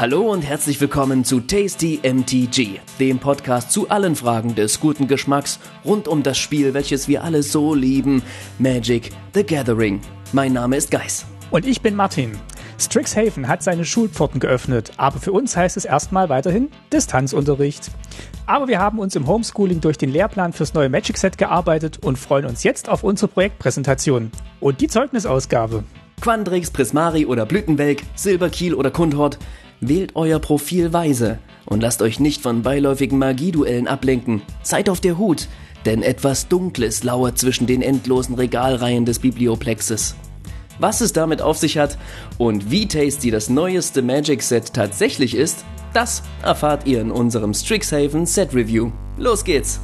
Hallo und herzlich willkommen zu Tasty MTG, dem Podcast zu allen Fragen des guten Geschmacks rund um das Spiel, welches wir alle so lieben, Magic the Gathering. Mein Name ist Geis. Und ich bin Martin. Strixhaven hat seine Schulpforten geöffnet, aber für uns heißt es erstmal weiterhin Distanzunterricht. Aber wir haben uns im Homeschooling durch den Lehrplan fürs neue Magic Set gearbeitet und freuen uns jetzt auf unsere Projektpräsentation und die Zeugnisausgabe. Quandrix, Prismari oder Blütenwelk, Silberkiel oder Kundhort, wählt euer Profil weise und lasst euch nicht von beiläufigen Magieduellen ablenken. Seid auf der Hut, denn etwas Dunkles lauert zwischen den endlosen Regalreihen des Biblioplexes. Was es damit auf sich hat und wie tasty das neueste Magic Set tatsächlich ist, das erfahrt ihr in unserem Strixhaven Set Review. Los geht's!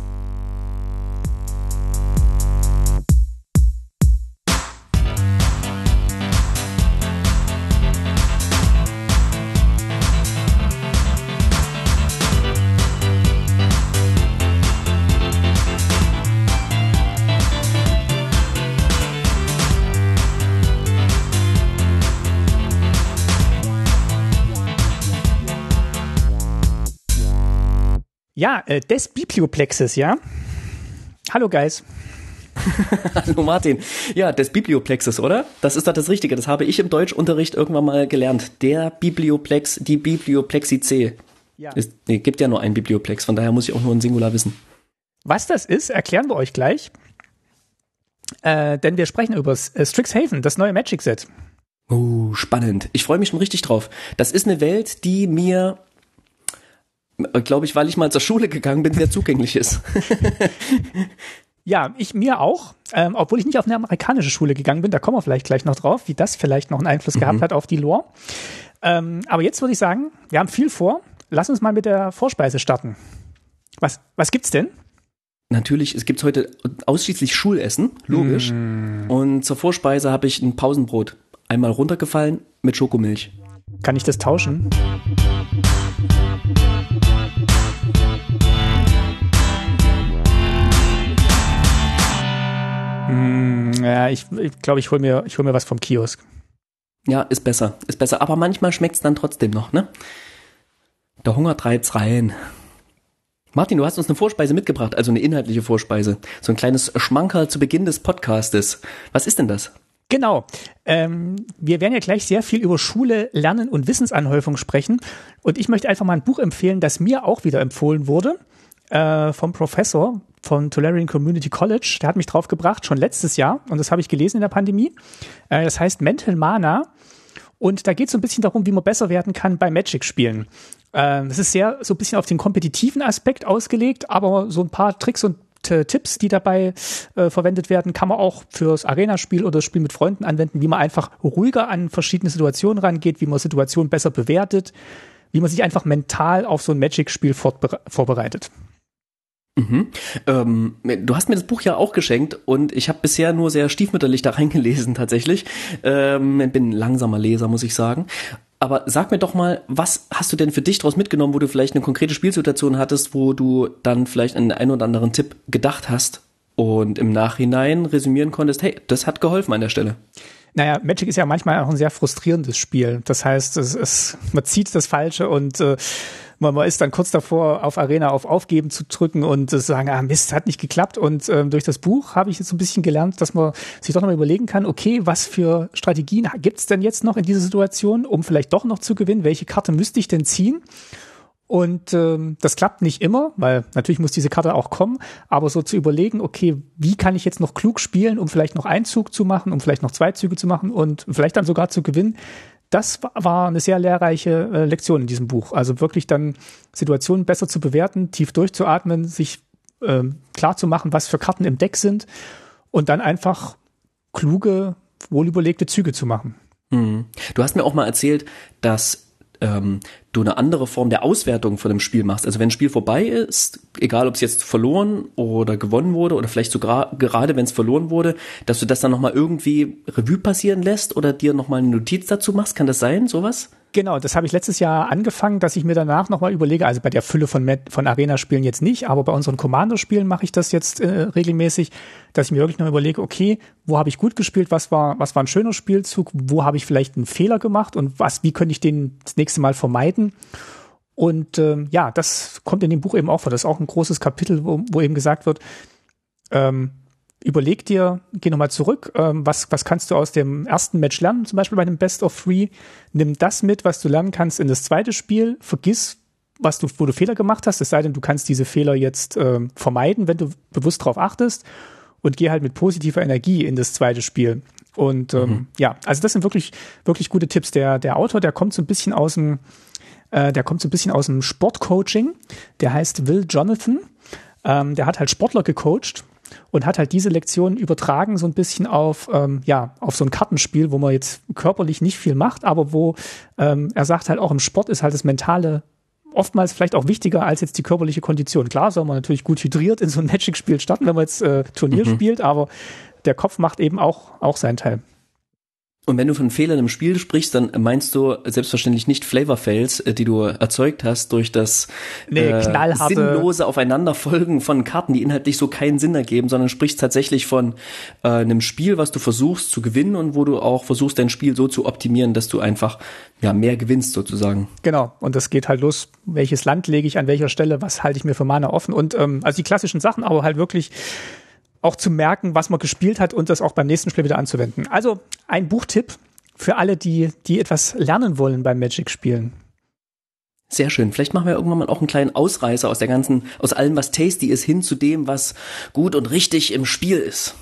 Ja, äh, des Biblioplexes, ja. Hallo Guys. Hallo Martin. Ja, des Biblioplexes, oder? Das ist doch das Richtige. Das habe ich im Deutschunterricht irgendwann mal gelernt. Der Biblioplex, die Biblioplexi Ja. Es nee, gibt ja nur einen Biblioplex, von daher muss ich auch nur ein Singular wissen. Was das ist, erklären wir euch gleich. Äh, denn wir sprechen über äh, Strixhaven, das neue Magic Set. Oh, spannend. Ich freue mich schon richtig drauf. Das ist eine Welt, die mir glaube ich, weil ich mal zur Schule gegangen bin, sehr zugänglich ist. ja, ich mir auch, ähm, obwohl ich nicht auf eine amerikanische Schule gegangen bin, da kommen wir vielleicht gleich noch drauf, wie das vielleicht noch einen Einfluss mhm. gehabt hat auf die Lore. Ähm, aber jetzt würde ich sagen, wir haben viel vor. Lass uns mal mit der Vorspeise starten. Was, was gibt's denn? Natürlich, es gibt heute ausschließlich Schulessen, logisch. Mm. Und zur Vorspeise habe ich ein Pausenbrot. Einmal runtergefallen mit Schokomilch. Kann ich das tauschen? Ja, ich glaube, ich, glaub, ich hole mir, hol mir was vom Kiosk. Ja, ist besser, ist besser. Aber manchmal schmeckt es dann trotzdem noch, ne? Der Hunger treibt's rein. Martin, du hast uns eine Vorspeise mitgebracht, also eine inhaltliche Vorspeise. So ein kleines Schmankerl zu Beginn des Podcastes. Was ist denn das? Genau. Ähm, wir werden ja gleich sehr viel über Schule, Lernen und Wissensanhäufung sprechen. Und ich möchte einfach mal ein Buch empfehlen, das mir auch wieder empfohlen wurde äh, vom Professor von Tolarian Community College. Der hat mich drauf gebracht, schon letztes Jahr. Und das habe ich gelesen in der Pandemie. Äh, das heißt Mental Mana. Und da geht es so ein bisschen darum, wie man besser werden kann bei Magic-Spielen. Äh, das ist sehr so ein bisschen auf den kompetitiven Aspekt ausgelegt, aber so ein paar Tricks und äh, Tipps, die dabei äh, verwendet werden, kann man auch fürs Arena-Spiel oder das Spiel mit Freunden anwenden, wie man einfach ruhiger an verschiedene Situationen rangeht, wie man Situationen besser bewertet, wie man sich einfach mental auf so ein Magic-Spiel vorbereitet. Mhm. Ähm, du hast mir das Buch ja auch geschenkt und ich habe bisher nur sehr stiefmütterlich da reingelesen tatsächlich. Ähm, bin ein langsamer Leser, muss ich sagen. Aber sag mir doch mal, was hast du denn für dich daraus mitgenommen, wo du vielleicht eine konkrete Spielsituation hattest, wo du dann vielleicht an den einen oder anderen Tipp gedacht hast und im Nachhinein resümieren konntest, hey, das hat geholfen an der Stelle. Naja, Magic ist ja manchmal auch ein sehr frustrierendes Spiel. Das heißt, es, es, man zieht das Falsche und äh, man, man ist dann kurz davor, auf Arena auf Aufgeben zu drücken und zu sagen, ah Mist, hat nicht geklappt. Und ähm, durch das Buch habe ich jetzt so ein bisschen gelernt, dass man sich doch nochmal überlegen kann, okay, was für Strategien gibt's denn jetzt noch in dieser Situation, um vielleicht doch noch zu gewinnen? Welche Karte müsste ich denn ziehen? Und ähm, das klappt nicht immer, weil natürlich muss diese Karte auch kommen, aber so zu überlegen, okay, wie kann ich jetzt noch klug spielen, um vielleicht noch einen Zug zu machen, um vielleicht noch zwei Züge zu machen und vielleicht dann sogar zu gewinnen, das war eine sehr lehrreiche äh, Lektion in diesem Buch. Also wirklich dann Situationen besser zu bewerten, tief durchzuatmen, sich äh, klar zu machen, was für Karten im Deck sind und dann einfach kluge, wohlüberlegte Züge zu machen. Mhm. Du hast mir auch mal erzählt, dass ähm, du eine andere Form der Auswertung von dem Spiel machst. Also wenn ein Spiel vorbei ist, egal ob es jetzt verloren oder gewonnen wurde oder vielleicht sogar gerade wenn es verloren wurde, dass du das dann nochmal irgendwie Revue passieren lässt oder dir nochmal eine Notiz dazu machst. Kann das sein, sowas? Genau, das habe ich letztes Jahr angefangen, dass ich mir danach nochmal überlege, also bei der Fülle von, von Arena-Spielen jetzt nicht, aber bei unseren Commander-Spielen mache ich das jetzt äh, regelmäßig, dass ich mir wirklich noch überlege, okay, wo habe ich gut gespielt, was war, was war ein schöner Spielzug, wo habe ich vielleicht einen Fehler gemacht und was, wie könnte ich den das nächste Mal vermeiden? Und ähm, ja, das kommt in dem Buch eben auch vor. Das ist auch ein großes Kapitel, wo, wo eben gesagt wird, ähm, überleg dir, geh nochmal zurück, ähm, was, was kannst du aus dem ersten Match lernen, zum Beispiel bei einem Best of Three, nimm das mit, was du lernen kannst in das zweite Spiel, vergiss, was du, wo du Fehler gemacht hast, es sei denn, du kannst diese Fehler jetzt ähm, vermeiden, wenn du bewusst darauf achtest und geh halt mit positiver Energie in das zweite Spiel. Und ähm, mhm. ja, also das sind wirklich, wirklich gute Tipps. Der, der Autor, der kommt so ein bisschen aus dem, äh, der kommt so ein bisschen aus dem Sportcoaching, der heißt Will Jonathan. Ähm, der hat halt Sportler gecoacht und hat halt diese Lektion übertragen so ein bisschen auf ähm, ja auf so ein Kartenspiel, wo man jetzt körperlich nicht viel macht, aber wo ähm, er sagt halt auch im Sport ist halt das mentale oftmals vielleicht auch wichtiger als jetzt die körperliche Kondition. Klar soll man natürlich gut hydriert in so ein Magic-Spiel starten, wenn man jetzt äh, Turnier mhm. spielt, aber der Kopf macht eben auch auch seinen Teil. Und wenn du von Fehlern im Spiel sprichst, dann meinst du selbstverständlich nicht Flavor Fails, äh, die du erzeugt hast durch das nee, äh, sinnlose Aufeinanderfolgen von Karten, die inhaltlich so keinen Sinn ergeben, sondern sprichst tatsächlich von äh, einem Spiel, was du versuchst zu gewinnen und wo du auch versuchst, dein Spiel so zu optimieren, dass du einfach ja mehr gewinnst sozusagen. Genau. Und das geht halt los. Welches Land lege ich an welcher Stelle? Was halte ich mir für Mana offen? Und ähm, also die klassischen Sachen, aber halt wirklich auch zu merken, was man gespielt hat und das auch beim nächsten Spiel wieder anzuwenden. Also ein Buchtipp für alle, die, die etwas lernen wollen beim Magic-Spielen. Sehr schön. Vielleicht machen wir irgendwann mal auch einen kleinen Ausreißer aus der ganzen, aus allem, was tasty ist, hin zu dem, was gut und richtig im Spiel ist.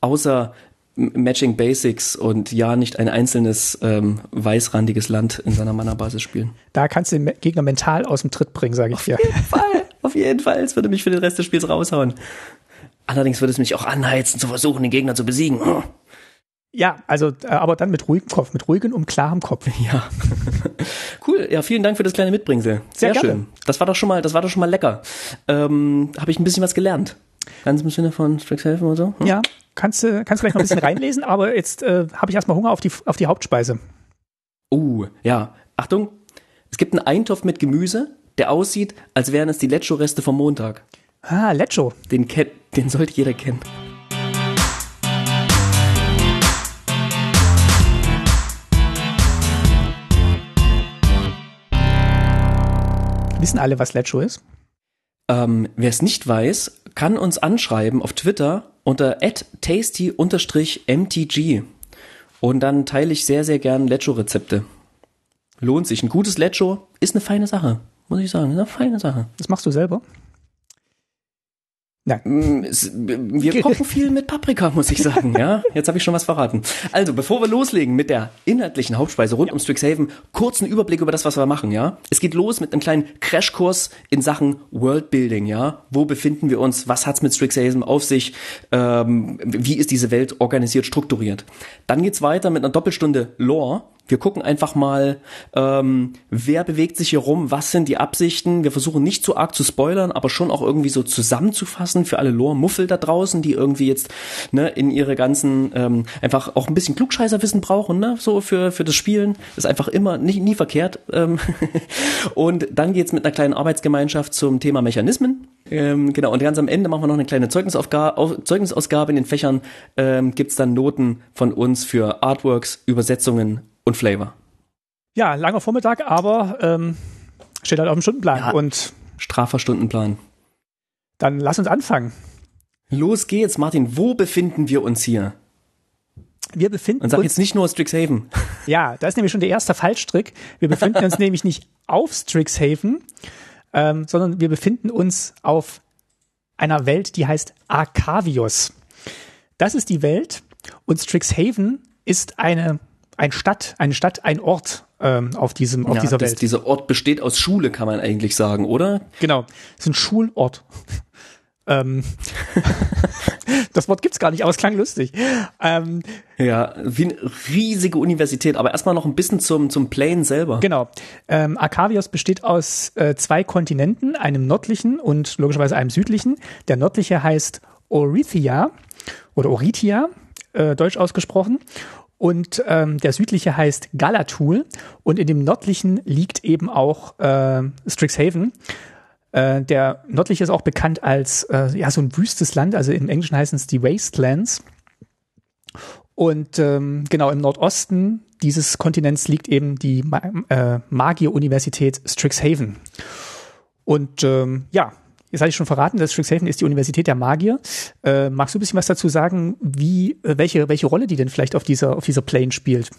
Außer Matching Basics und ja nicht ein einzelnes ähm, weißrandiges Land in seiner Mana-Basis spielen. Da kannst du den Gegner mental aus dem Tritt bringen, sage ich Auf dir. Auf jeden Fall, auf jeden Fall. Es würde mich für den Rest des Spiels raushauen. Allerdings würde es mich auch anheizen, zu versuchen, den Gegner zu besiegen. Ja, also, äh, aber dann mit ruhigem Kopf, mit ruhigem und klarem Kopf. Ja. cool. Ja, vielen Dank für das kleine Mitbringsel. Sehr, Sehr schön. Das war doch schon mal, das war doch schon mal lecker. Ähm, Habe ich ein bisschen was gelernt. Ganz im Sinne von Strixhaven und so. Hm? Ja, kannst du kannst vielleicht noch ein bisschen reinlesen, aber jetzt äh, habe ich erstmal Hunger auf die auf die Hauptspeise. Uh, ja. Achtung, es gibt einen Eintopf mit Gemüse, der aussieht, als wären es die Lecho-Reste vom Montag. Ah, Lecho. Den, den sollte jeder kennen. Wissen alle, was Lecho ist? Ähm, Wer es nicht weiß, kann uns anschreiben auf Twitter unter tasty-mtg. Und dann teile ich sehr, sehr gern Lecho-Rezepte. Lohnt sich. Ein gutes Lecho ist eine feine Sache. Muss ich sagen. Eine feine Sache. Das machst du selber? Nein. Mm, wir kochen viel mit Paprika, muss ich sagen, ja. Jetzt habe ich schon was verraten. Also, bevor wir loslegen mit der inhaltlichen Hauptspeise rund ja. um Strixhaven, kurzen Überblick über das, was wir machen, ja. Es geht los mit einem kleinen Crashkurs in Sachen Worldbuilding, ja. Wo befinden wir uns? Was hat's mit Strixhaven auf sich? Ähm, wie ist diese Welt organisiert, strukturiert? Dann geht's weiter mit einer Doppelstunde Lore wir gucken einfach mal, ähm, wer bewegt sich hier rum, was sind die Absichten. Wir versuchen nicht zu arg zu spoilern, aber schon auch irgendwie so zusammenzufassen für alle Lore-Muffel da draußen, die irgendwie jetzt ne, in ihre ganzen ähm, einfach auch ein bisschen Klugscheißerwissen brauchen, ne, so für für das Spielen. ist einfach immer nie, nie verkehrt. Ähm und dann geht's mit einer kleinen Arbeitsgemeinschaft zum Thema Mechanismen. Ähm, genau, und ganz am Ende machen wir noch eine kleine Zeugnisaufgabe, Zeugnisausgabe in den Fächern. Ähm, gibt's dann Noten von uns für Artworks, Übersetzungen und Flavor. Ja, langer Vormittag, aber ähm, steht halt auf dem Stundenplan. Ja, und straffer Stundenplan. Dann lass uns anfangen. Los geht's, Martin. Wo befinden wir uns hier? Wir befinden uns. Und sag jetzt nicht nur Strixhaven. Ja, da ist nämlich schon der erste Fallstrick. Wir befinden uns nämlich nicht auf Strixhaven, ähm, sondern wir befinden uns auf einer Welt, die heißt Arcavius. Das ist die Welt und Strixhaven ist eine ein Stadt, eine Stadt, ein Ort ähm, auf diesem, auf ja, dieser das, Welt. Dieser Ort besteht aus Schule, kann man eigentlich sagen, oder? Genau, es ist ein Schulort. ähm, das Wort gibt's gar nicht, aber es klang lustig. Ähm, ja, wie eine riesige Universität, aber erstmal noch ein bisschen zum, zum Plane selber. Genau. Ähm, Arcavios besteht aus äh, zwei Kontinenten, einem nördlichen und logischerweise einem südlichen. Der nördliche heißt Orithia oder Orithia, äh, deutsch ausgesprochen. Und ähm, der südliche heißt Galatul und in dem nördlichen liegt eben auch äh, Strixhaven. Äh, der nördliche ist auch bekannt als äh, ja so ein wüstes Land, also im Englischen heißen es die Wastelands. Und ähm, genau im Nordosten dieses Kontinents liegt eben die Ma äh, Magier-Universität Strixhaven. Und ähm, ja, Jetzt hatte ich schon verraten, dass Strixhaven ist die Universität der Magier. Äh, magst du ein bisschen was dazu sagen, wie, äh, welche, welche Rolle die denn vielleicht auf dieser, auf dieser Plane spielt?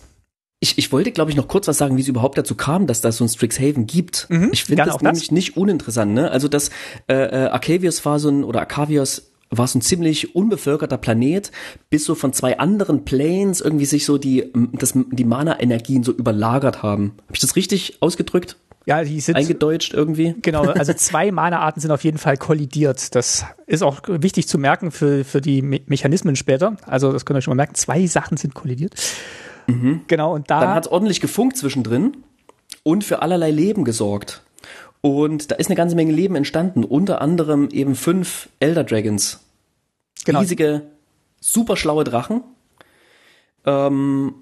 Ich, ich wollte, glaube ich, noch kurz was sagen, wie es überhaupt dazu kam, dass das so ein Strixhaven gibt. Mhm, ich finde das nämlich nicht uninteressant. Ne? Also das äh, äh, Arcavius war so ein, oder Arcavius war so ein ziemlich unbevölkerter Planet, bis so von zwei anderen Planes irgendwie sich so die, das, die Mana-Energien so überlagert haben. Habe ich das richtig ausgedrückt? Ja, die sind eingedeutscht irgendwie. Genau, also zwei Mana-Arten sind auf jeden Fall kollidiert. Das ist auch wichtig zu merken für, für die Me Mechanismen später. Also das könnt ihr schon mal merken, zwei Sachen sind kollidiert. Mhm. Genau, und da. Dann hat ordentlich gefunkt zwischendrin und für allerlei Leben gesorgt. Und da ist eine ganze Menge Leben entstanden, unter anderem eben fünf Elder Dragons. Genau. Riesige, super schlaue Drachen, ähm,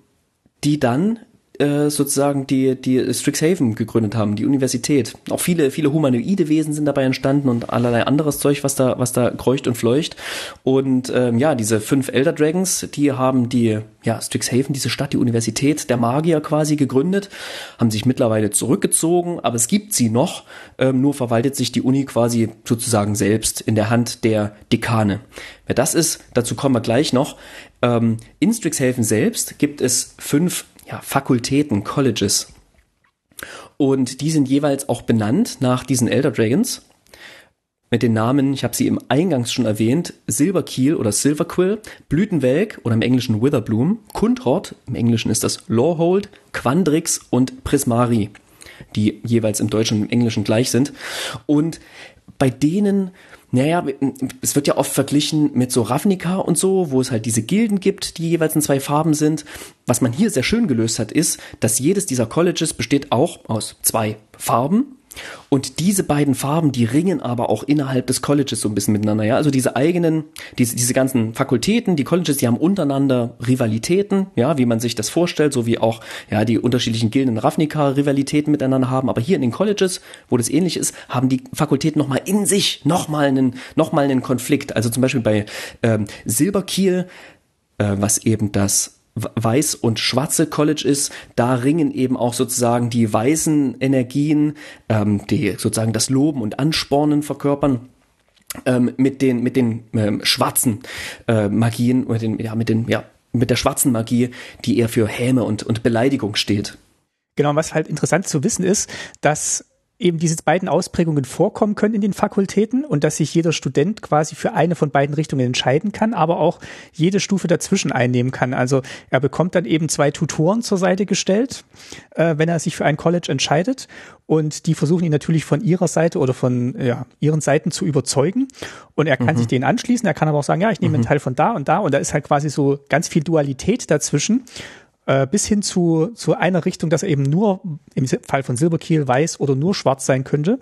die dann äh, sozusagen die, die Strixhaven gegründet haben, die Universität. Auch viele, viele humanoide Wesen sind dabei entstanden und allerlei anderes Zeug, was da, was da kreucht und fleucht. Und ähm, ja, diese fünf Elder Dragons, die haben die, ja, Strixhaven, diese Stadt, die Universität der Magier quasi gegründet, haben sich mittlerweile zurückgezogen, aber es gibt sie noch, ähm, nur verwaltet sich die Uni quasi sozusagen selbst in der Hand der Dekane. Wer das ist, dazu kommen wir gleich noch. Ähm, in Strixhaven selbst gibt es fünf ja, Fakultäten, Colleges. Und die sind jeweils auch benannt nach diesen Elder Dragons. Mit den Namen, ich habe sie im Eingangs schon erwähnt, Silverkeel oder Silverquill, Blütenwelk oder im Englischen Witherbloom, Kundhort, im Englischen ist das Lawhold, Quandrix und Prismari, die jeweils im Deutschen und im Englischen gleich sind. Und bei denen naja, es wird ja oft verglichen mit so Ravnica und so, wo es halt diese Gilden gibt, die jeweils in zwei Farben sind. Was man hier sehr schön gelöst hat, ist, dass jedes dieser Colleges besteht auch aus zwei Farben und diese beiden Farben, die ringen aber auch innerhalb des Colleges so ein bisschen miteinander. Ja, also diese eigenen, diese, diese ganzen Fakultäten, die Colleges, die haben untereinander Rivalitäten, ja, wie man sich das vorstellt, so wie auch ja die unterschiedlichen Gilden Ravnica Rivalitäten miteinander haben. Aber hier in den Colleges, wo das ähnlich ist, haben die Fakultäten nochmal in sich nochmal einen, nochmal einen Konflikt. Also zum Beispiel bei ähm, Silberkiel, äh, was eben das weiß und schwarze College ist, da ringen eben auch sozusagen die weißen Energien, ähm, die sozusagen das Loben und Anspornen verkörpern. Ähm, mit den mit den ähm, schwarzen äh, Magien mit den ja mit den ja mit der schwarzen Magie, die eher für Häme und und Beleidigung steht. Genau, was halt interessant zu wissen ist, dass eben diese beiden Ausprägungen vorkommen können in den Fakultäten und dass sich jeder Student quasi für eine von beiden Richtungen entscheiden kann, aber auch jede Stufe dazwischen einnehmen kann. Also er bekommt dann eben zwei Tutoren zur Seite gestellt, äh, wenn er sich für ein College entscheidet und die versuchen ihn natürlich von ihrer Seite oder von ja, ihren Seiten zu überzeugen und er kann mhm. sich denen anschließen, er kann aber auch sagen, ja, ich nehme mhm. einen Teil von da und da und da ist halt quasi so ganz viel Dualität dazwischen äh, bis hin zu, zu einer Richtung, dass er eben nur im Fall von Silberkiel weiß oder nur schwarz sein könnte.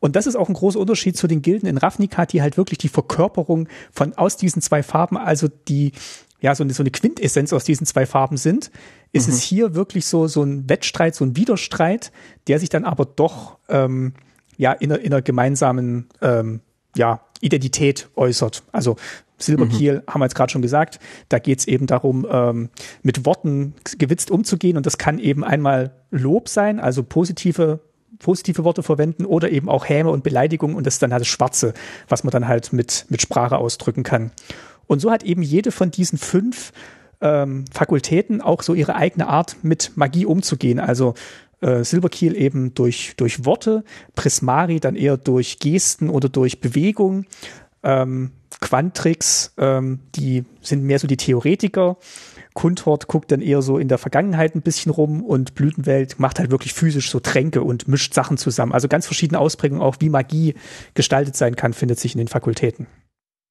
Und das ist auch ein großer Unterschied zu den Gilden in Ravnica, die halt wirklich die Verkörperung von aus diesen zwei Farben, also die ja so eine, so eine Quintessenz aus diesen zwei Farben sind, ist mhm. es hier wirklich so so ein Wettstreit, so ein Widerstreit, der sich dann aber doch ähm, ja in einer, in einer gemeinsamen ähm, ja Identität äußert. Also Silberkiel mhm. haben wir jetzt gerade schon gesagt, da geht es eben darum, ähm, mit Worten gewitzt umzugehen und das kann eben einmal Lob sein, also positive positive Worte verwenden oder eben auch Häme und Beleidigung und das ist dann halt das Schwarze, was man dann halt mit, mit Sprache ausdrücken kann. Und so hat eben jede von diesen fünf ähm, Fakultäten auch so ihre eigene Art, mit Magie umzugehen. Also äh, Silberkiel eben durch, durch Worte, Prismari dann eher durch Gesten oder durch Bewegung, ähm, Quantrix, ähm, die sind mehr so die Theoretiker. Kundhort guckt dann eher so in der Vergangenheit ein bisschen rum und Blütenwelt macht halt wirklich physisch so Tränke und mischt Sachen zusammen. Also ganz verschiedene Ausprägungen, auch wie Magie gestaltet sein kann, findet sich in den Fakultäten.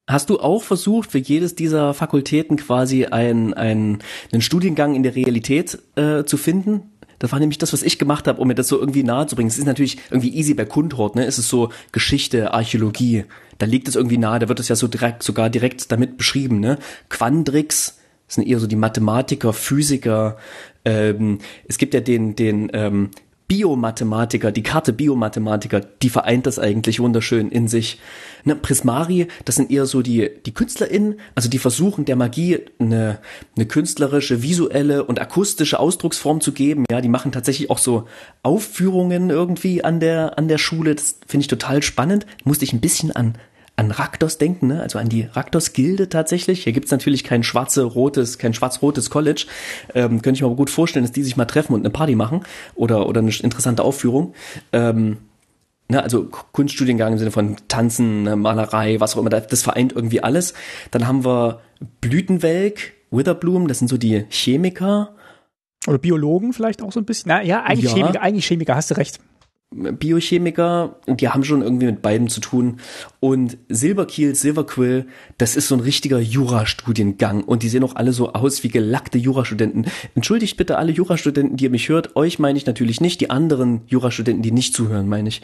Hast du auch versucht, für jedes dieser Fakultäten quasi ein, ein, einen Studiengang in der Realität äh, zu finden? Das war nämlich das, was ich gemacht habe, um mir das so irgendwie nahe zu bringen. Es ist natürlich irgendwie easy bei Kundhort, ne? Es ist so Geschichte, Archäologie. Da liegt es irgendwie nahe, da wird es ja so direkt, sogar direkt damit beschrieben, ne? Quandrix sind eher so die Mathematiker, Physiker. Ähm, es gibt ja den, den ähm, Biomathematiker, die Karte Biomathematiker, die vereint das eigentlich wunderschön in sich. Ne, Prismari, das sind eher so die, die KünstlerInnen, also die versuchen der Magie eine, eine künstlerische, visuelle und akustische Ausdrucksform zu geben. Ja, die machen tatsächlich auch so Aufführungen irgendwie an der, an der Schule. Das finde ich total spannend. Musste ich ein bisschen an an Raktos denken, ne? also an die Raktos-Gilde tatsächlich. Hier gibt's natürlich kein schwarze-rotes, kein schwarz-rotes College. Ähm, könnte ich mir aber gut vorstellen, dass die sich mal treffen und eine Party machen oder, oder eine interessante Aufführung. Ähm, ne? Also Kunststudiengang im Sinne von Tanzen, ne? Malerei, was auch immer, das vereint irgendwie alles. Dann haben wir Blütenwelk, Witherbloom, das sind so die Chemiker. Oder Biologen vielleicht auch so ein bisschen. Na ja, eigentlich ja. Chemiker, eigentlich Chemiker, hast du recht. Biochemiker und die haben schon irgendwie mit beiden zu tun. Und Silberkiel, Silverquill, das ist so ein richtiger Jurastudiengang und die sehen auch alle so aus wie gelackte Jurastudenten. Entschuldigt bitte alle Jurastudenten, die ihr mich hört. Euch meine ich natürlich nicht, die anderen Jurastudenten, die nicht zuhören, meine ich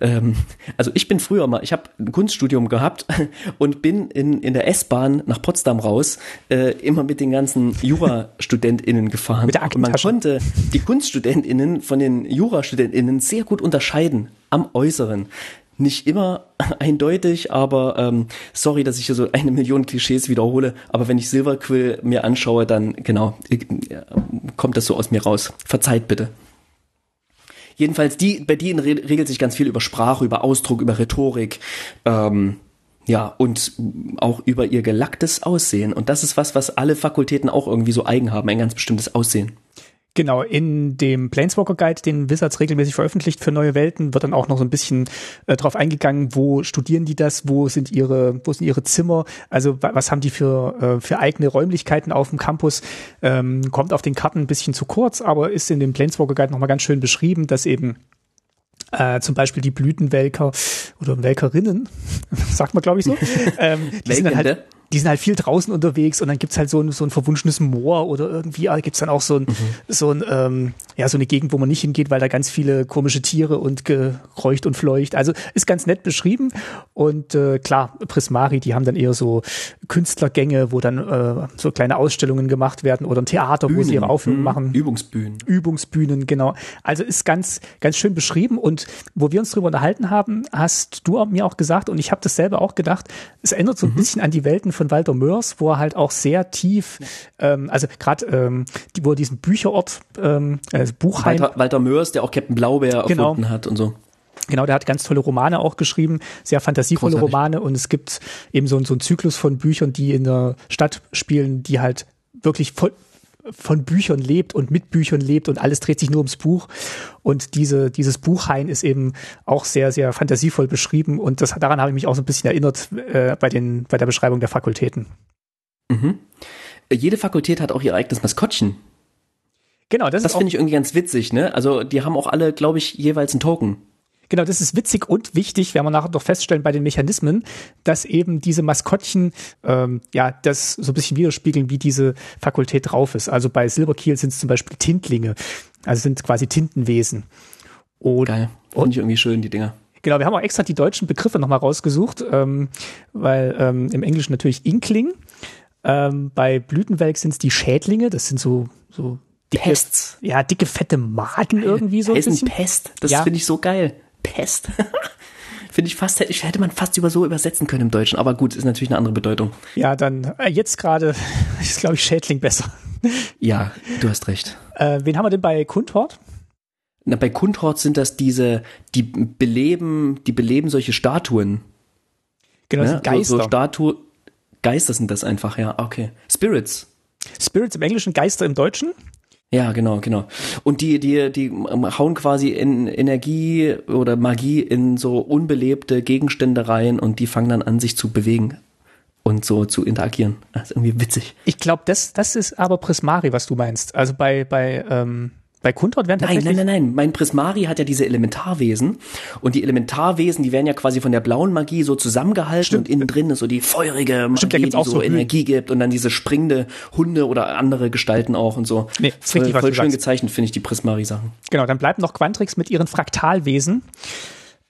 ähm, also ich bin früher mal, ich habe ein Kunststudium gehabt und bin in, in der S-Bahn nach Potsdam raus, äh, immer mit den ganzen Jurastudentinnen gefahren. Mit der und man konnte die Kunststudentinnen von den Jurastudentinnen sehr gut unterscheiden am Äußeren. Nicht immer eindeutig, aber ähm, sorry, dass ich hier so eine Million Klischees wiederhole, aber wenn ich Silverquill mir anschaue, dann genau, äh, kommt das so aus mir raus. Verzeiht bitte. Jedenfalls, die, bei denen regelt sich ganz viel über Sprache, über Ausdruck, über Rhetorik. Ähm, ja, und auch über ihr gelacktes Aussehen. Und das ist was, was alle Fakultäten auch irgendwie so eigen haben, ein ganz bestimmtes Aussehen. Genau, in dem Planeswalker Guide, den Wizards regelmäßig veröffentlicht für neue Welten, wird dann auch noch so ein bisschen äh, drauf eingegangen, wo studieren die das, wo sind ihre, wo sind ihre Zimmer, also was haben die für, äh, für eigene Räumlichkeiten auf dem Campus. Ähm, kommt auf den Karten ein bisschen zu kurz, aber ist in dem Planeswalker Guide nochmal ganz schön beschrieben, dass eben äh, zum Beispiel die Blütenwelker oder Welkerinnen, sagt man glaube ich so, ähm, die sind dann halt die sind halt viel draußen unterwegs und dann gibt's halt so ein, so ein verwunschenes Moor oder irgendwie äh, gibt's dann auch so ein, mhm. so ein ähm, ja, so eine Gegend, wo man nicht hingeht, weil da ganz viele komische Tiere und geräucht und fleucht. Also ist ganz nett beschrieben. Und äh, klar, Prismari, die haben dann eher so Künstlergänge, wo dann äh, so kleine Ausstellungen gemacht werden oder ein Theater, Bühnen. wo sie ihre Aufführungen mhm. machen. Übungsbühnen. Übungsbühnen, genau. Also ist ganz, ganz schön beschrieben. Und wo wir uns drüber unterhalten haben, hast du mir auch gesagt, und ich habe das selber auch gedacht, es erinnert so ein mhm. bisschen an die Welten von Walter Mörs, wo er halt auch sehr tief, ähm, also gerade ähm, die, wo er diesen Bücherort ähm, äh, also Buchheim. Walter, Walter Mörs, der auch Captain Blaubeer genau. erfunden hat und so. Genau, der hat ganz tolle Romane auch geschrieben, sehr fantasievolle Großartig. Romane und es gibt eben so, so einen Zyklus von Büchern, die in der Stadt spielen, die halt wirklich voll, von Büchern lebt und mit Büchern lebt und alles dreht sich nur ums Buch. Und diese, dieses Buchhain ist eben auch sehr, sehr fantasievoll beschrieben und das, daran habe ich mich auch so ein bisschen erinnert äh, bei, den, bei der Beschreibung der Fakultäten. Mhm. Jede Fakultät hat auch ihr eigenes Maskottchen. Genau, das, das finde ich irgendwie ganz witzig, ne? Also die haben auch alle, glaube ich, jeweils einen Token. Genau, das ist witzig und wichtig, werden wir nachher doch feststellen bei den Mechanismen, dass eben diese Maskottchen ähm, ja das so ein bisschen widerspiegeln, wie diese Fakultät drauf ist. Also bei Silberkiel sind es zum Beispiel Tintlinge, also sind quasi Tintenwesen. Und, Geil, finde ich irgendwie schön, die Dinger. Genau, wir haben auch extra die deutschen Begriffe nochmal rausgesucht, ähm, weil ähm, im Englischen natürlich Inkling, ähm, bei Blütenwelk sind es die Schädlinge, das sind so, so dicke, Pests. Ja, dicke, fette Maden irgendwie so. Ein Pest, das ja. finde ich so geil. Pest. finde ich fast, hätte man fast über so übersetzen können im Deutschen. Aber gut, ist natürlich eine andere Bedeutung. Ja, dann äh, jetzt gerade ist, glaube ich, Schädling besser. Ja, du hast recht. Äh, wen haben wir denn bei Kundhort? Na, bei Kundhort sind das diese, die beleben, die beleben solche Statuen. Genau, ja, Geister. So, so Statue, Geister sind das einfach, ja, okay. Spirits. Spirits im Englischen, Geister im Deutschen. Ja, genau, genau. Und die, die, die hauen quasi in Energie oder Magie in so unbelebte Gegenstände rein und die fangen dann an, sich zu bewegen und so zu interagieren. Das ist irgendwie witzig. Ich glaube, das, das ist aber Prismari, was du meinst. Also bei, bei ähm, bei Kundort werden tatsächlich... Nein, nein, nein, nein. Mein Prismari hat ja diese Elementarwesen und die Elementarwesen, die werden ja quasi von der blauen Magie so zusammengehalten Stimmt. und innen drin ist so die feurige Magie, Stimmt, die so, so Energie gibt und dann diese springende Hunde oder andere Gestalten auch und so. Nee, voll, richtig, voll schön gezeichnet, finde ich, die Prismari-Sachen. Genau, dann bleibt noch Quantrix mit ihren Fraktalwesen.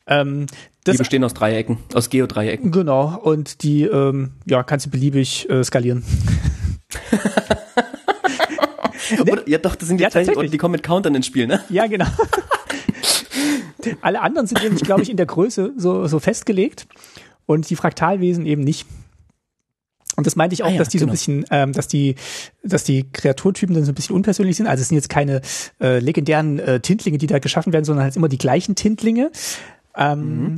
Ähm, die bestehen aus Dreiecken, aus Geodreiecken. Genau, und die ähm, ja, kannst du beliebig äh, skalieren. Oder, ja, doch, das sind die Ja, Zeichen tatsächlich. und die kommen mit Countern ins Spiel, ne? Ja, genau. Alle anderen sind nämlich, glaube ich, in der Größe so, so festgelegt und die Fraktalwesen eben nicht. Und das meinte ich auch, Ah ja, dass die so ein genau. bisschen, ähm, dass die, dass die Kreaturtypen dann so ein bisschen unpersönlich sind. Also es sind jetzt keine äh, legendären äh, Tintlinge, die da geschaffen werden, sondern halt immer die gleichen Tintlinge. Ähm, Mhm.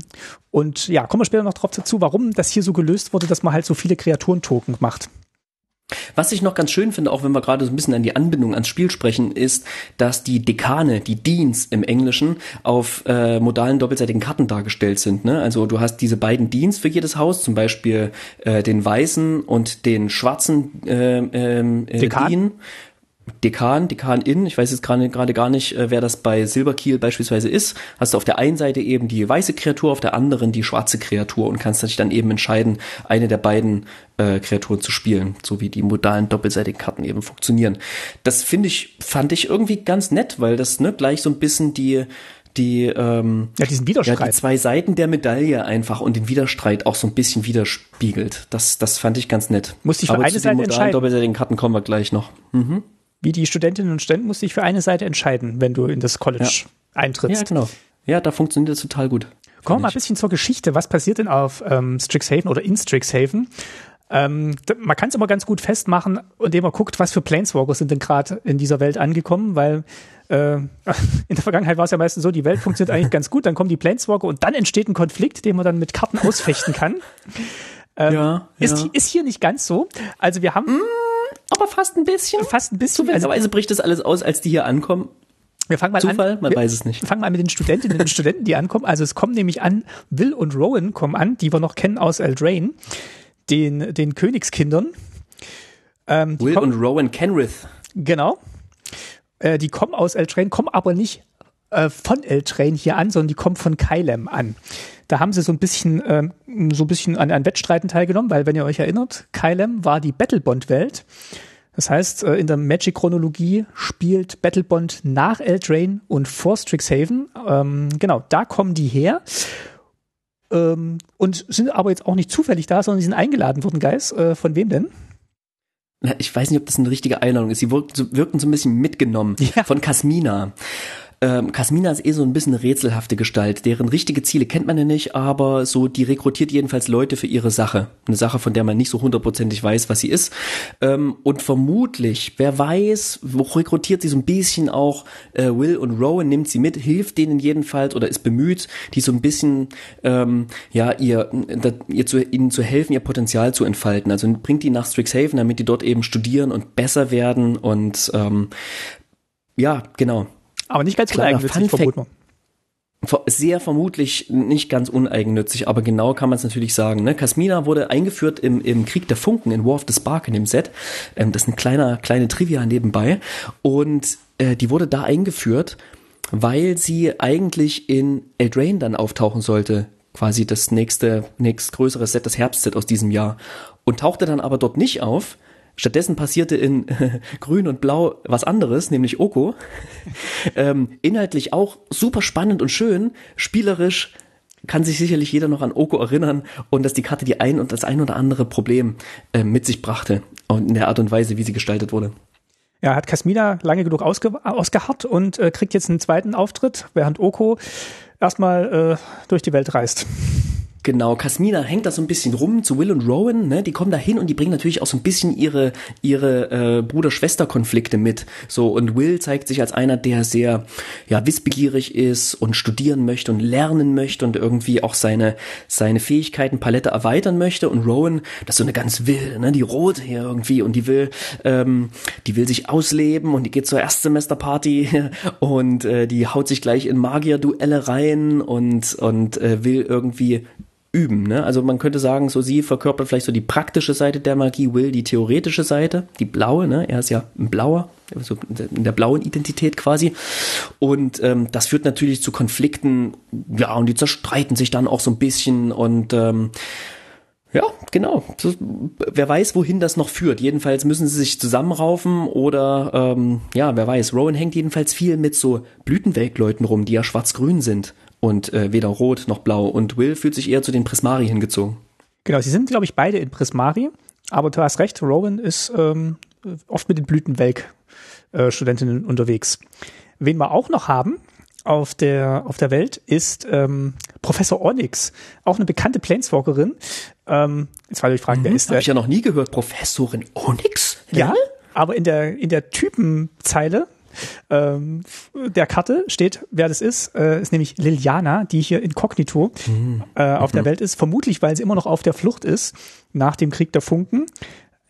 Und ja, kommen wir später noch drauf dazu, warum das hier so gelöst wurde, dass man halt so viele Kreaturentoken macht. Was ich noch ganz schön finde, auch wenn wir gerade so ein bisschen an die Anbindung ans Spiel sprechen, ist, dass die Dekane, die Deans im Englischen, auf äh, modalen doppelseitigen Karten dargestellt sind. Ne? Also du hast diese beiden Deans für jedes Haus, zum Beispiel äh, den weißen und den schwarzen äh, ähm, äh, Dekan? Dean. Dekan, Dekanin, ich weiß jetzt gerade gerade gar nicht, äh, wer das bei Silberkiel beispielsweise ist, hast du auf der einen Seite eben die weiße Kreatur, auf der anderen die schwarze Kreatur und kannst dich dann eben entscheiden, eine der beiden äh, Kreaturen zu spielen, so wie die modalen doppelseitigen Karten eben funktionieren. Das finde ich, fand ich irgendwie ganz nett, weil das ne, gleich so ein bisschen die die ähm, Ja, diesen ja, Widerstreit. die zwei Seiten der Medaille einfach und den Widerstreit auch so ein bisschen widerspiegelt. Das, das fand ich ganz nett. Musste ich für Aber eine zu den Seite modalen entscheiden. doppelseitigen Karten kommen wir gleich noch. Wie die Studentinnen und Studenten musst du dich für eine Seite entscheiden, wenn du in das College eintrittst. Ja, genau. Ja, da funktioniert das total gut. Kommen wir mal ein bisschen zur Geschichte. Was passiert denn auf ähm, Strixhaven oder in Strixhaven? Ähm, man kann es immer ganz gut festmachen, indem man guckt, was für Planeswalker sind denn gerade in dieser Welt angekommen, weil äh, in der Vergangenheit war es ja meistens so, die Welt funktioniert eigentlich ganz gut, dann kommen die Planeswalker und dann entsteht ein Konflikt, den man dann mit Karten ausfechten kann. Ähm, Ja, Ist, ja. ist hier nicht ganz so. Also wir haben Aber fast ein bisschen. fast ein bisschen, also Zufälligerweise bricht das alles aus, als die hier ankommen. wir fangen mal Zufall? an. Man weiß es nicht. Wir fangen mal mit den Studentinnen und Studenten, die ankommen. Also es kommen nämlich an, Will und Rowan kommen an, die wir noch kennen aus Eldraine, den, den Königskindern. Ähm, Will kommen, und Rowan Kenrith. genau. Äh, die kommen aus Eldraine, kommen aber nicht äh, von Eldraine hier an, sondern die kommen von Kylem an. Da haben sie so ein bisschen, ähm, so ein bisschen an, an Wettstreiten teilgenommen, weil wenn ihr euch erinnert, Kylem war die Battlebond-Welt. Das heißt, äh, in der Magic-Chronologie spielt Battlebond nach Eldraine und vor Strixhaven. Ähm, genau, da kommen die her. Ähm, und sind aber jetzt auch nicht zufällig da, sondern die sind eingeladen worden, Guys. Äh, von wem denn? Ich weiß nicht, ob das eine richtige Einladung ist. Sie wirken so, wirken so ein bisschen mitgenommen Ja. von Kasmina. Ähm, Kasmina ist eh so ein bisschen eine rätselhafte Gestalt. Deren richtige Ziele kennt man ja nicht, aber so, die rekrutiert jedenfalls Leute für ihre Sache. Eine Sache, von der man nicht so hundertprozentig weiß, was sie ist. Ähm, und vermutlich, wer weiß, wo rekrutiert sie so ein bisschen auch äh, Will und Rowan, nimmt sie mit, hilft denen jedenfalls oder ist bemüht, die so ein bisschen, ähm, ja, ihr, da, ihr zu, ihnen zu helfen, ihr Potenzial zu entfalten. Also bringt die nach Strixhaven, damit die dort eben studieren und besser werden und ähm, ja, genau. Aber nicht ganz Kleiner uneigennützig, vermuten Sehr vermutlich nicht ganz uneigennützig, aber genau kann man es natürlich sagen. Ne? Kasmina wurde eingeführt im, im Krieg der Funken in War of the Spark in dem Set. Ähm, das ist ein kleiner, kleine Trivia nebenbei. Und äh, die wurde da eingeführt, weil sie eigentlich in Eldraine dann auftauchen sollte. Quasi das nächste, nächstgrößere Set, das Herbstset aus diesem Jahr. Und tauchte dann aber dort nicht auf. Stattdessen passierte in Grün und Blau was anderes, nämlich Oko. ähm, inhaltlich auch super spannend und schön, spielerisch kann sich sicherlich jeder noch an Oko erinnern und dass die Karte die ein und das ein oder andere Problem äh, mit sich brachte und in der Art und Weise, wie sie gestaltet wurde. Ja, hat Kasmina lange genug ausge ausgeharrt und äh, kriegt jetzt einen zweiten Auftritt, während Oko erstmal äh, durch die Welt reist. Genau, Kasmina hängt da so ein bisschen rum zu Will und Rowan, ne? Die kommen da hin und die bringen natürlich auch so ein bisschen ihre ihre äh, Bruder-Schwester-Konflikte mit. So und Will zeigt sich als einer, der sehr ja wissbegierig ist und studieren möchte und lernen möchte und irgendwie auch seine seine Fähigkeitenpalette erweitern möchte. Und Rowan, das ist so eine ganz wilde, ne? Die rote hier irgendwie und die will ähm, die will sich ausleben und die geht zur Erstsemesterparty und äh, die haut sich gleich in Magier-Duelle rein und und äh, will irgendwie üben. Ne? Also man könnte sagen, so sie verkörpert vielleicht so die praktische Seite der Magie, Will die theoretische Seite, die blaue. Ne? Er ist ja ein blauer, also in der blauen Identität quasi. Und ähm, das führt natürlich zu Konflikten. Ja, und die zerstreiten sich dann auch so ein bisschen und ähm, ja, genau. Wer weiß, wohin das noch führt. Jedenfalls müssen sie sich zusammenraufen oder ähm, ja, wer weiß. Rowan hängt jedenfalls viel mit so Blütenweltleuten rum, die ja schwarz-grün sind und äh, weder rot noch blau. Und Will fühlt sich eher zu den Prismari hingezogen. Genau, sie sind, glaube ich, beide in Prismari. Aber du hast recht, Rowan ist ähm, oft mit den Blütenwelk-Studentinnen unterwegs. Wen wir auch noch haben auf der, auf der Welt ist ähm, Professor Onyx, auch eine bekannte Planeswalkerin. Ähm, jetzt war die Frage, mhm, wer ist der? Habe ich ja noch nie gehört. Professorin Onyx? Ja, aber in der, in der Typenzeile ähm, der Karte steht, wer das ist, äh, ist nämlich Liliana, die hier inkognito mhm. äh, auf mhm. der Welt ist, vermutlich, weil sie immer noch auf der Flucht ist nach dem Krieg der Funken.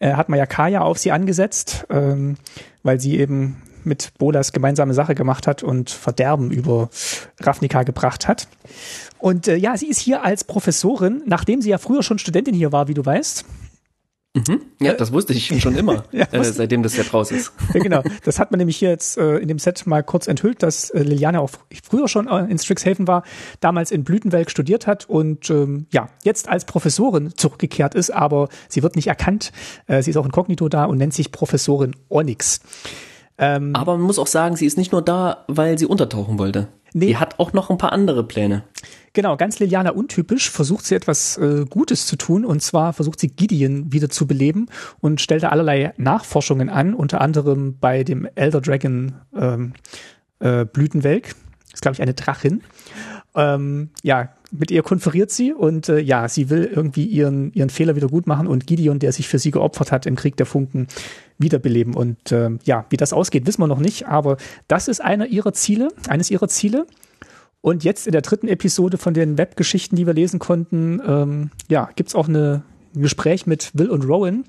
Äh, hat Mayakaya auf sie angesetzt, ähm, weil sie eben mit Bolas gemeinsame Sache gemacht hat und Verderben über Ravnica gebracht hat. Und äh, ja, sie ist hier als Professorin, nachdem sie ja früher schon Studentin hier war, wie du weißt. Mhm. Ja, das wusste ich schon immer, ja, äh, seitdem das Set raus ist. Ja, genau. Das hat man nämlich hier jetzt äh, in dem Set mal kurz enthüllt, dass äh, Liliana auch früher schon äh, in Strixhaven war, damals in Blütenwelk studiert hat und ähm, ja, jetzt als Professorin zurückgekehrt ist, aber sie wird nicht erkannt. Äh, sie ist auch inkognito da und nennt sich Professorin Onyx. Ähm, aber man muss auch sagen, sie ist nicht nur da, weil sie untertauchen wollte. Nee. Die hat auch noch ein paar andere Pläne. Genau, ganz Liliana untypisch versucht sie etwas äh, Gutes zu tun und zwar versucht sie Gideon wieder zu beleben und stellte allerlei Nachforschungen an, unter anderem bei dem Elder Dragon ähm, äh, Blütenwelk. Das ist, glaube ich, eine Drachin. Ähm, ja, mit ihr konferiert sie und äh, ja, sie will irgendwie ihren, ihren Fehler wieder gut machen und Gideon, der sich für sie geopfert hat im Krieg der Funken, wiederbeleben. Und äh, ja, wie das ausgeht, wissen wir noch nicht, aber das ist einer ihrer Ziele, eines ihrer Ziele. Und jetzt in der dritten Episode von den Webgeschichten, die wir lesen konnten, ähm, ja, gibt's auch eine, ein Gespräch mit Will und Rowan,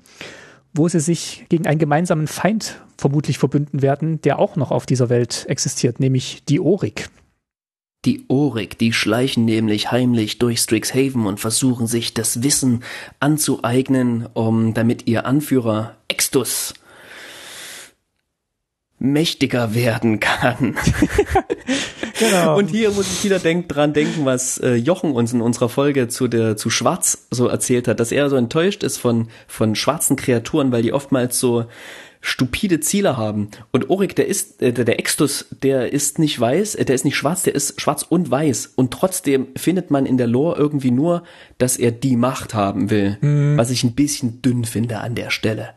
wo sie sich gegen einen gemeinsamen Feind vermutlich verbünden werden, der auch noch auf dieser Welt existiert, nämlich die Orik. Die Orik, die schleichen nämlich heimlich durch Strixhaven und versuchen sich das Wissen anzueignen, um damit ihr Anführer Extus mächtiger werden kann. genau. Und hier muss ich wieder denk, dran denken, was äh, Jochen uns in unserer Folge zu der zu Schwarz so erzählt hat, dass er so enttäuscht ist von von schwarzen Kreaturen, weil die oftmals so stupide Ziele haben. Und Orik, der ist, äh, der, Extus, der ist nicht weiß, äh, der ist nicht schwarz, der ist schwarz und weiß. Und trotzdem findet man in der Lore irgendwie nur, dass er die Macht haben will. Mhm. Was ich ein bisschen dünn finde an der Stelle.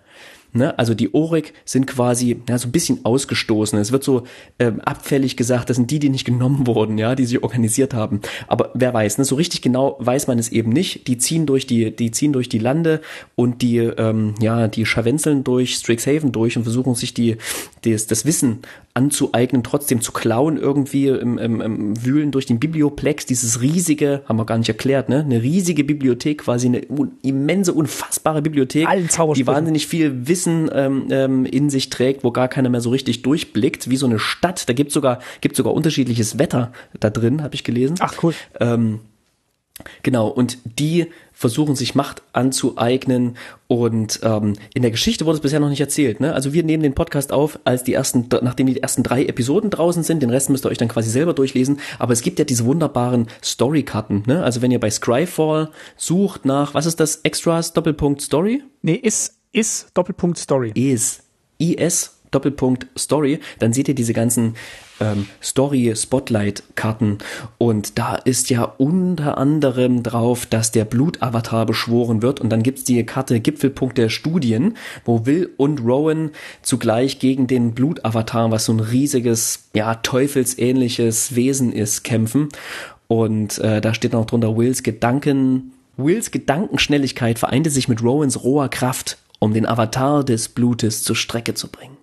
Ne? Also die Orik sind quasi ja, so ein bisschen ausgestoßen. Es wird so ähm, abfällig gesagt, das sind die, die nicht genommen wurden, ja, die sich organisiert haben. Aber wer weiß, ne? so richtig genau weiß man es eben nicht. Die ziehen durch die, die ziehen durch die Lande und die, ähm, ja, die scharwenzeln durch Strixhaven durch und versuchen sich die, das, das Wissen anzueignen, trotzdem zu klauen irgendwie im, im, im Wühlen durch den Biblioplex, dieses riesige, haben wir gar nicht erklärt, ne? Eine riesige Bibliothek, quasi eine immense, unfassbare Bibliothek, die wahnsinnig viel Wissen ähm, ähm, in sich trägt, wo gar keiner mehr so richtig durchblickt, wie so eine Stadt. Da gibt sogar gibt sogar unterschiedliches Wetter da drin, habe ich gelesen. Ach cool. Ähm, Genau, und die versuchen sich Macht anzueignen und ähm, in der Geschichte wurde es bisher noch nicht erzählt. Ne? Also wir nehmen den Podcast auf, als die ersten, nachdem die ersten drei Episoden draußen sind, den Rest müsst ihr euch dann quasi selber durchlesen, aber es gibt ja diese wunderbaren Storykarten. Ne? Also wenn ihr bei Scryfall sucht nach, was ist das, Extras, Doppelpunkt Story? Nee, ist, ist Doppelpunkt Story. Is, IS, Doppelpunkt Story, dann seht ihr diese ganzen ähm, Story-Spotlight-Karten. Und da ist ja unter anderem drauf, dass der Blutavatar beschworen wird. Und dann gibt's die Karte Gipfelpunkt der Studien, wo Will und Rowan zugleich gegen den Blutavatar, was so ein riesiges, ja, teufelsähnliches Wesen ist, kämpfen. Und äh, da steht noch drunter Wills Gedanken. Wills Gedankenschnelligkeit vereinte sich mit Rowans roher Kraft, um den Avatar des Blutes zur Strecke zu bringen.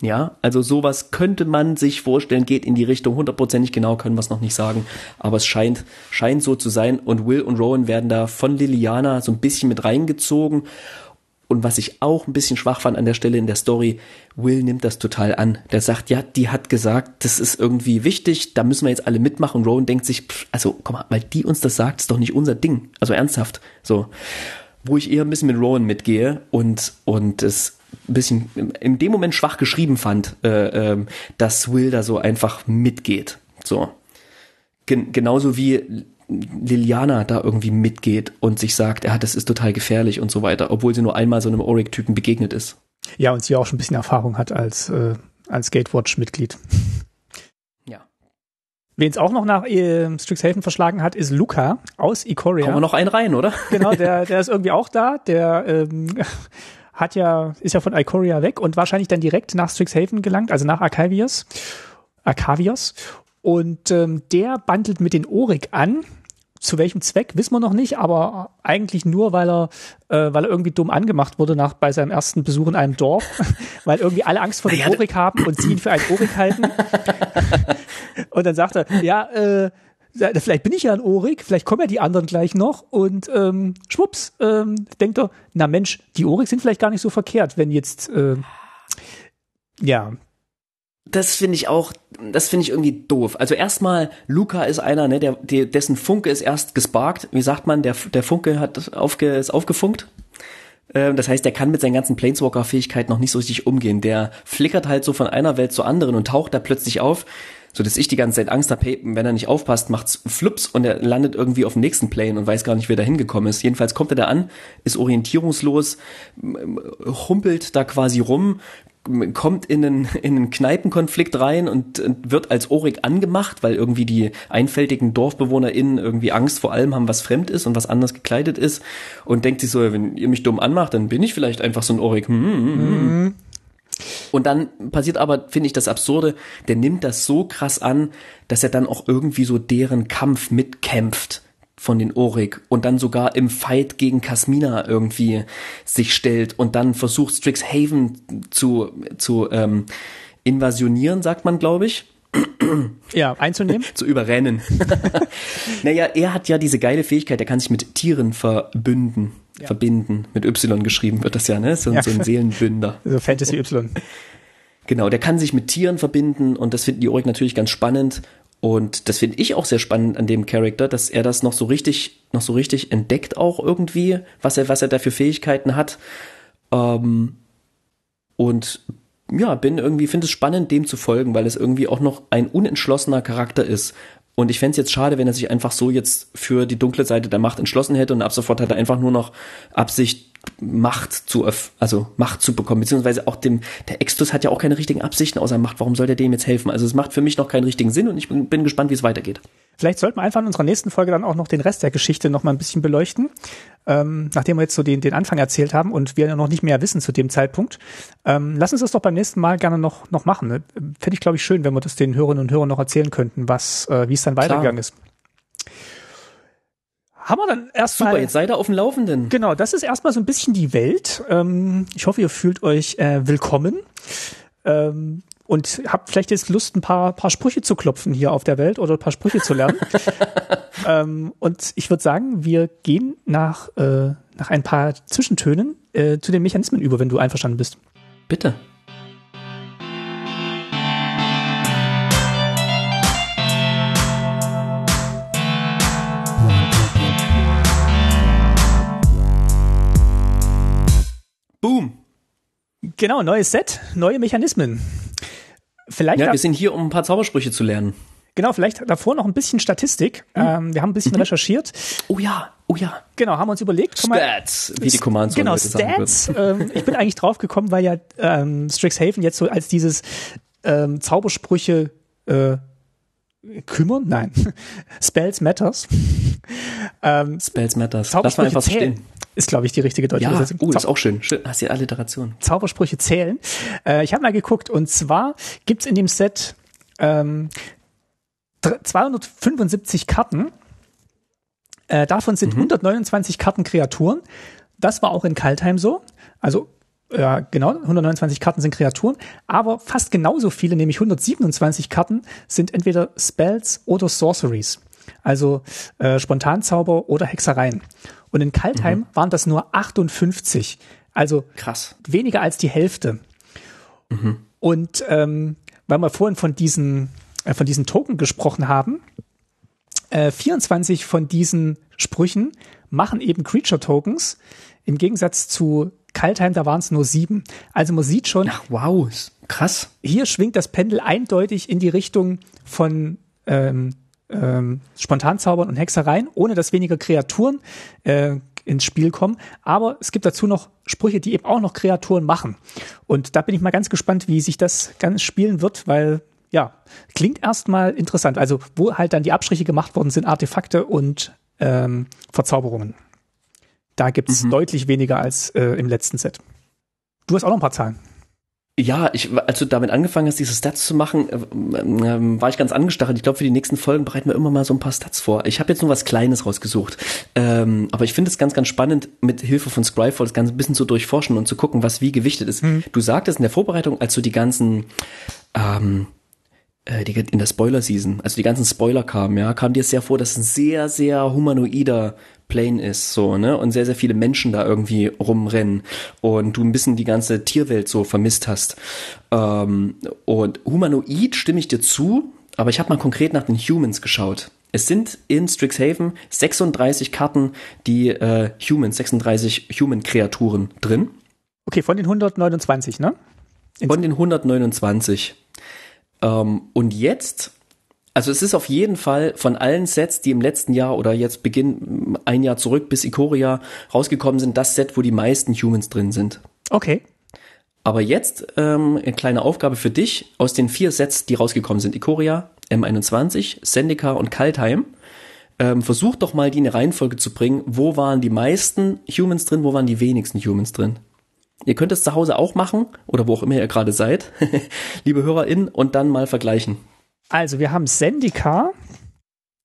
Ja, also sowas könnte man sich vorstellen, geht in die Richtung, hundertprozentig genau können wir es noch nicht sagen, aber es scheint, scheint so zu sein und Will und Rowan werden da von Liliana so ein bisschen mit reingezogen und was ich auch ein bisschen schwach fand an der Stelle in der Story, Will nimmt das total an. Der sagt, ja, die hat gesagt, das ist irgendwie wichtig, da müssen wir jetzt alle mitmachen. Rowan denkt sich, pff, also komm mal, weil die uns das sagt, ist doch nicht unser Ding. Also ernsthaft. So. Wo ich eher ein bisschen mit Rowan mitgehe und, und es ein bisschen in dem Moment schwach geschrieben fand, äh, äh, dass Will da so einfach mitgeht. So. Gen genauso wie Liliana da irgendwie mitgeht und sich sagt, ja, das ist total gefährlich und so weiter, obwohl sie nur einmal so einem Auric-Typen begegnet ist. Ja, und sie auch schon ein bisschen Erfahrung hat als, äh, als Gatewatch-Mitglied. Wen es auch noch nach äh, Strixhaven verschlagen hat, ist Luca aus Ikoria. Kommen wir noch einen rein, oder? Genau, der, der ist irgendwie auch da. Der ähm, hat ja, ist ja von Ikoria weg und wahrscheinlich dann direkt nach Strixhaven gelangt, also nach Arcavius. Arcavius. Und ähm, der bandelt mit den Orik an. Zu welchem Zweck, wissen wir noch nicht, aber eigentlich nur, weil er, äh, weil er irgendwie dumm angemacht wurde nach, bei seinem ersten Besuch in einem Dorf, weil irgendwie alle Angst vor dem naja, Orik haben und sie ihn für einen Orik halten. und dann sagt er, ja, äh, vielleicht bin ich ja ein Orik, vielleicht kommen ja die anderen gleich noch und ähm, schwupps, ähm, denkt er, na Mensch, die Orik sind vielleicht gar nicht so verkehrt, wenn jetzt äh, ja. Das finde ich auch, das finde ich irgendwie doof. Also erstmal, Luca ist einer, ne, der, der, dessen Funke ist erst gesparkt. Wie sagt man, der, der Funke hat aufge, ist aufgefunkt. Ähm, das heißt, der kann mit seinen ganzen Planeswalker-Fähigkeiten noch nicht so richtig umgehen. Der flickert halt so von einer Welt zur anderen und taucht da plötzlich auf so dass ich die ganze Zeit Angst habe, wenn er nicht aufpasst, macht's flups und er landet irgendwie auf dem nächsten Plane und weiß gar nicht, wie er da hingekommen ist. Jedenfalls kommt er da an, ist orientierungslos, humpelt da quasi rum, kommt in einen, in einen Kneipenkonflikt rein und, und wird als Orik angemacht, weil irgendwie die einfältigen DorfbewohnerInnen irgendwie Angst vor allem haben, was fremd ist und was anders gekleidet ist und denkt sich so, wenn ihr mich dumm anmacht, dann bin ich vielleicht einfach so ein Orik. Hm, hm, hm. hm. Mhm. Und dann passiert aber, finde ich, das Absurde, der nimmt das so krass an, dass er dann auch irgendwie so deren Kampf mitkämpft von den Orik und dann sogar im Fight gegen Kasmina irgendwie sich stellt und dann versucht Strixhaven zu, zu ähm, invasionieren, sagt man, glaube ich. Ja, einzunehmen. zu überrennen. naja, er hat ja diese geile Fähigkeit, er kann sich mit Tieren verbünden ja. verbinden. Mit Y geschrieben wird das ja, ne? So, ja. so ein Seelenbünder. So Fantasy Y. Genau, der kann sich mit Tieren verbinden und das finden die Orik natürlich ganz spannend. Und das finde ich auch sehr spannend an dem Charakter, dass er das noch so richtig, noch so richtig entdeckt auch irgendwie, was er, was er da für Fähigkeiten hat. Ähm, und ja, bin irgendwie, finde es spannend, dem zu folgen, weil es irgendwie auch noch ein unentschlossener Charakter ist. Und ich fände es jetzt schade, wenn er sich einfach so jetzt für die dunkle Seite der Macht entschlossen hätte und ab sofort hat er einfach nur noch Absicht, Macht zu also Macht zu bekommen, beziehungsweise auch dem, der Extus hat ja auch keine richtigen Absichten außer Macht. Warum soll der dem jetzt helfen? Also es macht für mich noch keinen richtigen Sinn und ich bin, bin gespannt, wie es weitergeht. Vielleicht sollten wir einfach in unserer nächsten Folge dann auch noch den Rest der Geschichte noch mal ein bisschen beleuchten, ähm, nachdem wir jetzt so den, den Anfang erzählt haben und wir noch nicht mehr wissen zu dem Zeitpunkt. Ähm, lass uns das doch beim nächsten Mal gerne noch, noch machen. Ne? Fände ich, glaube ich, schön, wenn wir das den Hörerinnen und Hörern noch erzählen könnten, was, äh, wie es dann weitergegangen ist haben wir dann erstmal. Super, jetzt seid ihr auf dem Laufenden. Genau, das ist erstmal so ein bisschen die Welt. Ähm, ich hoffe, ihr fühlt euch äh, willkommen. Ähm, und habt vielleicht jetzt Lust, ein paar, paar Sprüche zu klopfen hier auf der Welt oder ein paar Sprüche zu lernen. ähm, und ich würde sagen, wir gehen nach, äh, nach ein paar Zwischentönen äh, zu den Mechanismen über, wenn du einverstanden bist. Bitte. Genau, neues Set, neue Mechanismen. Vielleicht ja, wir sind hier, um ein paar Zaubersprüche zu lernen. Genau, vielleicht davor noch ein bisschen Statistik. Mhm. Ähm, wir haben ein bisschen mhm. recherchiert. Oh ja, oh ja. Genau, haben uns überlegt. Stats, wie die Commands Genau, Stats. Ähm, ich bin eigentlich drauf gekommen, weil ja ähm, Strixhaven jetzt so als dieses ähm, Zaubersprüche äh, kümmern? Nein. Spells Matters. ähm, Spells Matters. Lass mal einfach stehen. Ist, glaube ich, die richtige deutsche ja, Übersetzung. Uh, ist auch schön. schön. Hast du Alliteration. Zaubersprüche zählen. Äh, ich habe mal geguckt und zwar gibt's in dem Set ähm, 275 Karten. Äh, davon sind mhm. 129 Karten Kreaturen. Das war auch in Kaltheim so. Also ja, genau, 129 Karten sind Kreaturen, aber fast genauso viele, nämlich 127 Karten, sind entweder Spells oder Sorceries. Also äh, Spontanzauber oder Hexereien. Und in Kaltheim mhm. waren das nur 58. Also krass. Weniger als die Hälfte. Mhm. Und ähm, weil wir vorhin von diesen, äh, von diesen Token gesprochen haben, äh, 24 von diesen Sprüchen machen eben Creature Tokens. Im Gegensatz zu Kaltheim, da waren es nur sieben. Also man sieht schon. Ach, wow, krass. Hier schwingt das Pendel eindeutig in die Richtung von ähm, ähm, Spontanzaubern und Hexereien, ohne dass weniger Kreaturen äh, ins Spiel kommen. Aber es gibt dazu noch Sprüche, die eben auch noch Kreaturen machen. Und da bin ich mal ganz gespannt, wie sich das ganz spielen wird, weil ja, klingt erstmal interessant. Also wo halt dann die Abstriche gemacht worden sind, Artefakte und ähm, Verzauberungen. Da gibt's mhm. deutlich weniger als äh, im letzten Set. Du hast auch noch ein paar Zahlen. Ja, ich, als du damit angefangen hast, diese Stats zu machen, äh, äh, war ich ganz angestachelt. Ich glaube, für die nächsten Folgen bereiten wir immer mal so ein paar Stats vor. Ich habe jetzt nur was Kleines rausgesucht. Ähm, aber ich finde es ganz, ganz spannend, mit Hilfe von Scryfall das Ganze ein bisschen zu durchforschen und zu gucken, was wie gewichtet ist. Mhm. Du sagtest in der Vorbereitung, als du die ganzen ähm, äh, die, in der Spoiler-Season, also die ganzen Spoiler kamen, ja, kam dir sehr vor, dass ein sehr, sehr humanoider Plane ist, so, ne, und sehr, sehr viele Menschen da irgendwie rumrennen und du ein bisschen die ganze Tierwelt so vermisst hast. Ähm, und humanoid stimme ich dir zu, aber ich habe mal konkret nach den Humans geschaut. Es sind in Strixhaven 36 Karten, die äh, Humans, 36 Human-Kreaturen drin. Okay, von den 129, ne? In von den 129. Ähm, und jetzt, also es ist auf jeden Fall von allen Sets, die im letzten Jahr oder jetzt Beginn ein Jahr zurück bis Ikoria rausgekommen sind, das Set, wo die meisten Humans drin sind. Okay. Aber jetzt ähm, eine kleine Aufgabe für dich aus den vier Sets, die rausgekommen sind: Ikoria, M21, Sendika und Kaltheim. Ähm, versuch doch mal die in eine Reihenfolge zu bringen. Wo waren die meisten Humans drin? Wo waren die wenigsten Humans drin? Ihr könnt es zu Hause auch machen oder wo auch immer ihr gerade seid, liebe HörerInnen, und dann mal vergleichen. Also, wir haben Sendika.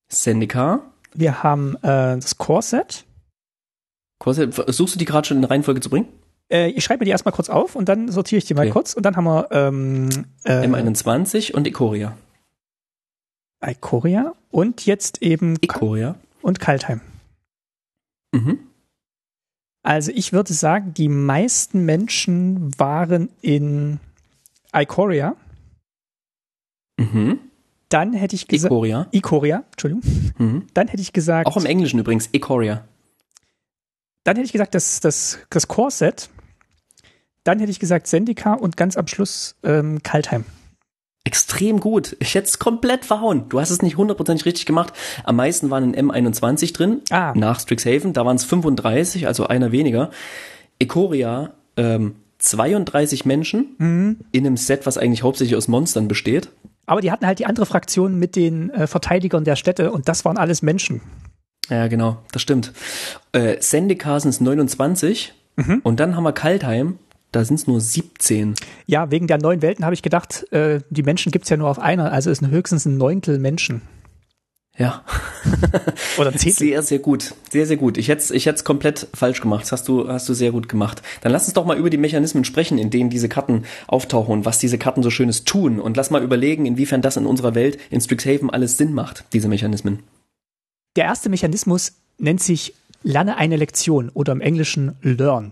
Sendika. Wir haben äh, das Core-Set. Core-Set. Versuchst du die gerade schon in Reihenfolge zu bringen? Äh, ich schreibe mir die erstmal kurz auf und dann sortiere ich die mal okay. kurz. Und dann haben wir ähm, äh, M21 und Ikoria. Ikoria und jetzt eben Ikoria. Und Kaltheim. Mhm. Also ich würde sagen, die meisten Menschen waren in Ikoria. Mhm. Dann hätte ich gesagt. Ikoria. Ikoria, Entschuldigung. Mhm. Dann hätte ich gesagt. Auch im Englischen übrigens, Ikoria. Dann hätte ich gesagt, das, das, das Core-Set. Dann hätte ich gesagt Sendika und ganz am Schluss ähm, Kaltheim extrem gut. Ich hätte es komplett verhauen. Du hast es nicht hundertprozentig richtig gemacht. Am meisten waren in M21 drin, ah. nach Strixhaven. Da waren es 35, also einer weniger. Ikoria, ähm, 32 Menschen mhm. in einem Set, was eigentlich hauptsächlich aus Monstern besteht. Aber die hatten halt die andere Fraktion mit den äh, Verteidigern der Städte und das waren alles Menschen. Ja, genau, das stimmt. Äh, Sendika sind 29 mhm. und dann haben wir Kaltheim, da sind es nur 17. Ja, wegen der neuen Welten habe ich gedacht, äh, die Menschen gibt es ja nur auf einer, also ist höchstens ein Neuntel Menschen. Ja. Oder Zehntel. Sehr, sehr gut. Sehr, sehr gut. Ich hätte es ich hätt's komplett falsch gemacht. Das hast du, hast du sehr gut gemacht. Dann lass uns doch mal über die Mechanismen sprechen, in denen diese Karten auftauchen und was diese Karten so Schönes tun. Und lass mal überlegen, inwiefern das in unserer Welt in Strixhaven alles Sinn macht, diese Mechanismen. Der erste Mechanismus nennt sich Lerne eine Lektion oder im Englischen Learn.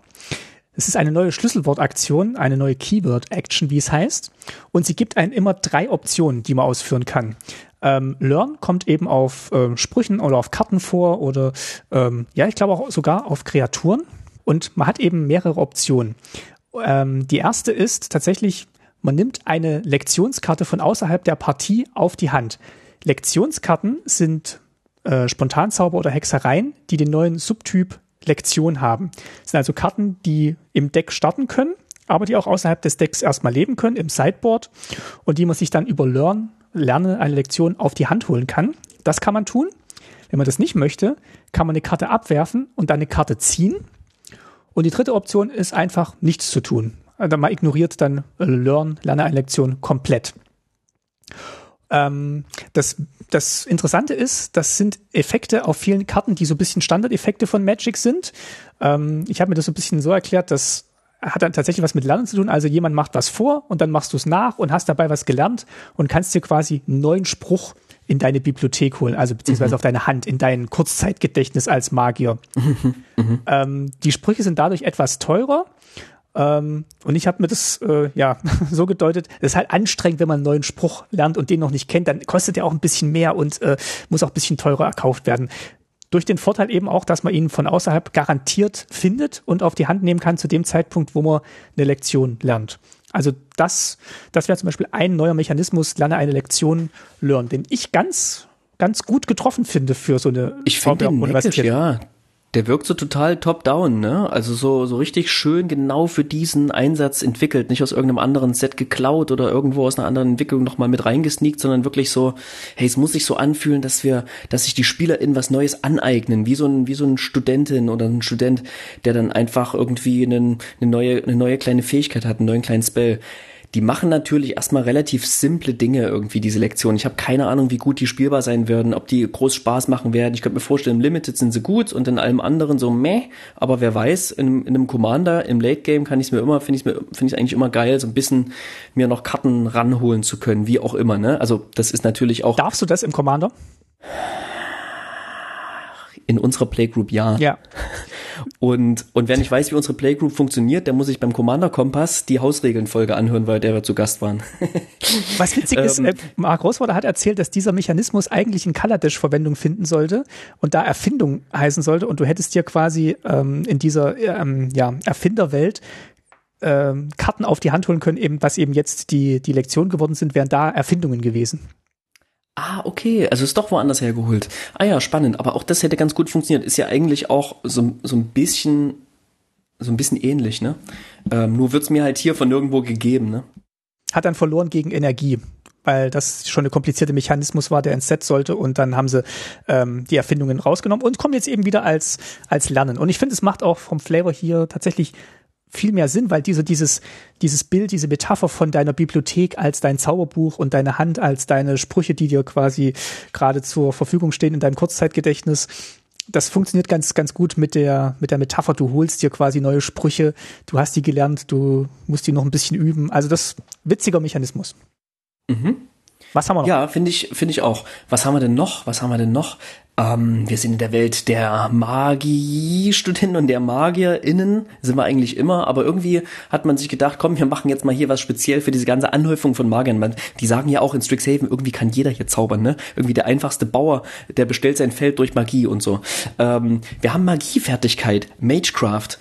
Es ist eine neue Schlüsselwortaktion, eine neue Keyword-Action, wie es heißt. Und sie gibt einem immer drei Optionen, die man ausführen kann. Ähm, Learn kommt eben auf ähm, Sprüchen oder auf Karten vor oder ähm, ja, ich glaube auch sogar auf Kreaturen. Und man hat eben mehrere Optionen. Ähm, die erste ist tatsächlich, man nimmt eine Lektionskarte von außerhalb der Partie auf die Hand. Lektionskarten sind äh, Spontanzauber oder Hexereien, die den neuen Subtyp Lektion haben. Das sind also Karten, die im Deck starten können, aber die auch außerhalb des Decks erstmal leben können, im Sideboard und die man sich dann über Learn, Lerne eine Lektion auf die Hand holen kann. Das kann man tun. Wenn man das nicht möchte, kann man eine Karte abwerfen und dann eine Karte ziehen. Und die dritte Option ist einfach nichts zu tun. Also man ignoriert dann Learn, Lerne eine Lektion komplett. Ähm, das, das Interessante ist, das sind Effekte auf vielen Karten, die so ein bisschen Standardeffekte von Magic sind. Ähm, ich habe mir das so ein bisschen so erklärt, dass hat dann tatsächlich was mit Lernen zu tun. Also jemand macht was vor und dann machst du es nach und hast dabei was gelernt und kannst dir quasi einen neuen Spruch in deine Bibliothek holen, also beziehungsweise mhm. auf deine Hand, in dein Kurzzeitgedächtnis als Magier. Mhm. Mhm. Ähm, die Sprüche sind dadurch etwas teurer ähm, und ich habe mir das äh, ja so gedeutet, es ist halt anstrengend, wenn man einen neuen Spruch lernt und den noch nicht kennt, dann kostet der auch ein bisschen mehr und äh, muss auch ein bisschen teurer erkauft werden. Durch den Vorteil eben auch, dass man ihn von außerhalb garantiert findet und auf die Hand nehmen kann zu dem Zeitpunkt, wo man eine Lektion lernt. Also das, das wäre zum Beispiel ein neuer Mechanismus, lerne eine Lektion lernen, den ich ganz, ganz gut getroffen finde für so eine ich finde Universität. Ja, Der wirkt so total top-down, ne? Also so, so richtig schön genau für diesen Einsatz entwickelt. Nicht aus irgendeinem anderen Set geklaut oder irgendwo aus einer anderen Entwicklung nochmal mit reingesneakt, sondern wirklich so, hey, es muss sich so anfühlen, dass wir, dass sich die SpielerInnen was Neues aneignen, wie so ein, wie so ein Studentin oder ein Student, der dann einfach irgendwie einen, eine neue, eine neue kleine Fähigkeit hat, einen neuen kleinen Spell die machen natürlich erstmal relativ simple Dinge irgendwie, diese Lektion. Ich habe keine Ahnung, wie gut die spielbar sein werden, ob die groß Spaß machen werden. Ich könnte mir vorstellen, im Limited sind sie gut und in allem anderen so meh, aber wer weiß, in, in einem Commander, im Late Game kann ich es mir immer, finde ich mir, finde ich eigentlich immer geil, so ein bisschen mir noch Karten ranholen zu können, wie auch immer, ne? Also, das ist natürlich auch. Darfst du das im Commander? In unserer Playgroup ja. Ja. Und, und wenn ich weiß, wie unsere Playgroup funktioniert, dann muss ich beim Commander Kompass die Hausregeln-Folge anhören, weil der wir zu Gast waren. Was witzig ist, ähm, äh, Mark Roswater hat erzählt, dass dieser Mechanismus eigentlich in Kaladesh Verwendung finden sollte und da Erfindung heißen sollte und du hättest dir quasi ähm, in dieser ähm, ja, Erfinderwelt ähm, Karten auf die Hand holen können, eben was eben jetzt die, die Lektion geworden sind, wären da Erfindungen gewesen. Ah, okay, also ist doch woanders hergeholt. Ah ja, spannend, aber auch das hätte ganz gut funktioniert. Ist ja eigentlich auch so, so ein bisschen, so ein bisschen ähnlich, ne? Ähm, nur wird's mir halt hier von nirgendwo gegeben, ne? Hat dann verloren gegen Energie, weil das schon ein komplizierter Mechanismus war, der ins Set sollte und dann haben sie ähm, die Erfindungen rausgenommen und kommen jetzt eben wieder als, als Lernen. Und ich finde, es macht auch vom Flavor hier tatsächlich viel mehr Sinn, weil diese, dieses, dieses Bild, diese Metapher von deiner Bibliothek als dein Zauberbuch und deine Hand als deine Sprüche, die dir quasi gerade zur Verfügung stehen in deinem Kurzzeitgedächtnis, das funktioniert ganz, ganz gut mit der, mit der Metapher. Du holst dir quasi neue Sprüche, du hast die gelernt, du musst die noch ein bisschen üben. Also das witziger Mechanismus. Mhm. Was haben wir noch? Ja, finde ich, finde ich auch. Was haben wir denn noch? Was haben wir denn noch? Ähm, wir sind in der Welt der Magiestudenten und der MagierInnen, sind wir eigentlich immer, aber irgendwie hat man sich gedacht, komm, wir machen jetzt mal hier was speziell für diese ganze Anhäufung von Magiern. Man, die sagen ja auch in Strixhaven, irgendwie kann jeder hier zaubern, ne? Irgendwie der einfachste Bauer, der bestellt sein Feld durch Magie und so. Ähm, wir haben Magiefertigkeit, Magecraft,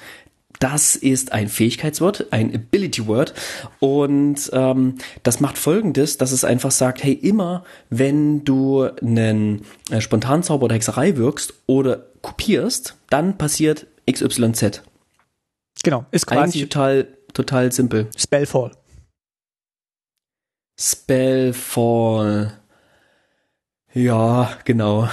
das ist ein Fähigkeitswort, ein Ability Word. Und ähm, das macht folgendes, dass es einfach sagt, hey, immer wenn du einen äh, Spontanzauber oder Hexerei wirkst oder kopierst, dann passiert XYZ. Genau, ist quasi Eigentlich total, total simpel. Spellfall. Spellfall. Ja, genau.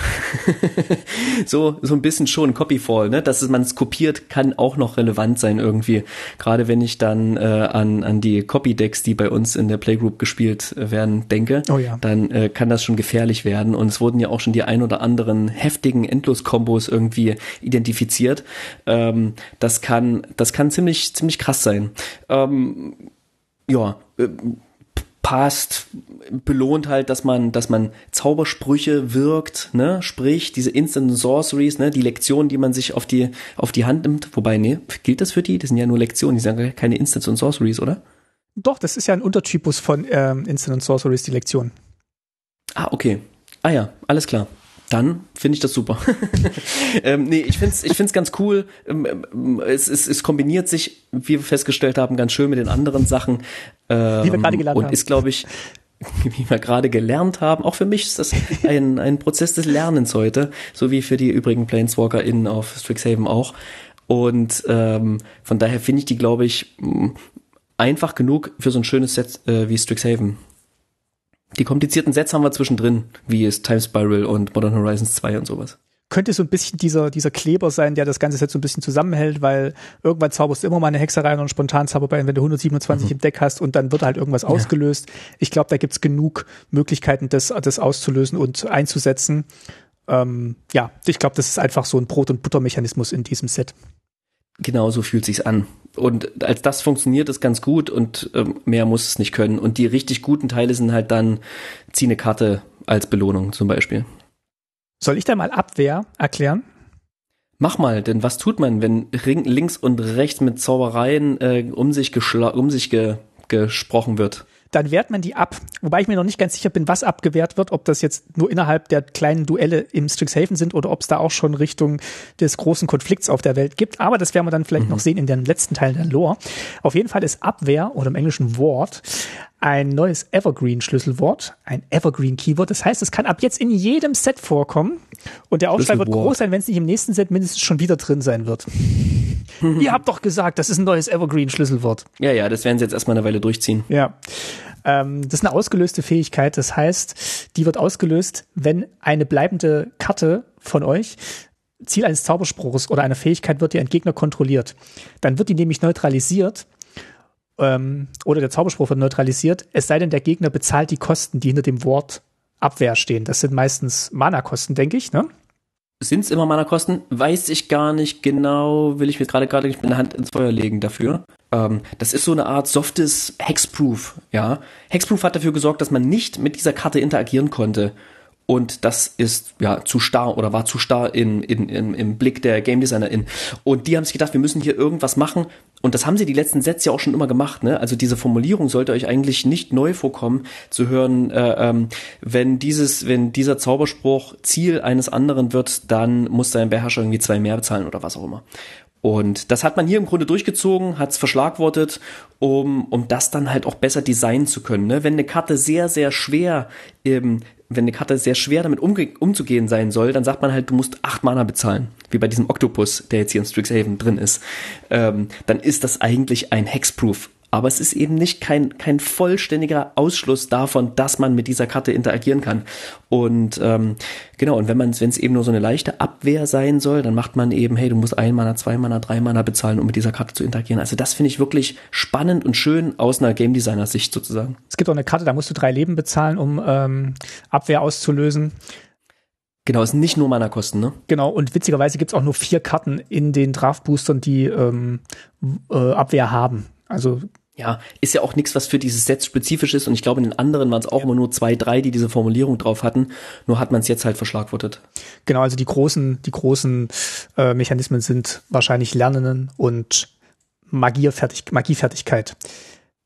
so, so ein bisschen schon Copyfall, ne? Dass man es kopiert, kann auch noch relevant sein irgendwie. Gerade wenn ich dann äh, an, an die Copy-Decks, die bei uns in der Playgroup gespielt werden, denke, oh ja. dann äh, kann das schon gefährlich werden. Und es wurden ja auch schon die ein oder anderen heftigen Endlos-Kombos irgendwie identifiziert. Ähm, das kann, das kann ziemlich, ziemlich krass sein. Ähm, ja, äh, passt, belohnt halt, dass man, dass man Zaubersprüche wirkt, ne, sprich, diese Instant Sorceries, ne, die Lektionen, die man sich auf die, auf die Hand nimmt, wobei, ne, gilt das für die? Das sind ja nur Lektionen, die sind keine Instant und Sorceries, oder? Doch, das ist ja ein Untertypus von ähm, Instant und Sorceries, die Lektion. Ah, okay. Ah ja, alles klar dann finde ich das super. ähm, nee, ich finde es ich find's ganz cool. Ähm, ähm, es, es, es kombiniert sich, wie wir festgestellt haben, ganz schön mit den anderen Sachen. Ähm, wie wir gerade gelernt und haben. Und ist, glaube ich, wie wir gerade gelernt haben, auch für mich ist das ein, ein Prozess des Lernens heute, so wie für die übrigen PlaneswalkerInnen auf Strixhaven auch. Und ähm, von daher finde ich die, glaube ich, einfach genug für so ein schönes Set äh, wie Strixhaven. Die komplizierten Sets haben wir zwischendrin, wie es Time Spiral und Modern Horizons 2 und sowas. Könnte so ein bisschen dieser, dieser Kleber sein, der das ganze Set so ein bisschen zusammenhält, weil irgendwann zauberst du immer mal eine Hexerei und einen Spontanzauber bei, wenn du 127 mhm. im Deck hast und dann wird halt irgendwas ja. ausgelöst. Ich glaube, da gibt's genug Möglichkeiten, das, das auszulösen und einzusetzen. Ähm, ja, ich glaube, das ist einfach so ein Brot- und Buttermechanismus in diesem Set. Genau so fühlt sich's an. Und als das funktioniert, ist ganz gut und ähm, mehr muss es nicht können. Und die richtig guten Teile sind halt dann, zieh eine Karte als Belohnung zum Beispiel. Soll ich da mal Abwehr erklären? Mach mal, denn was tut man, wenn links und rechts mit Zaubereien äh, um sich, um sich ge gesprochen wird? Dann wehrt man die ab. Wobei ich mir noch nicht ganz sicher bin, was abgewehrt wird, ob das jetzt nur innerhalb der kleinen Duelle im Strixhaven sind oder ob es da auch schon Richtung des großen Konflikts auf der Welt gibt. Aber das werden wir dann vielleicht mhm. noch sehen in den letzten Teilen der Lore. Auf jeden Fall ist Abwehr oder im englischen Wort ein neues Evergreen-Schlüsselwort, ein Evergreen-Keyword. Das heißt, es kann ab jetzt in jedem Set vorkommen und der Aufschrei wird groß sein, wenn es nicht im nächsten Set mindestens schon wieder drin sein wird. Ihr habt doch gesagt, das ist ein neues Evergreen-Schlüsselwort. Ja, ja, das werden sie jetzt erstmal eine Weile durchziehen. Ja. Ähm, das ist eine ausgelöste Fähigkeit. Das heißt, die wird ausgelöst, wenn eine bleibende Karte von euch Ziel eines Zauberspruchs oder einer Fähigkeit wird, die ein Gegner kontrolliert. Dann wird die nämlich neutralisiert ähm, oder der Zauberspruch wird neutralisiert, es sei denn, der Gegner bezahlt die Kosten, die hinter dem Wort Abwehr stehen. Das sind meistens Mana-Kosten, denke ich, ne? Sind es immer Mana-Kosten? Weiß ich gar nicht genau, will ich mir gerade gerade nicht mit der Hand ins Feuer legen dafür. Ähm, das ist so eine Art softes Hexproof, ja. Hexproof hat dafür gesorgt, dass man nicht mit dieser Karte interagieren konnte. Und das ist ja zu starr oder war zu starr in, in, in, im Blick der Game Designerin. Und die haben sich gedacht, wir müssen hier irgendwas machen. Und das haben sie die letzten Sätze ja auch schon immer gemacht. Ne? Also diese Formulierung sollte euch eigentlich nicht neu vorkommen, zu hören, äh, ähm, wenn dieses, wenn dieser Zauberspruch Ziel eines anderen wird, dann muss sein Beherrscher irgendwie zwei mehr bezahlen oder was auch immer. Und das hat man hier im Grunde durchgezogen, hat es verschlagwortet, um, um das dann halt auch besser designen zu können. Ne? Wenn eine Karte sehr, sehr schwer im wenn eine Karte sehr schwer damit umzugehen sein soll, dann sagt man halt, du musst acht Mana bezahlen, wie bei diesem Octopus, der jetzt hier in Strixhaven drin ist. Ähm, dann ist das eigentlich ein Hexproof aber es ist eben nicht kein, kein vollständiger Ausschluss davon, dass man mit dieser Karte interagieren kann. Und ähm, genau, und wenn man wenn es eben nur so eine leichte Abwehr sein soll, dann macht man eben, hey, du musst ein Mana, zwei Mana, drei Mana bezahlen, um mit dieser Karte zu interagieren. Also das finde ich wirklich spannend und schön aus einer Game Designer Sicht sozusagen. Es gibt auch eine Karte, da musst du drei Leben bezahlen, um ähm, Abwehr auszulösen. Genau, es sind nicht nur Mana-Kosten, ne? Genau, und witzigerweise gibt es auch nur vier Karten in den Draft-Boostern, die ähm, äh, Abwehr haben. Also ja, ist ja auch nichts, was für dieses Set spezifisch ist. Und ich glaube, in den anderen waren es auch immer nur zwei, drei, die diese Formulierung drauf hatten. Nur hat man es jetzt halt verschlagwortet. Genau, also die großen, die großen äh, Mechanismen sind wahrscheinlich Lernen und Magierfertig Magiefertigkeit.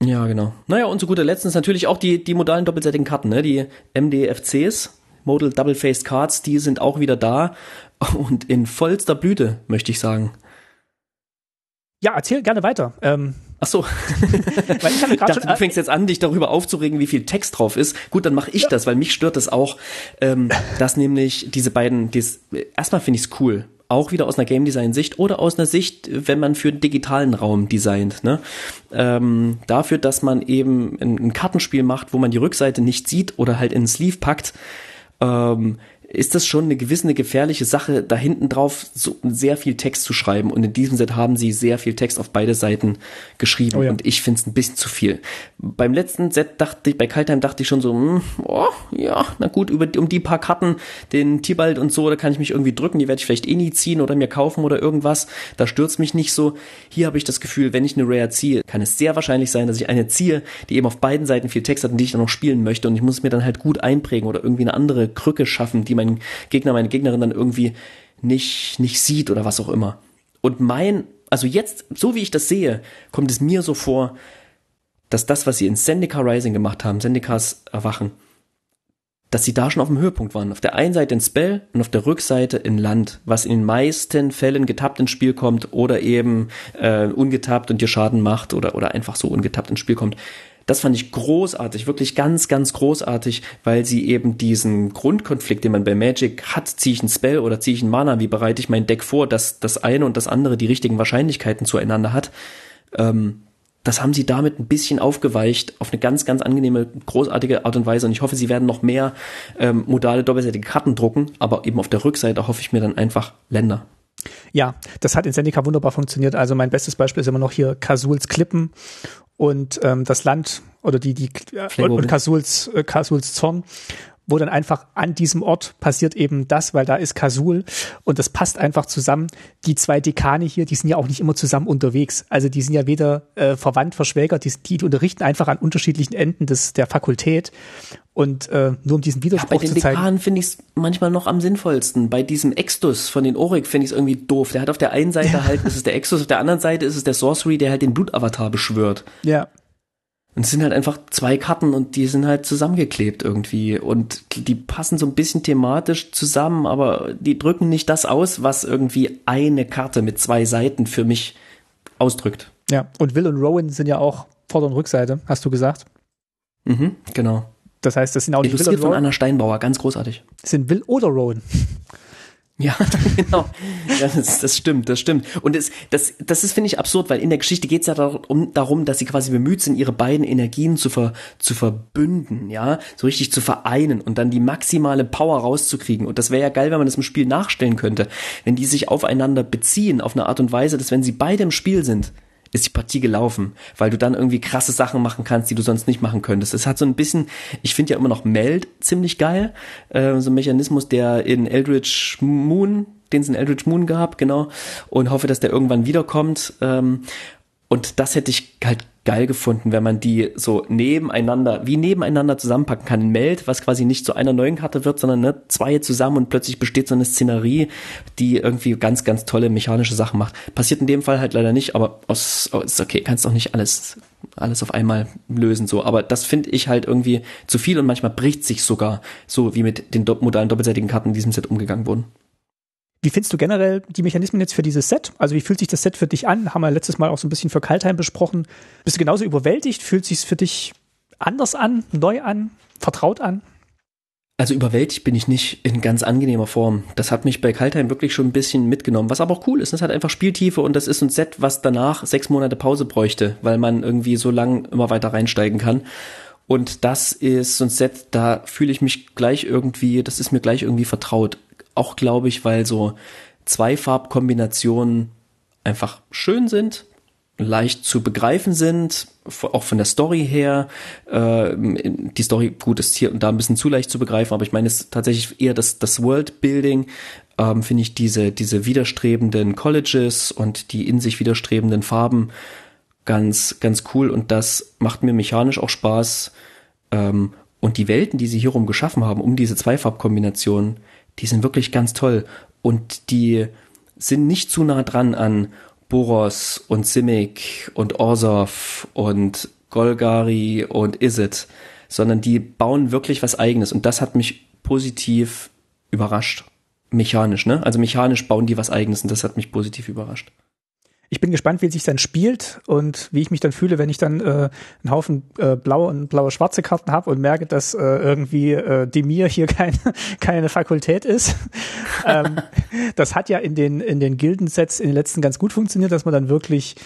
Ja, genau. Naja, und zu guter Letzt ist natürlich auch die, die modalen doppelseitigen Karten, ne? Die MDFCs, Modal Double-Faced Cards, die sind auch wieder da. Und in vollster Blüte, möchte ich sagen. Ja, erzähl gerne weiter. Ähm, Ach so. weil ich, dachte, schon, du fängst jetzt an, dich darüber aufzuregen, wie viel Text drauf ist. Gut, dann mache ich ja. das, weil mich stört das auch, ähm, dass nämlich diese beiden, dies, erstmal finde ich es cool, auch wieder aus einer Game Design Sicht oder aus einer Sicht, wenn man für den digitalen Raum designt, ne? Ähm, dafür, dass man eben ein, ein, Kartenspiel macht, wo man die Rückseite nicht sieht oder halt in den Sleeve packt, ähm, ist das schon eine gewisse eine gefährliche Sache, da hinten drauf so sehr viel Text zu schreiben. Und in diesem Set haben sie sehr viel Text auf beide Seiten geschrieben. Oh ja. Und ich finde es ein bisschen zu viel. Beim letzten Set dachte ich, bei Kaltheim dachte ich schon so, hm, oh, ja, na gut, über, um die paar Karten, den Tibalt und so, da kann ich mich irgendwie drücken, die werde ich vielleicht eh nie ziehen oder mir kaufen oder irgendwas. Da stürzt mich nicht so. Hier habe ich das Gefühl, wenn ich eine Rare ziehe, kann es sehr wahrscheinlich sein, dass ich eine ziehe, die eben auf beiden Seiten viel Text hat und die ich dann noch spielen möchte. Und ich muss mir dann halt gut einprägen oder irgendwie eine andere Krücke schaffen, die mein Gegner, meine Gegnerin dann irgendwie nicht, nicht sieht oder was auch immer. Und mein, also jetzt, so wie ich das sehe, kommt es mir so vor, dass das, was sie in Zendika Rising gemacht haben, Zendikas Erwachen, dass sie da schon auf dem Höhepunkt waren. Auf der einen Seite in Spell und auf der Rückseite in Land, was in den meisten Fällen getappt ins Spiel kommt oder eben äh, ungetappt und dir Schaden macht oder, oder einfach so ungetappt ins Spiel kommt. Das fand ich großartig, wirklich ganz, ganz großartig, weil sie eben diesen Grundkonflikt, den man bei Magic hat, ziehe ich ein Spell oder ziehe ich ein Mana, wie bereite ich mein Deck vor, dass das eine und das andere die richtigen Wahrscheinlichkeiten zueinander hat. Ähm, das haben sie damit ein bisschen aufgeweicht auf eine ganz, ganz angenehme, großartige Art und Weise. Und ich hoffe, sie werden noch mehr ähm, modale, doppelseitige Karten drucken, aber eben auf der Rückseite hoffe ich mir dann einfach Länder. Ja, das hat in Zendika wunderbar funktioniert. Also mein bestes Beispiel ist immer noch hier Kasuls Klippen und ähm, das Land oder die die und, und Kasuls äh, Kasuls Zorn wo dann einfach an diesem Ort passiert eben das, weil da ist Kasul und das passt einfach zusammen. Die zwei Dekane hier, die sind ja auch nicht immer zusammen unterwegs. Also die sind ja weder äh, verwandt, verschwägert, die, die unterrichten einfach an unterschiedlichen Enden des, der Fakultät. Und äh, nur um diesen Widerspruch ja, bei den zu zeigen. Dekanen finde ich es manchmal noch am sinnvollsten. Bei diesem Extus von den Oryx finde ich es irgendwie doof. Der hat auf der einen Seite ja. halt, ist es der Extus, auf der anderen Seite ist es der Sorcery, der halt den Blutavatar beschwört. Ja. Und es sind halt einfach zwei Karten und die sind halt zusammengeklebt irgendwie. Und die passen so ein bisschen thematisch zusammen, aber die drücken nicht das aus, was irgendwie eine Karte mit zwei Seiten für mich ausdrückt. Ja, und Will und Rowan sind ja auch Vorder- und Rückseite, hast du gesagt. Mhm, genau. Das heißt, das sind auch nicht Illustriert Will von Anna Steinbauer, ganz großartig. Das sind Will oder Rowan. Ja, genau. Ja, das, das stimmt, das stimmt. Und das, das, das ist, finde ich, absurd, weil in der Geschichte geht es ja darum, darum, dass sie quasi bemüht sind, ihre beiden Energien zu, ver, zu verbünden, ja, so richtig zu vereinen und dann die maximale Power rauszukriegen. Und das wäre ja geil, wenn man das im Spiel nachstellen könnte, wenn die sich aufeinander beziehen, auf eine Art und Weise, dass wenn sie beide im Spiel sind, ist die Partie gelaufen, weil du dann irgendwie krasse Sachen machen kannst, die du sonst nicht machen könntest. Es hat so ein bisschen, ich finde ja immer noch Meld ziemlich geil, äh, so ein Mechanismus, der in Eldritch Moon, den es in Eldritch Moon gab, genau, und hoffe, dass der irgendwann wiederkommt. Ähm, und das hätte ich halt geil gefunden, wenn man die so nebeneinander, wie nebeneinander zusammenpacken kann. Ein Meld, was quasi nicht zu einer neuen Karte wird, sondern ne, zwei zusammen und plötzlich besteht so eine Szenerie, die irgendwie ganz, ganz tolle mechanische Sachen macht. Passiert in dem Fall halt leider nicht, aber aus, oh, ist okay, kannst auch nicht alles, alles auf einmal lösen, so. Aber das finde ich halt irgendwie zu viel und manchmal bricht sich sogar, so wie mit den modalen doppelseitigen Karten in diesem Set umgegangen wurden. Wie findest du generell die Mechanismen jetzt für dieses Set? Also wie fühlt sich das Set für dich an? Haben wir letztes Mal auch so ein bisschen für Kaltheim besprochen. Bist du genauso überwältigt? Fühlt sich für dich anders an, neu an, vertraut an? Also überwältigt bin ich nicht in ganz angenehmer Form. Das hat mich bei Kaltheim wirklich schon ein bisschen mitgenommen. Was aber auch cool ist, das hat einfach Spieltiefe und das ist ein Set, was danach sechs Monate Pause bräuchte, weil man irgendwie so lang immer weiter reinsteigen kann. Und das ist so ein Set, da fühle ich mich gleich irgendwie, das ist mir gleich irgendwie vertraut auch, glaube ich, weil so zwei Farbkombinationen einfach schön sind, leicht zu begreifen sind, auch von der Story her. Äh, die Story, gut, ist hier und da ein bisschen zu leicht zu begreifen, aber ich meine, es ist tatsächlich eher das, das Worldbuilding, ähm, finde ich diese, diese widerstrebenden Colleges und die in sich widerstrebenden Farben ganz, ganz cool und das macht mir mechanisch auch Spaß. Ähm, und die Welten, die sie hierum geschaffen haben, um diese Zweifarbkombination, die sind wirklich ganz toll und die sind nicht zu nah dran an Boros und Simic und Orsov und Golgari und Isit, sondern die bauen wirklich was eigenes und das hat mich positiv überrascht. Mechanisch, ne? Also mechanisch bauen die was eigenes und das hat mich positiv überrascht ich bin gespannt, wie es sich dann spielt und wie ich mich dann fühle, wenn ich dann äh, einen Haufen äh, blaue und blaue schwarze Karten habe und merke, dass äh, irgendwie äh, Demir hier kein, keine Fakultät ist. ähm, das hat ja in den in den Gildensets in den letzten ganz gut funktioniert, dass man dann wirklich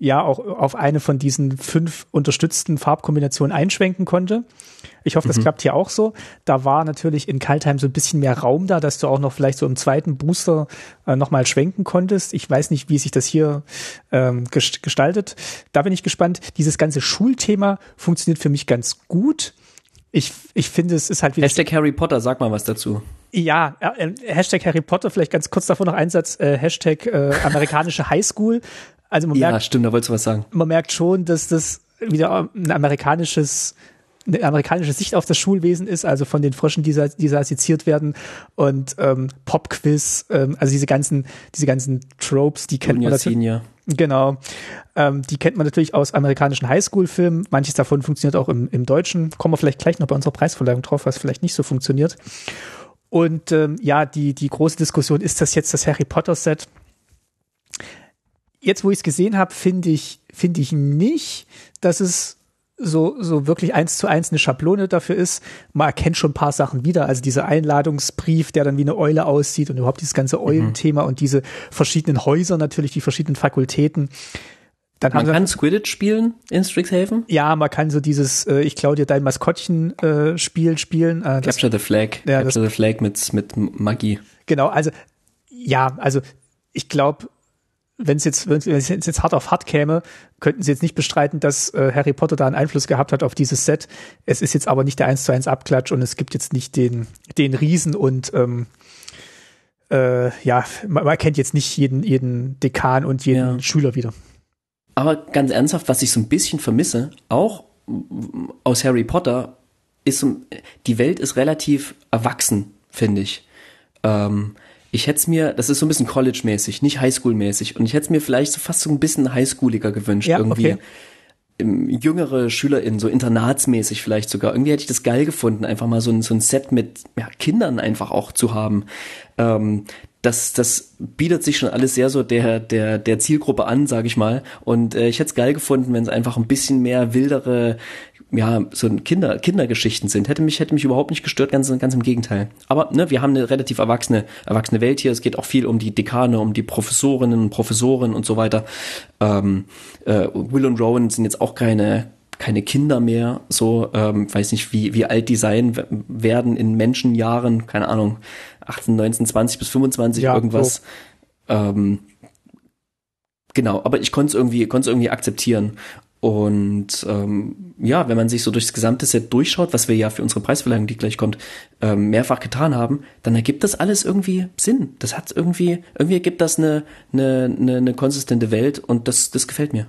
ja auch auf eine von diesen fünf unterstützten Farbkombinationen einschwenken konnte. Ich hoffe, das mhm. klappt hier auch so. Da war natürlich in Kaltheim so ein bisschen mehr Raum da, dass du auch noch vielleicht so im zweiten Booster äh, nochmal schwenken konntest. Ich weiß nicht, wie sich das hier ähm, gestaltet. Da bin ich gespannt. Dieses ganze Schulthema funktioniert für mich ganz gut. Ich, ich finde, es ist halt wieder. Hashtag Harry Potter, sag mal was dazu. Ja, äh, Hashtag Harry Potter, vielleicht ganz kurz davor noch Einsatz, äh, Hashtag äh, amerikanische Highschool. Also man ja, merkt, stimmt, da wolltest du was sagen. Man merkt schon, dass das wieder ein amerikanisches eine amerikanische Sicht auf das Schulwesen ist, also von den Fröschen, die, die seziert werden und ähm, Popquiz, ähm, also diese ganzen, diese ganzen Tropes, die kennt Junior, man natürlich. Senior. Genau. Ähm, die kennt man natürlich aus amerikanischen Highschool-Filmen. Manches davon funktioniert auch im, im Deutschen. Kommen wir vielleicht gleich noch bei unserer Preisverleihung drauf, was vielleicht nicht so funktioniert. Und ähm, ja, die, die große Diskussion, ist das jetzt das Harry Potter-Set? jetzt, wo ich es gesehen habe, finde ich, finde ich nicht, dass es so, so wirklich eins zu eins eine Schablone dafür ist. Man erkennt schon ein paar Sachen wieder. Also dieser Einladungsbrief, der dann wie eine Eule aussieht und überhaupt dieses ganze mhm. Eulenthema mhm. und diese verschiedenen Häuser natürlich, die verschiedenen Fakultäten. Dann man kann Squidditch spielen in Strixhaven? Ja, man kann so dieses äh, Ich klau dir dein Maskottchen äh, Spiel spielen. Äh, das, Capture the Flag. Ja, Capture das, the Flag mit, mit Magie. Genau, also ja, also ich glaube, wenn es jetzt, wenn es jetzt hart auf hart käme, könnten sie jetzt nicht bestreiten, dass äh, Harry Potter da einen Einfluss gehabt hat auf dieses Set. Es ist jetzt aber nicht der 1 zu 1 Abklatsch und es gibt jetzt nicht den, den Riesen und ähm, äh, ja, man, man kennt jetzt nicht jeden, jeden Dekan und jeden ja. Schüler wieder. Aber ganz ernsthaft, was ich so ein bisschen vermisse, auch aus Harry Potter, ist die Welt ist relativ erwachsen, finde ich. Ähm, ich hätte es mir, das ist so ein bisschen College-mäßig, nicht Highschool-mäßig. Und ich hätte es mir vielleicht so fast so ein bisschen Highschooliger gewünscht. Ja, irgendwie. Okay. Jüngere SchülerInnen, so internatsmäßig vielleicht sogar. Irgendwie hätte ich das geil gefunden, einfach mal so ein, so ein Set mit ja, Kindern einfach auch zu haben. Ähm, das, das bietet sich schon alles sehr so der, der, der Zielgruppe an, sage ich mal. Und äh, ich hätte es geil gefunden, wenn es einfach ein bisschen mehr wildere, ja, so Kinder, Kindergeschichten sind. Hätte mich, hätte mich überhaupt nicht gestört, ganz, ganz im Gegenteil. Aber ne, wir haben eine relativ erwachsene, erwachsene Welt hier. Es geht auch viel um die Dekane, um die Professorinnen und Professoren und so weiter. Ähm, äh, Will und Rowan sind jetzt auch keine, keine Kinder mehr, so, ähm, weiß nicht, wie, wie alt die sein werden in Menschenjahren, keine Ahnung, 18, 19, 20 bis 25, ja, irgendwas. So. Ähm, genau, aber ich konnte es irgendwie, konnte es irgendwie akzeptieren. Und ähm, ja, wenn man sich so durchs gesamte Set durchschaut, was wir ja für unsere Preisverleihung, die gleich kommt, ähm, mehrfach getan haben, dann ergibt das alles irgendwie Sinn. Das hat irgendwie, irgendwie ergibt das eine, eine, eine, eine konsistente Welt und das, das gefällt mir.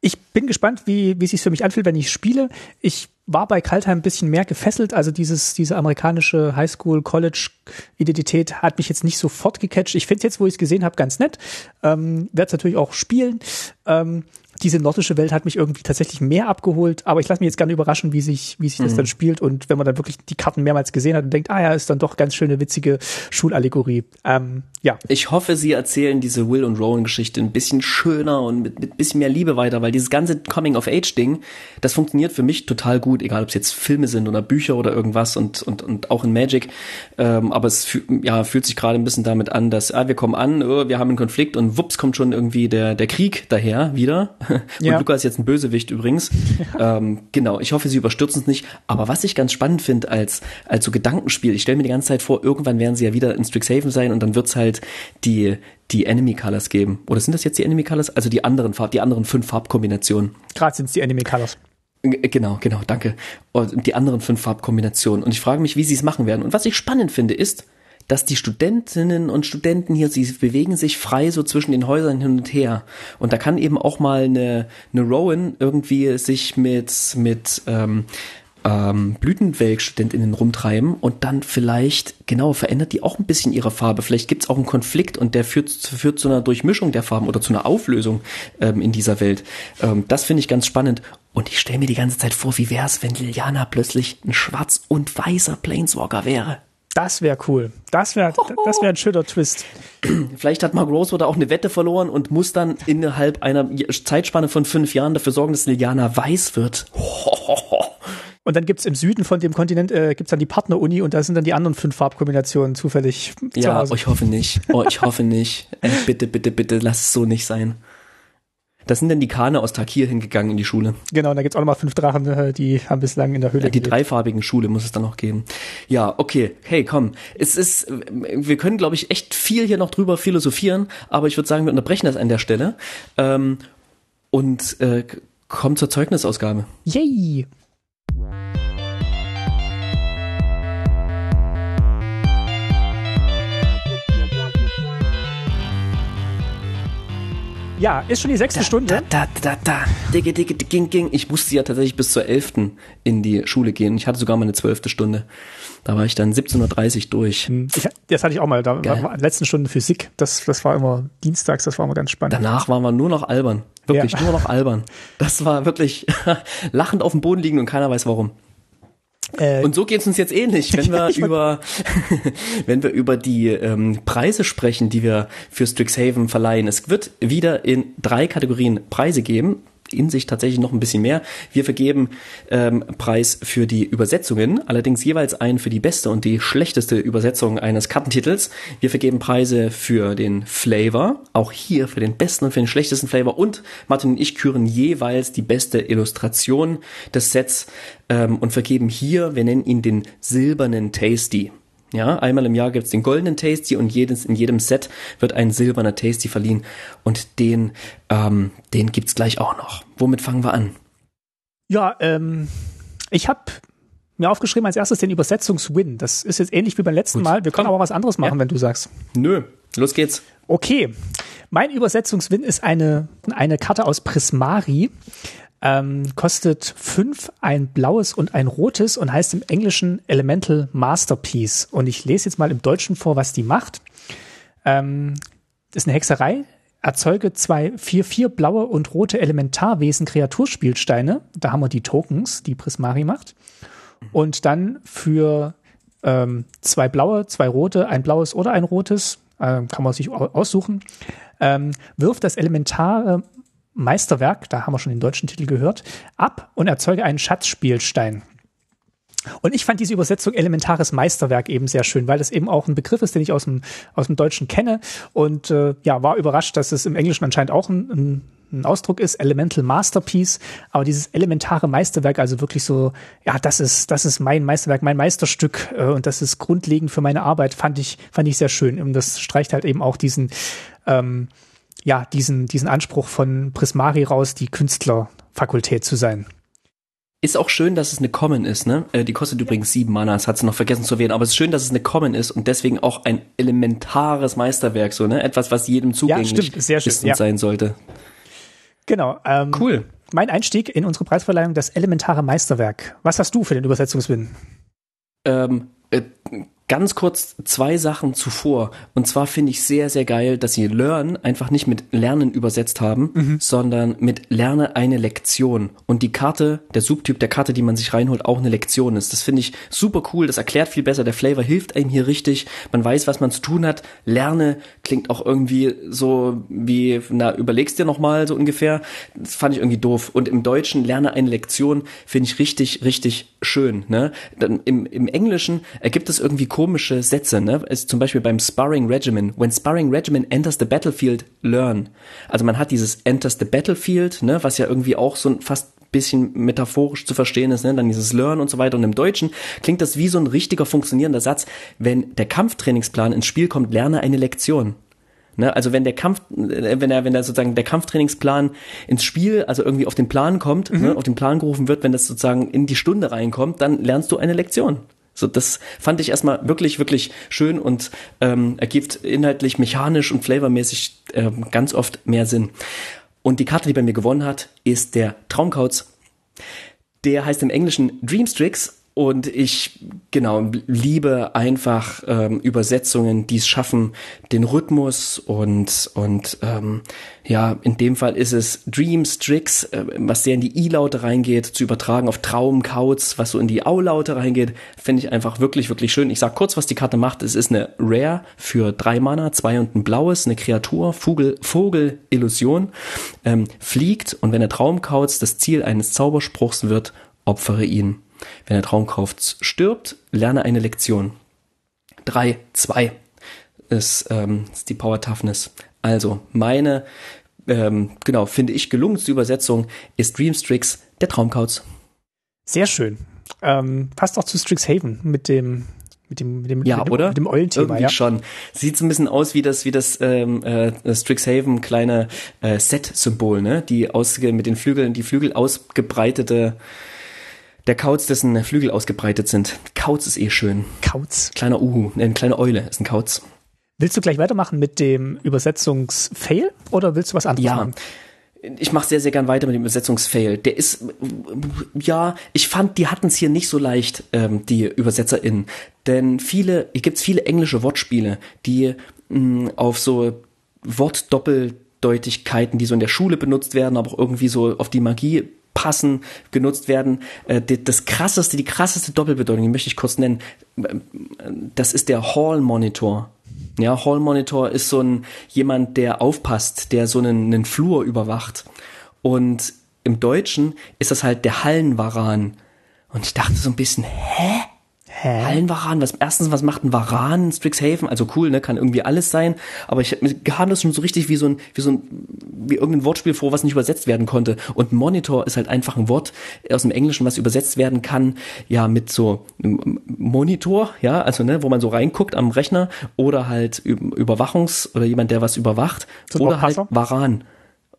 Ich bin gespannt, wie, wie es sich für mich anfühlt, wenn ich spiele. Ich war bei Kaltheim ein bisschen mehr gefesselt. Also dieses, diese amerikanische Highschool-College-Identität hat mich jetzt nicht sofort gecatcht. Ich finde jetzt, wo ich es gesehen habe, ganz nett. Ähm, Werde es natürlich auch spielen. Ähm, diese nordische Welt hat mich irgendwie tatsächlich mehr abgeholt, aber ich lasse mich jetzt gerne überraschen, wie sich, wie sich mhm. das dann spielt und wenn man dann wirklich die Karten mehrmals gesehen hat und denkt, ah ja, ist dann doch ganz schöne witzige Schulallegorie. Ähm, ja. Ich hoffe, sie erzählen diese Will und Rowan Geschichte ein bisschen schöner und mit, mit bisschen mehr Liebe weiter, weil dieses ganze Coming of Age Ding, das funktioniert für mich total gut, egal ob es jetzt Filme sind oder Bücher oder irgendwas und und und auch in Magic, ähm, aber es ja fühlt sich gerade ein bisschen damit an, dass ah, wir kommen an, oh, wir haben einen Konflikt und wups kommt schon irgendwie der der Krieg daher wieder und ja. Luca ist jetzt ein Bösewicht übrigens. Ja. Ähm, genau, ich hoffe, sie überstürzen es nicht. Aber was ich ganz spannend finde als, als so Gedankenspiel, ich stelle mir die ganze Zeit vor, irgendwann werden sie ja wieder in Strixhaven sein und dann wird es halt die, die Enemy Colors geben. Oder sind das jetzt die Enemy Colors? Also die anderen Farb, die anderen fünf Farbkombinationen. Gerade sind es die Enemy Colors. Genau, genau, danke. Und die anderen fünf Farbkombinationen. Und ich frage mich, wie sie es machen werden. Und was ich spannend finde, ist, dass die Studentinnen und Studenten hier, sie bewegen sich frei so zwischen den Häusern hin und her. Und da kann eben auch mal eine, eine Rowan irgendwie sich mit, mit ähm, ähm, Blütenwelk-StudentInnen rumtreiben und dann vielleicht, genau, verändert die auch ein bisschen ihre Farbe. Vielleicht gibt es auch einen Konflikt und der führt, führt zu einer Durchmischung der Farben oder zu einer Auflösung ähm, in dieser Welt. Ähm, das finde ich ganz spannend. Und ich stelle mir die ganze Zeit vor, wie wäre es, wenn Liliana plötzlich ein schwarz und weißer Planeswalker wäre. Das wäre cool. Das wäre das wäre ein schöner Twist. Vielleicht hat Mark Rosewater auch eine Wette verloren und muss dann innerhalb einer Zeitspanne von fünf Jahren dafür sorgen, dass Liliana weiß wird. Und dann gibt's im Süden von dem Kontinent äh, gibt's dann die Partneruni und da sind dann die anderen fünf Farbkombinationen zufällig ja, zu Hause. ich hoffe nicht. Oh, ich hoffe nicht. Äh, bitte, bitte, bitte, lass es so nicht sein. Da sind dann die Kahne aus Takir hingegangen in die Schule. Genau, da gibt's auch nochmal fünf Drachen, äh, die haben bislang in der Höhle ja, Die gelebt. dreifarbigen Schule muss es dann noch geben. Ja, okay. Hey, komm. Es ist, wir können, glaube ich, echt viel hier noch drüber philosophieren, aber ich würde sagen, wir unterbrechen das an der Stelle ähm, und äh, kommen zur Zeugnisausgabe. Yay! Ja, ist schon die sechste da, Stunde. Da, da, da, da. Dicke, dicke, ging, ging. Ich musste ja tatsächlich bis zur elften in die Schule gehen. Ich hatte sogar mal eine zwölfte Stunde. Da war ich dann 17.30 Uhr durch. Hm, ich, das hatte ich auch mal. Da Geil. war letzten Stunden Physik. Das, das war immer dienstags, das war immer ganz spannend. Danach waren wir nur noch albern. Wirklich, ja. nur noch albern. Das war wirklich lachend auf dem Boden liegen und keiner weiß warum. Äh, und so geht es uns jetzt ähnlich, wenn wir über wenn wir über die ähm, Preise sprechen, die wir für Strixhaven verleihen. Es wird wieder in drei Kategorien Preise geben in sich tatsächlich noch ein bisschen mehr. Wir vergeben ähm, Preis für die Übersetzungen, allerdings jeweils einen für die beste und die schlechteste Übersetzung eines Kartentitels. Wir vergeben Preise für den Flavor, auch hier für den besten und für den schlechtesten Flavor und Martin und ich küren jeweils die beste Illustration des Sets ähm, und vergeben hier, wir nennen ihn den silbernen Tasty. Ja, einmal im Jahr gibt's den goldenen Tasty und jedes, in jedem Set wird ein silberner Tasty verliehen. Und den, ähm, den gibt's gleich auch noch. Womit fangen wir an? Ja, ähm, ich habe mir aufgeschrieben als erstes den Übersetzungswin. Das ist jetzt ähnlich wie beim letzten Gut. Mal. Wir können aber was anderes machen, ja. wenn du sagst. Nö, los geht's. Okay. Mein Übersetzungswin ist eine, eine Karte aus Prismari. Ähm, kostet fünf, ein blaues und ein rotes und heißt im Englischen Elemental Masterpiece. Und ich lese jetzt mal im Deutschen vor, was die macht. Ähm, ist eine Hexerei. Erzeuge zwei, vier, vier blaue und rote Elementarwesen Kreaturspielsteine. Da haben wir die Tokens, die Prismari macht. Und dann für ähm, zwei blaue, zwei rote, ein blaues oder ein rotes, äh, kann man sich aussuchen, ähm, wirft das elementare Meisterwerk, da haben wir schon den deutschen Titel gehört, ab und erzeuge einen Schatzspielstein. Und ich fand diese Übersetzung elementares Meisterwerk eben sehr schön, weil das eben auch ein Begriff ist, den ich aus dem, aus dem Deutschen kenne. Und äh, ja, war überrascht, dass es im Englischen anscheinend auch ein, ein, ein Ausdruck ist, Elemental Masterpiece. Aber dieses elementare Meisterwerk, also wirklich so, ja, das ist, das ist mein Meisterwerk, mein Meisterstück äh, und das ist grundlegend für meine Arbeit, fand ich, fand ich sehr schön. Und das streicht halt eben auch diesen, ähm, ja, diesen, diesen Anspruch von Prismari raus, die Künstlerfakultät zu sein. Ist auch schön, dass es eine Common ist, ne? Äh, die kostet übrigens sieben Mana, das hat sie noch vergessen zu erwähnen, aber es ist schön, dass es eine Common ist und deswegen auch ein elementares Meisterwerk, so, ne? Etwas, was jedem zugänglich ja, stimmt, sehr schön, ist und ja. sein sollte. Genau. Ähm, cool. Mein Einstieg in unsere Preisverleihung, das elementare Meisterwerk. Was hast du für den Übersetzungswin? Ähm, äh, ganz kurz zwei Sachen zuvor. Und zwar finde ich sehr, sehr geil, dass sie Learn einfach nicht mit Lernen übersetzt haben, mhm. sondern mit Lerne eine Lektion. Und die Karte, der Subtyp der Karte, die man sich reinholt, auch eine Lektion ist. Das finde ich super cool. Das erklärt viel besser. Der Flavor hilft einem hier richtig. Man weiß, was man zu tun hat. Lerne klingt auch irgendwie so wie, na, überlegst dir nochmal so ungefähr. Das fand ich irgendwie doof. Und im Deutschen lerne eine Lektion finde ich richtig, richtig schön. Ne? Dann im, Im Englischen ergibt es irgendwie komisch komische Sätze, ne? Ist zum Beispiel beim Sparring Regimen. When Sparring Regimen enters the battlefield, learn. Also man hat dieses enters the battlefield, ne? Was ja irgendwie auch so ein fast bisschen metaphorisch zu verstehen ist, ne? dann dieses Learn und so weiter. Und im Deutschen klingt das wie so ein richtiger funktionierender Satz. Wenn der Kampftrainingsplan ins Spiel kommt, lerne eine Lektion. Ne, also wenn der Kampf, äh, wenn er, wenn er sozusagen der Kampftrainingsplan ins Spiel, also irgendwie auf den Plan kommt, ne, mhm. ne, auf den Plan gerufen wird, wenn das sozusagen in die Stunde reinkommt, dann lernst du eine Lektion. So, das fand ich erstmal wirklich, wirklich schön und ähm, ergibt inhaltlich, mechanisch und flavormäßig ähm, ganz oft mehr Sinn. Und die Karte, die bei mir gewonnen hat, ist der Traumkauz. Der heißt im Englischen Dreamstrix und ich, genau, liebe einfach ähm, Übersetzungen, die es schaffen, den Rhythmus und, und ähm, ja, in dem Fall ist es Dreams, Tricks, äh, was sehr in die I-Laute reingeht, zu übertragen auf Traum, Kauz, was so in die Au-Laute reingeht, finde ich einfach wirklich, wirklich schön. Ich sag kurz, was die Karte macht. Es ist eine Rare für drei Mana, zwei und ein blaues, eine Kreatur, Vogel, Vogel, Illusion, ähm, fliegt und wenn der Traumkauz das Ziel eines Zauberspruchs wird, opfere ihn. Wenn der Traumkauf stirbt, lerne eine Lektion. 3, 2 ist, ähm, ist die Power Toughness. Also meine, ähm, genau, finde ich gelungenste Übersetzung ist Dreamstrix, der Traumkauz. Sehr schön. Ähm, passt auch zu Strixhaven mit dem mit dem mit dem ja mit dem, oder mit dem Eulenthema Irgendwie ja schon sieht so ein bisschen aus wie das wie das ähm, äh, Strixhaven kleine äh, Set Symbol ne die aus mit den Flügeln die Flügel ausgebreitete der Kauz, dessen Flügel ausgebreitet sind. Kauz ist eh schön. Kauz. Kleiner Uhu, eine kleine Eule ist ein Kauz. Willst du gleich weitermachen mit dem Übersetzungsfail oder willst du was anderes ja. machen? Ich mache sehr, sehr gern weiter mit dem Übersetzungsfail. Der ist, ja, ich fand, die hatten es hier nicht so leicht, ähm, die ÜbersetzerInnen. Denn viele, hier gibt's viele englische Wortspiele, die mh, auf so Wortdoppeldeutigkeiten, die so in der Schule benutzt werden, aber auch irgendwie so auf die Magie passen, genutzt werden. Äh, das krasseste, die krasseste Doppelbedeutung, die möchte ich kurz nennen, das ist der Hall Monitor. Ja, Hall Monitor ist so ein jemand, der aufpasst, der so einen, einen Flur überwacht. Und im Deutschen ist das halt der Hallenwaran. Und ich dachte so ein bisschen, hä? Hä? Hallenwaran, was, erstens, was macht ein Waran in Strixhaven? Also cool, ne, kann irgendwie alles sein, aber ich kam das schon so richtig wie so ein, wie so ein, wie irgendein Wortspiel vor, was nicht übersetzt werden konnte. Und Monitor ist halt einfach ein Wort aus dem Englischen, was übersetzt werden kann, ja, mit so Monitor, ja, also, ne, wo man so reinguckt am Rechner oder halt Überwachungs- oder jemand, der was überwacht, oder halt Waran.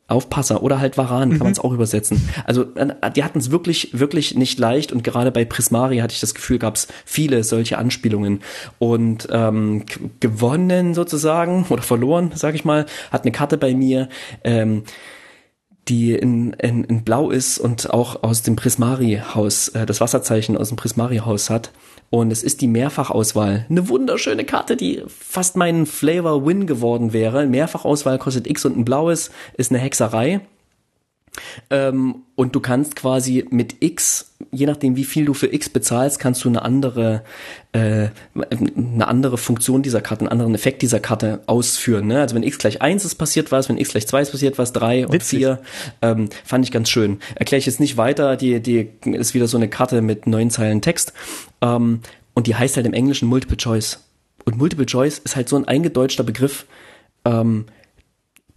Aufpasser oder halt Varan kann mhm. man es auch übersetzen. Also die hatten es wirklich, wirklich nicht leicht und gerade bei Prismari hatte ich das Gefühl, gab es viele solche Anspielungen. Und ähm, gewonnen sozusagen oder verloren, sage ich mal, hat eine Karte bei mir. Ähm, die in, in, in Blau ist und auch aus dem Prismari-Haus, äh, das Wasserzeichen aus dem Prismari-Haus hat. Und es ist die Mehrfachauswahl. Eine wunderschöne Karte, die fast mein Flavor Win geworden wäre. Mehrfachauswahl kostet X und ein blaues, ist eine Hexerei. Ähm, und du kannst quasi mit X je nachdem, wie viel du für X bezahlst, kannst du eine andere, äh, eine andere Funktion dieser Karte, einen anderen Effekt dieser Karte ausführen. Ne? Also wenn X gleich 1 ist, passiert was, wenn X gleich 2 ist, passiert was, 3 und 4. Ähm, fand ich ganz schön. Erkläre ich jetzt nicht weiter, die, die ist wieder so eine Karte mit neun Zeilen Text. Ähm, und die heißt halt im Englischen Multiple Choice. Und Multiple Choice ist halt so ein eingedeutschter Begriff, ähm,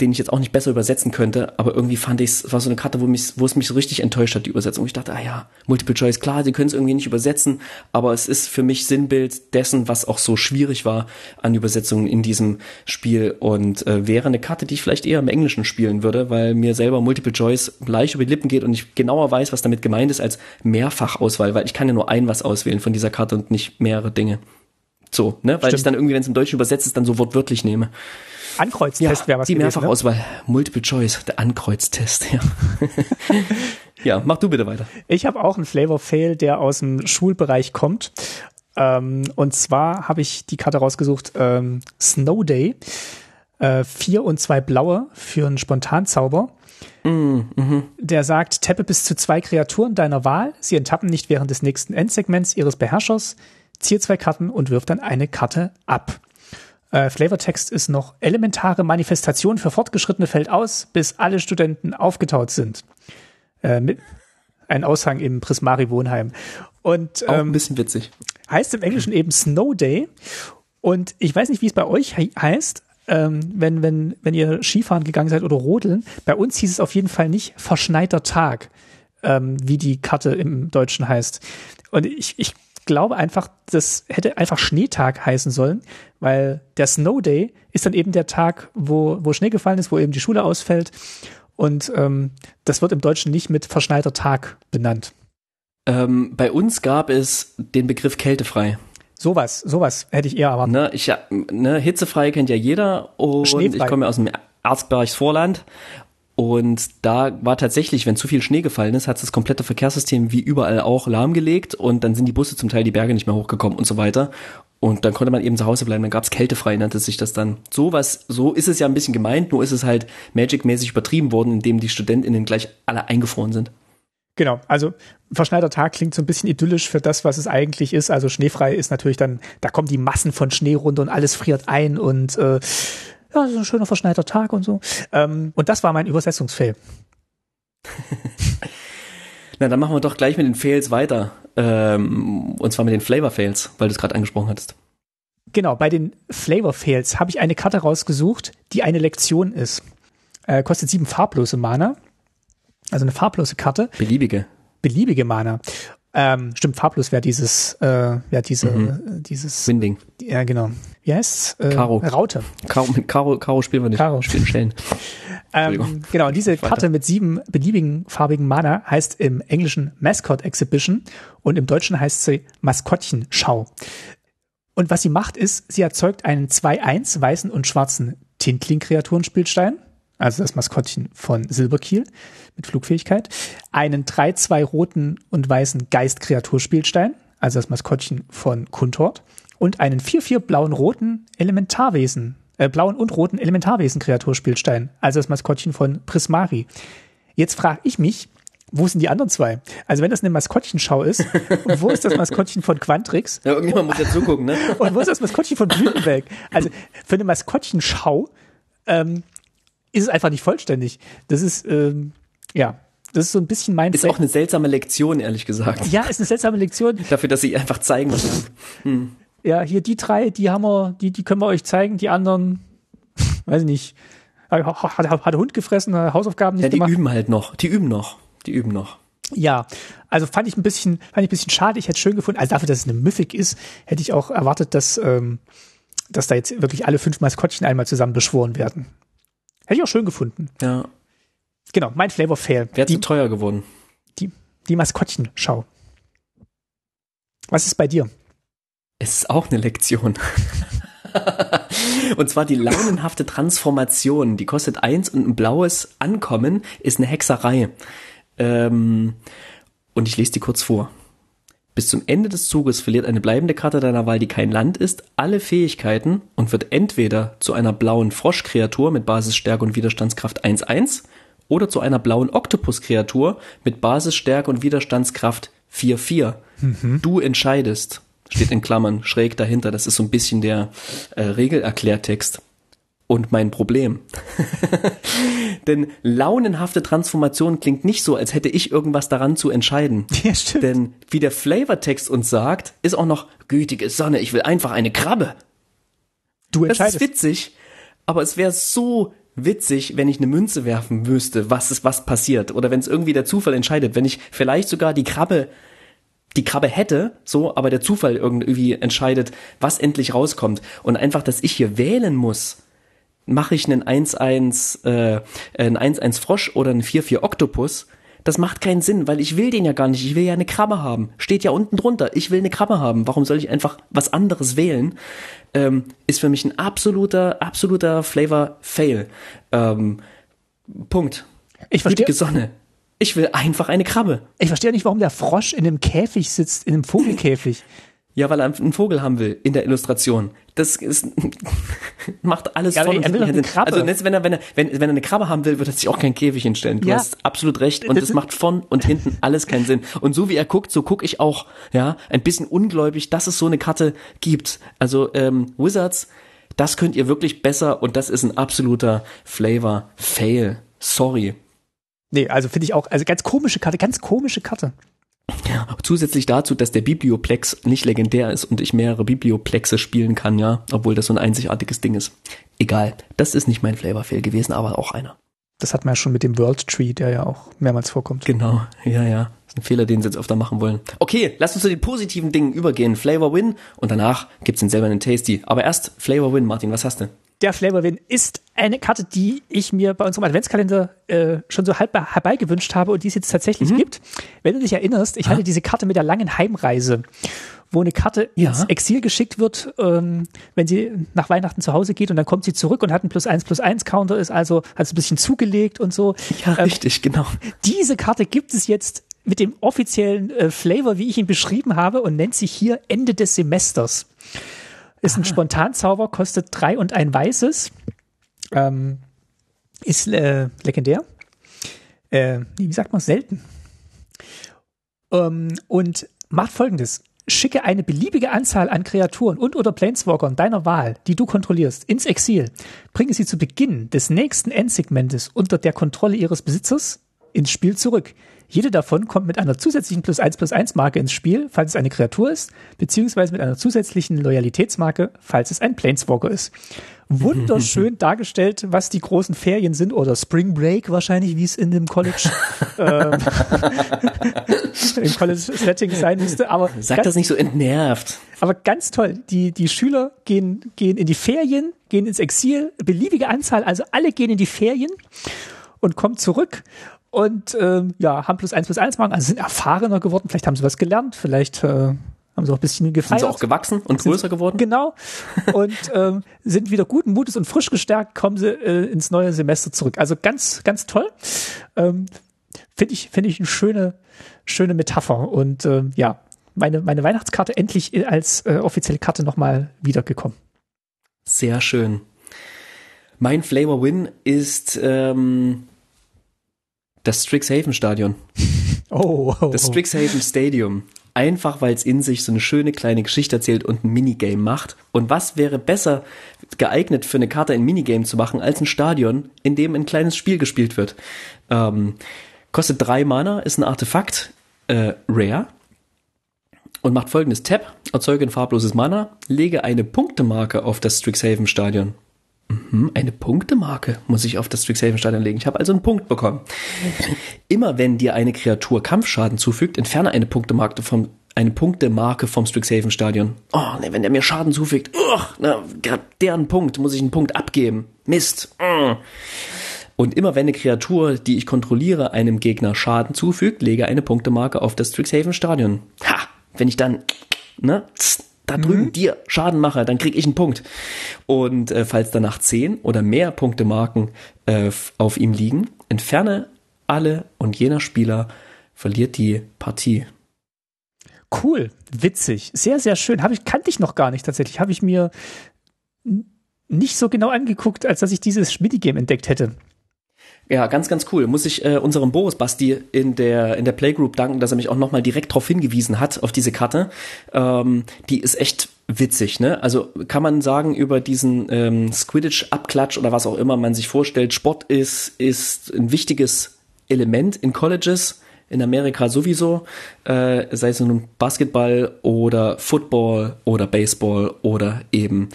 den ich jetzt auch nicht besser übersetzen könnte, aber irgendwie fand ich es, war so eine Karte, wo, mich, wo es mich so richtig enttäuscht hat, die Übersetzung. Ich dachte, ah ja, Multiple Choice, klar, sie können es irgendwie nicht übersetzen, aber es ist für mich Sinnbild dessen, was auch so schwierig war an Übersetzungen in diesem Spiel und äh, wäre eine Karte, die ich vielleicht eher im Englischen spielen würde, weil mir selber Multiple Choice leicht über die Lippen geht und ich genauer weiß, was damit gemeint ist als Mehrfachauswahl, weil ich kann ja nur ein was auswählen von dieser Karte und nicht mehrere Dinge. So, ne? Weil Stimmt. ich dann irgendwie, wenn es im Deutschen übersetzt ist, dann so wortwörtlich nehme. Ankreuztest ja, wäre was Die Mehrfachauswahl, ne? Multiple Choice, der Ankreuztest, ja. ja, mach du bitte weiter. Ich habe auch einen Flavor Fail, der aus dem Schulbereich kommt. Ähm, und zwar habe ich die Karte rausgesucht, ähm, Snow Day. Äh, vier und zwei blaue für einen Spontanzauber. Mm, mhm. Der sagt, tappe bis zu zwei Kreaturen deiner Wahl. Sie enttappen nicht während des nächsten Endsegments ihres Beherrschers. Ziehe zwei Karten und wirf dann eine Karte ab. Äh, Flavortext ist noch elementare Manifestation für Fortgeschrittene fällt aus, bis alle Studenten aufgetaut sind. Äh, mit ein Aushang im Prismari Wohnheim. Und ähm, Auch ein bisschen witzig. Heißt im Englischen eben Snow Day. Und ich weiß nicht, wie es bei euch he heißt, ähm, wenn, wenn, wenn ihr Skifahren gegangen seid oder rodeln. Bei uns hieß es auf jeden Fall nicht verschneiter Tag, ähm, wie die Karte im Deutschen heißt. Und ich, ich glaube einfach, das hätte einfach Schneetag heißen sollen, weil der Snow Day ist dann eben der Tag, wo, wo Schnee gefallen ist, wo eben die Schule ausfällt. Und ähm, das wird im Deutschen nicht mit verschneiter Tag benannt. Ähm, bei uns gab es den Begriff kältefrei. Sowas, sowas hätte ich eher erwartet. Ne, ich, ne, hitzefrei kennt ja jeder und Schneefrei. ich komme ja aus dem Erzbergsvorland und da war tatsächlich, wenn zu viel Schnee gefallen ist, hat das komplette Verkehrssystem wie überall auch lahmgelegt und dann sind die Busse zum Teil die Berge nicht mehr hochgekommen und so weiter. Und dann konnte man eben zu Hause bleiben, dann gab's kältefrei, nannte sich das dann. So was, so ist es ja ein bisschen gemeint, nur ist es halt Magic-mäßig übertrieben worden, indem die StudentInnen gleich alle eingefroren sind. Genau, also verschneiter Tag klingt so ein bisschen idyllisch für das, was es eigentlich ist. Also schneefrei ist natürlich dann, da kommen die Massen von Schnee runter und alles friert ein und äh, ja, ist ein schöner verschneiter Tag und so. Ähm, und das war mein Übersetzungsfail. Na, dann machen wir doch gleich mit den Fails weiter. Ähm, und zwar mit den Flavor Fails, weil du es gerade angesprochen hattest. Genau, bei den Flavor Fails habe ich eine Karte rausgesucht, die eine Lektion ist. Äh, kostet sieben farblose Mana. Also eine farblose Karte. Beliebige. Beliebige Mana. Ähm, stimmt, farblos wäre dieses, äh, ja, diese, mhm. dieses. Winding. Ja, genau. Wie heißt äh, Karo. Raute. Karo, mit Karo, Karo spielen wir nicht. Karo. Spielen Stellen. ähm, genau, diese Karte mit sieben beliebigen farbigen Mana heißt im Englischen Mascot Exhibition und im Deutschen heißt sie Maskottchenschau. Und was sie macht ist, sie erzeugt einen 2-1 weißen und schwarzen Tintling-Kreaturenspielstein also das Maskottchen von Silberkiel mit Flugfähigkeit, einen 3-2 roten und weißen Geist-Kreaturspielstein, also das Maskottchen von Kuntort, und einen 4-4 blauen roten Elementarwesen, äh, blauen und roten Elementarwesen-Kreaturspielstein, also das Maskottchen von Prismari. Jetzt frage ich mich, wo sind die anderen zwei? Also wenn das eine Maskottchenschau ist, und wo ist das Maskottchen von Quantrix? Ja, irgendjemand muss ja zugucken, ne? Und wo ist das Maskottchen von Blütenberg? Also für eine Maskottchenschau ähm, ist es einfach nicht vollständig. Das ist, ähm, ja, das ist so ein bisschen mein. Ist auch eine seltsame Lektion, ehrlich gesagt. Ja, ist eine seltsame Lektion. Dafür, dass sie einfach zeigen. Hm. Ja, hier die drei, die haben wir, die, die können wir euch zeigen. Die anderen, weiß ich nicht. Hat, hat, hat der Hund gefressen, Hausaufgaben nicht ja, die gemacht. Die üben halt noch. Die üben noch. Die üben noch. Ja, also fand ich ein bisschen, fand ich ein bisschen schade. Ich hätte schön gefunden, also dafür, dass es eine Mythic ist, hätte ich auch erwartet, dass, ähm, dass da jetzt wirklich alle fünf Maskottchen einmal zusammen beschworen werden. Hätte ich auch schön gefunden. Ja. Genau, mein Flavor Fail. Wäre zu teuer geworden. Die, die Maskottchenschau. Was ist bei dir? Es ist auch eine Lektion. und zwar die launenhafte Transformation. Die kostet eins und ein blaues Ankommen ist eine Hexerei. Ähm, und ich lese die kurz vor. Bis zum Ende des Zuges verliert eine bleibende Karte deiner Wahl, die kein Land ist, alle Fähigkeiten und wird entweder zu einer blauen Froschkreatur mit Basisstärke und Widerstandskraft 1-1 oder zu einer blauen Oktopuskreatur mit Basisstärke und Widerstandskraft 4-4. Mhm. Du entscheidest. Steht in Klammern schräg dahinter. Das ist so ein bisschen der äh, Regelerklärtext. Und mein Problem. Denn launenhafte Transformation klingt nicht so, als hätte ich irgendwas daran zu entscheiden. Ja, stimmt. Denn wie der Flavortext uns sagt, ist auch noch gütige Sonne, ich will einfach eine Krabbe. Du entscheidest. Das ist witzig, aber es wäre so witzig, wenn ich eine Münze werfen wüsste, was ist was passiert oder wenn es irgendwie der Zufall entscheidet, wenn ich vielleicht sogar die Krabbe die Krabbe hätte, so, aber der Zufall irgendwie entscheidet, was endlich rauskommt und einfach, dass ich hier wählen muss. Mache ich einen 1-1 äh, einen 1-1 Frosch oder einen 4-4 Oktopus? Das macht keinen Sinn, weil ich will den ja gar nicht. Ich will ja eine Krabbe haben. Steht ja unten drunter. Ich will eine Krabbe haben. Warum soll ich einfach was anderes wählen? Ähm, ist für mich ein absoluter, absoluter Flavor-Fail. Ähm, Punkt. Ich verstehe. Sonne. Ich will einfach eine Krabbe. Ich verstehe nicht, warum der Frosch in einem Käfig sitzt, in einem Vogelkäfig. Ja, weil er einen Vogel haben will in der Illustration. Das ist, macht alles ja, voll er will eine Krabbe. Also wenn er, wenn, er, wenn, wenn er eine Krabbe haben will, wird er sich auch kein Käfig hinstellen. Du ja. hast absolut recht. Und es macht von und hinten alles keinen Sinn. Und so wie er guckt, so gucke ich auch. Ja, ein bisschen ungläubig, dass es so eine Karte gibt. Also ähm, Wizards, das könnt ihr wirklich besser und das ist ein absoluter Flavor-Fail. Sorry. Nee, also finde ich auch, also ganz komische Karte, ganz komische Karte. Ja, zusätzlich dazu, dass der Biblioplex nicht legendär ist und ich mehrere Biblioplexe spielen kann, ja, obwohl das so ein einzigartiges Ding ist. Egal, das ist nicht mein Flavorfail gewesen, aber auch einer. Das hat man ja schon mit dem World Tree, der ja auch mehrmals vorkommt. Genau, ja, ja. Das ist ein Fehler, den sie jetzt öfter machen wollen. Okay, lass uns zu den positiven Dingen übergehen. Flavor Win und danach gibt's den selber einen Tasty. Aber erst Flavor Win, Martin, was hast du? Der Flavor Win ist eine Karte, die ich mir bei unserem Adventskalender äh, schon so halb herbeigewünscht habe und die es jetzt tatsächlich mhm. gibt. Wenn du dich erinnerst, ich ah. hatte diese Karte mit der langen Heimreise, wo eine Karte ja. ins Exil geschickt wird, ähm, wenn sie nach Weihnachten zu Hause geht und dann kommt sie zurück und hat einen plus eins plus eins Counter, ist also hat es ein bisschen zugelegt und so. Ja, ähm, richtig, genau. Diese Karte gibt es jetzt mit dem offiziellen äh, Flavor, wie ich ihn beschrieben habe, und nennt sich hier Ende des Semesters. Ist ein Spontanzauber, kostet drei und ein weißes. Ähm, ist äh, legendär. Äh, wie sagt man, selten. Ähm, und macht folgendes. Schicke eine beliebige Anzahl an Kreaturen und oder Planeswalkern deiner Wahl, die du kontrollierst, ins Exil. Bringe sie zu Beginn des nächsten Endsegmentes unter der Kontrolle ihres Besitzers ins Spiel zurück. Jede davon kommt mit einer zusätzlichen plus 1 plus 1 Marke ins Spiel, falls es eine Kreatur ist, beziehungsweise mit einer zusätzlichen Loyalitätsmarke, falls es ein Planeswalker ist. Wunderschön dargestellt, was die großen Ferien sind oder Spring Break wahrscheinlich, wie es in dem College ähm, im College Setting sein müsste. Aber sag das nicht so entnervt. Aber ganz toll. Die die Schüler gehen gehen in die Ferien, gehen ins Exil, beliebige Anzahl, also alle gehen in die Ferien und kommen zurück und ähm, ja, haben plus eins plus eins machen, also sind erfahrener geworden, vielleicht haben sie was gelernt, vielleicht äh, haben sie auch ein bisschen gefeiert. Sind sie auch gewachsen und größer sind, geworden? Genau. Und ähm, sind wieder guten Mutes und frisch gestärkt, kommen sie äh, ins neue Semester zurück. Also ganz, ganz toll. Ähm, Finde ich, finde ich eine schöne, schöne Metapher. Und ähm, ja, meine, meine Weihnachtskarte endlich als äh, offizielle Karte nochmal wiedergekommen. Sehr schön. Mein Flavor Win ist ähm, das Strixhaven Stadion. Oh, oh, Das Strixhaven Stadium. Einfach weil es in sich so eine schöne kleine Geschichte erzählt und ein Minigame macht. Und was wäre besser geeignet für eine Karte ein Minigame zu machen als ein Stadion, in dem ein kleines Spiel gespielt wird? Ähm, kostet drei Mana, ist ein Artefakt, äh, rare. Und macht folgendes Tab, erzeuge ein farbloses Mana, lege eine Punktemarke auf das Strixhaven Stadion. Mhm, eine Punktemarke muss ich auf das Strixhaven-Stadion legen. Ich habe also einen Punkt bekommen. Immer wenn dir eine Kreatur Kampfschaden zufügt, entferne eine Punktemarke vom eine Punktemarke vom Strixhaven-Stadion. Oh, ne, wenn der mir Schaden zufügt, uh, na, deren Punkt muss ich einen Punkt abgeben. Mist. Uh. Und immer wenn eine Kreatur, die ich kontrolliere, einem Gegner Schaden zufügt, lege eine Punktemarke auf das Strixhaven-Stadion. Ha! Wenn ich dann, ne, da drüben mhm. dir Schaden mache, dann krieg ich einen Punkt. Und äh, falls danach zehn oder mehr Punktemarken äh, auf ihm liegen, entferne alle und jener Spieler verliert die Partie. Cool, witzig, sehr, sehr schön. Habe ich, kannte ich noch gar nicht tatsächlich. Habe ich mir nicht so genau angeguckt, als dass ich dieses Minigame entdeckt hätte. Ja, ganz, ganz cool. Muss ich äh, unserem Boris Basti in der, in der Playgroup danken, dass er mich auch nochmal direkt darauf hingewiesen hat, auf diese Karte. Ähm, die ist echt witzig, ne? Also kann man sagen, über diesen ähm, Squidditch-Abklatsch oder was auch immer man sich vorstellt, Sport ist, ist ein wichtiges Element in Colleges, in Amerika sowieso, äh, sei es nun Basketball oder Football oder Baseball oder eben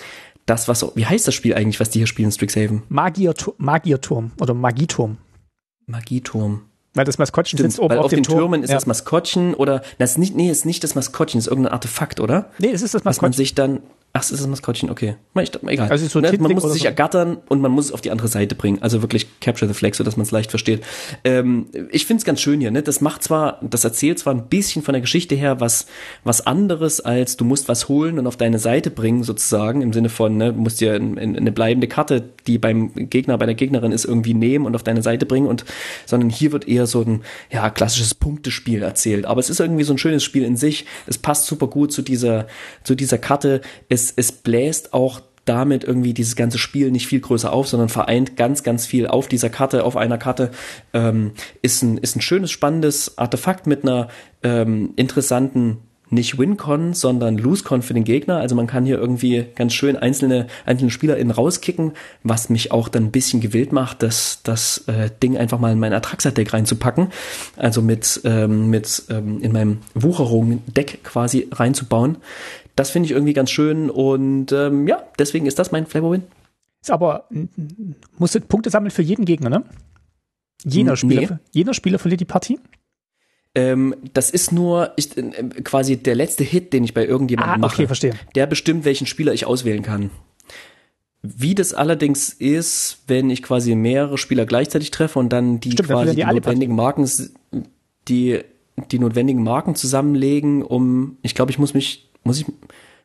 das, was, wie heißt das Spiel eigentlich, was die hier spielen, Strixhaven? Magierturm, Magierturm oder Magieturm. Magieturm. Weil das Maskottchen Stimmt, sitzt oben weil auf, auf, den Turm. Türmen ist ja. das Maskottchen oder, das ist nicht, nee, ist nicht das Maskottchen, ist irgendein Artefakt, oder? Nee, es ist das Was man Maskottchen. sich dann, ach, es ist das Maskottchen, okay. Ich, egal. Also es so ne, man muss es sich so. ergattern und man muss es auf die andere Seite bringen. Also wirklich Capture the Flag, so dass man es leicht versteht. Ähm, ich find's ganz schön hier, ne? Das macht zwar, das erzählt zwar ein bisschen von der Geschichte her was, was anderes als du musst was holen und auf deine Seite bringen, sozusagen, im Sinne von, ne, du musst dir in, in, eine bleibende Karte, die beim Gegner, bei der Gegnerin ist, irgendwie nehmen und auf deine Seite bringen und, sondern hier wird eher so ein, ja, klassisches Punktespiel erzählt. Aber es ist irgendwie so ein schönes Spiel in sich. Es passt super gut zu dieser, zu dieser Karte. Es, es bläst auch damit irgendwie dieses ganze Spiel nicht viel größer auf, sondern vereint ganz, ganz viel auf dieser Karte, auf einer Karte. Ähm, ist, ein, ist ein schönes, spannendes Artefakt mit einer ähm, interessanten nicht Win-Con, sondern Lose-Con für den Gegner. Also man kann hier irgendwie ganz schön einzelne, einzelne SpielerInnen rauskicken, was mich auch dann ein bisschen gewillt macht, das, das äh, Ding einfach mal in mein Atraxa-Deck reinzupacken. Also mit, ähm, mit ähm, in meinem Wucherung-Deck quasi reinzubauen. Das finde ich irgendwie ganz schön und ähm, ja, deswegen ist das mein Flavor-Win. Ist aber, musst du Punkte sammeln für jeden Gegner, ne? Jener Spieler, nee. jener Spieler verliert die Partie? Ähm, das ist nur ich, äh, quasi der letzte Hit, den ich bei irgendjemandem Ah, mache. okay, verstehe. der bestimmt, welchen Spieler ich auswählen kann. Wie das allerdings ist, wenn ich quasi mehrere Spieler gleichzeitig treffe und dann die Stimmt, quasi die die notwendigen Marken, die, die notwendigen Marken zusammenlegen, um, ich glaube, ich muss mich, muss ich,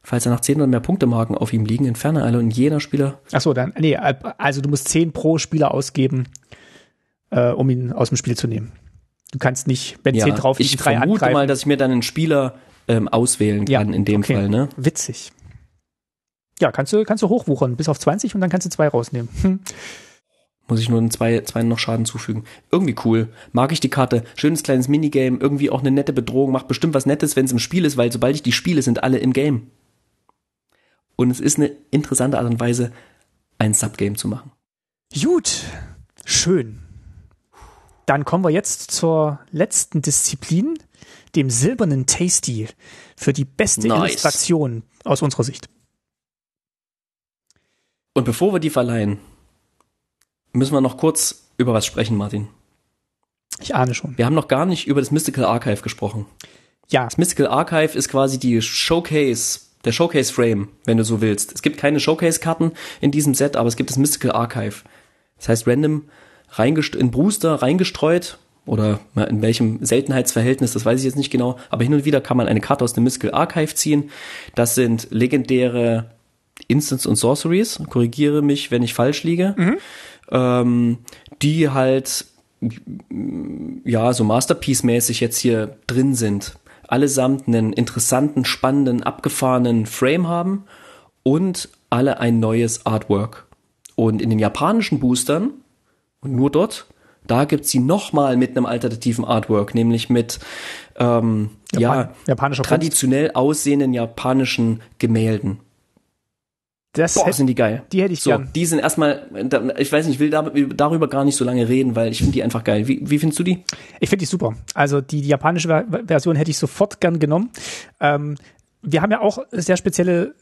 falls er nach 10 oder mehr Punktemarken auf ihm liegen, entferne alle und jeder Spieler, Achso, dann, nee, also du musst 10 pro Spieler ausgeben, äh, um ihn aus dem Spiel zu nehmen. Du kannst nicht, wenn 10 drauf ich liegen, drei vermute angreifen. mal, dass ich mir dann einen Spieler ähm, auswählen kann in dem okay. Fall, ne? Witzig. Ja, kannst du, kannst du hochwuchern bis auf 20 und dann kannst du zwei rausnehmen. Hm. Muss ich nur einen zwei, zwei noch Schaden zufügen. Irgendwie cool. Mag ich die Karte. Schönes kleines Minigame. Irgendwie auch eine nette Bedrohung. Macht bestimmt was Nettes, wenn es im Spiel ist, weil sobald ich die spiele, sind alle im Game. Und es ist eine interessante Art und Weise, ein Subgame zu machen. Gut, schön. Dann kommen wir jetzt zur letzten Disziplin, dem silbernen Tasty für die beste Nice. Illustration aus unserer Sicht. Und bevor wir die verleihen, müssen wir noch kurz über was sprechen, Martin. Ich ahne schon. Wir haben noch gar nicht über das Mystical Archive gesprochen. Ja, Das Mystical Archive ist quasi die Showcase, der Showcase Frame, wenn du so willst. Es gibt keine Showcase-Karten in diesem Set, aber es gibt das Mystical Archive. Das heißt, random in Brewster reingestreut oder in welchem Seltenheitsverhältnis, das weiß ich jetzt nicht genau, aber hin und wieder kann man eine Karte aus dem Mystical Archive ziehen. Das sind legendäre Instants und Sorceries, korrigiere mich, wenn ich falsch liege, ähm, die halt ja, so Masterpiece-mäßig jetzt hier drin sind. Allesamt einen interessanten, spannenden, abgefahrenen Frame haben und alle ein neues Artwork. Und in den japanischen Boostern, und nur dort, da gibt's sie nochmal mit einem alternativen Artwork, nämlich mit ähm, ja, Japan- Kunst. traditionell aussehenden japanischen Gemälden. Das Boah, hätte, sind die geil. die hätte ich So, gern. die sind erstmal, ich weiß nicht, ich will da- darüber gar nicht so lange reden, weil ich finde die einfach geil. Wie, wie findest du die? Ich finde die super. Also die, die japanische Ver Version hätte ich sofort gern genommen. Ähm, wir haben ja auch sehr spezielle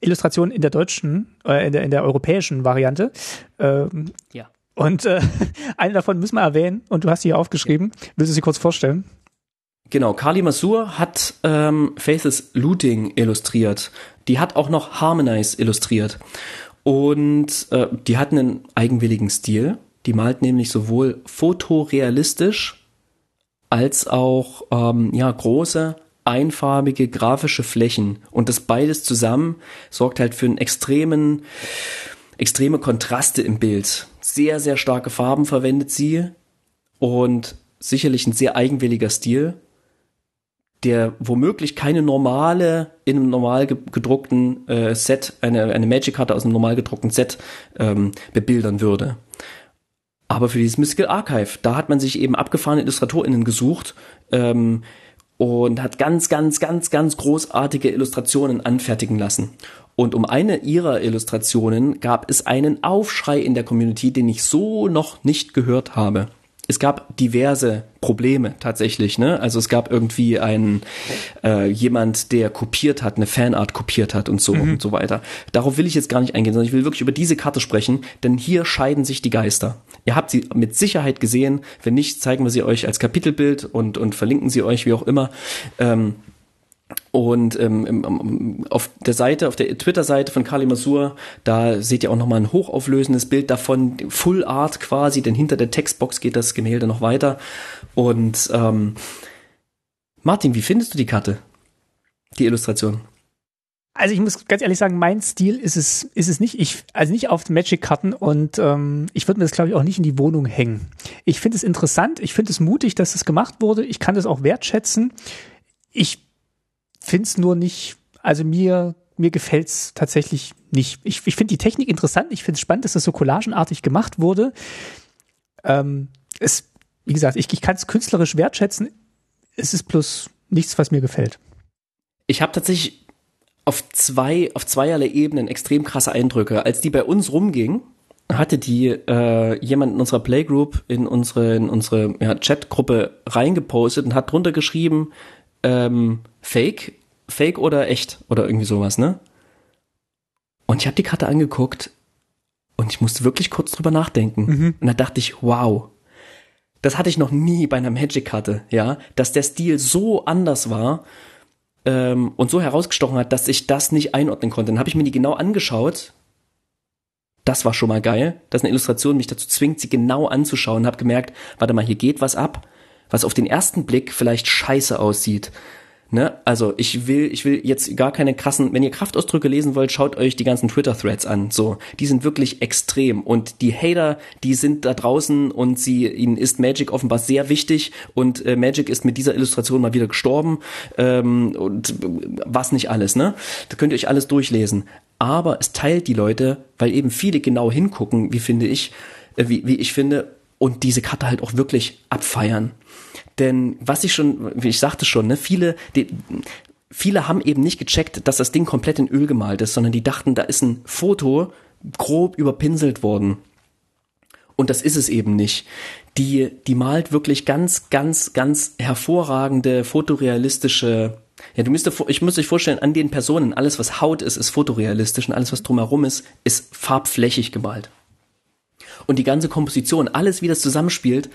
Illustrationen in der deutschen, äh, in, der, in der europäischen Variante. Ähm, Ja. und äh, eine davon müssen wir erwähnen und du hast sie hier aufgeschrieben. Willst du sie kurz vorstellen? Genau, Kali Masur hat ähm, Faces Looting illustriert. Die hat auch noch Harmonize illustriert. Und äh, die hat einen eigenwilligen Stil. Die malt nämlich sowohl fotorealistisch als auch ähm, ja, große, einfarbige grafische Flächen. Und das beides zusammen sorgt halt für einen extremen, extreme Kontraste im Bild. Sehr, sehr starke Farben verwendet sie und sicherlich ein sehr eigenwilliger Stil, der womöglich keine normale, in einem normal ge- gedruckten äh, Set, eine, eine Magic-Karte aus einem normal gedruckten Set ähm, bebildern würde. Aber für dieses Mystical Archive, da hat man sich eben abgefahrene IllustratorInnen gesucht ähm, und hat ganz, ganz, ganz, ganz großartige Illustrationen anfertigen lassen. Und um eine ihrer Illustrationen gab es einen Aufschrei in der Community, den ich so noch nicht gehört habe es gab diverse Probleme tatsächlich, ne? Also es gab irgendwie einen äh, jemand, der kopiert hat, eine Fanart kopiert hat und so mhm. und so weiter. Darauf will ich jetzt gar nicht eingehen, sondern ich will wirklich über diese Karte sprechen, denn hier scheiden sich die Geister. Ihr habt sie mit Sicherheit gesehen. Wenn nicht, zeigen wir sie euch als Kapitelbild und und verlinken sie euch wie auch immer. Ähm, und ähm, auf der Seite, auf der Twitter-Seite von Kali Masur, da seht ihr auch nochmal ein hochauflösendes Bild davon, Full Art quasi, denn hinter der Textbox geht das Gemälde noch weiter. Und ähm, Martin, wie findest du die Karte? Die Illustration? Also ich muss ganz ehrlich sagen, mein Stil ist es, ist es nicht. Ich, also nicht auf Magic-Karten und ähm, ich würde mir das, glaube ich, auch nicht in die Wohnung hängen. Ich finde es interessant, ich finde es mutig, dass das gemacht wurde. Ich kann das auch wertschätzen. Ich finde es nur nicht, also mir, mir gefällt es tatsächlich nicht. Ich, ich finde die Technik interessant, ich finde es spannend, dass das so collagenartig gemacht wurde. Ähm, es, wie gesagt, ich, ich kann es künstlerisch wertschätzen. Es ist bloß nichts, was mir gefällt. Ich habe tatsächlich auf zwei, auf zweierlei Ebenen extrem krasse Eindrücke. Als die bei uns rumging, hatte die äh, jemand in unserer Playgroup in unsere, in unsere ja, Chatgruppe reingepostet und hat drunter geschrieben, ähm, Fake, Fake oder echt oder irgendwie sowas, ne? Und ich habe die Karte angeguckt und ich musste wirklich kurz drüber nachdenken. Mhm. Und da dachte ich, wow, das hatte ich noch nie bei einer Magic-Karte, ja, dass der Stil so anders war ähm, und so herausgestochen hat, dass ich das nicht einordnen konnte. Dann habe ich mir die genau angeschaut. Das war schon mal geil, dass eine Illustration mich dazu zwingt, sie genau anzuschauen. Habe gemerkt, warte mal, hier geht was ab, was auf den ersten Blick vielleicht scheiße aussieht. Ne? Also ich will, ich will jetzt gar keine krassen, wenn ihr Kraftausdrücke lesen wollt, schaut euch die ganzen Twitter-Threads an. So, die sind wirklich extrem. Und die Hater, die sind da draußen und sie, ihnen ist Magic offenbar sehr wichtig und äh, Magic ist mit dieser Illustration mal wieder gestorben. Ähm, und was nicht alles, ne? Da könnt ihr euch alles durchlesen. Aber es teilt die Leute, weil eben viele genau hingucken, wie finde ich, äh, wie, wie ich finde, und diese Karte halt auch wirklich abfeiern. Denn was ich schon, wie ich sagte schon, ne, viele, die, viele haben eben nicht gecheckt, dass das Ding komplett in Öl gemalt ist, sondern die dachten, da ist ein Foto grob überpinselt worden. Und das ist es eben nicht. Die, die malt wirklich ganz, ganz, ganz hervorragende, fotorealistische, ja, du müsst, ich muss euch vorstellen, an den Personen, alles was Haut ist, ist fotorealistisch und alles was drumherum ist, ist farbflächig gemalt. Und die ganze Komposition, alles wie das zusammenspielt,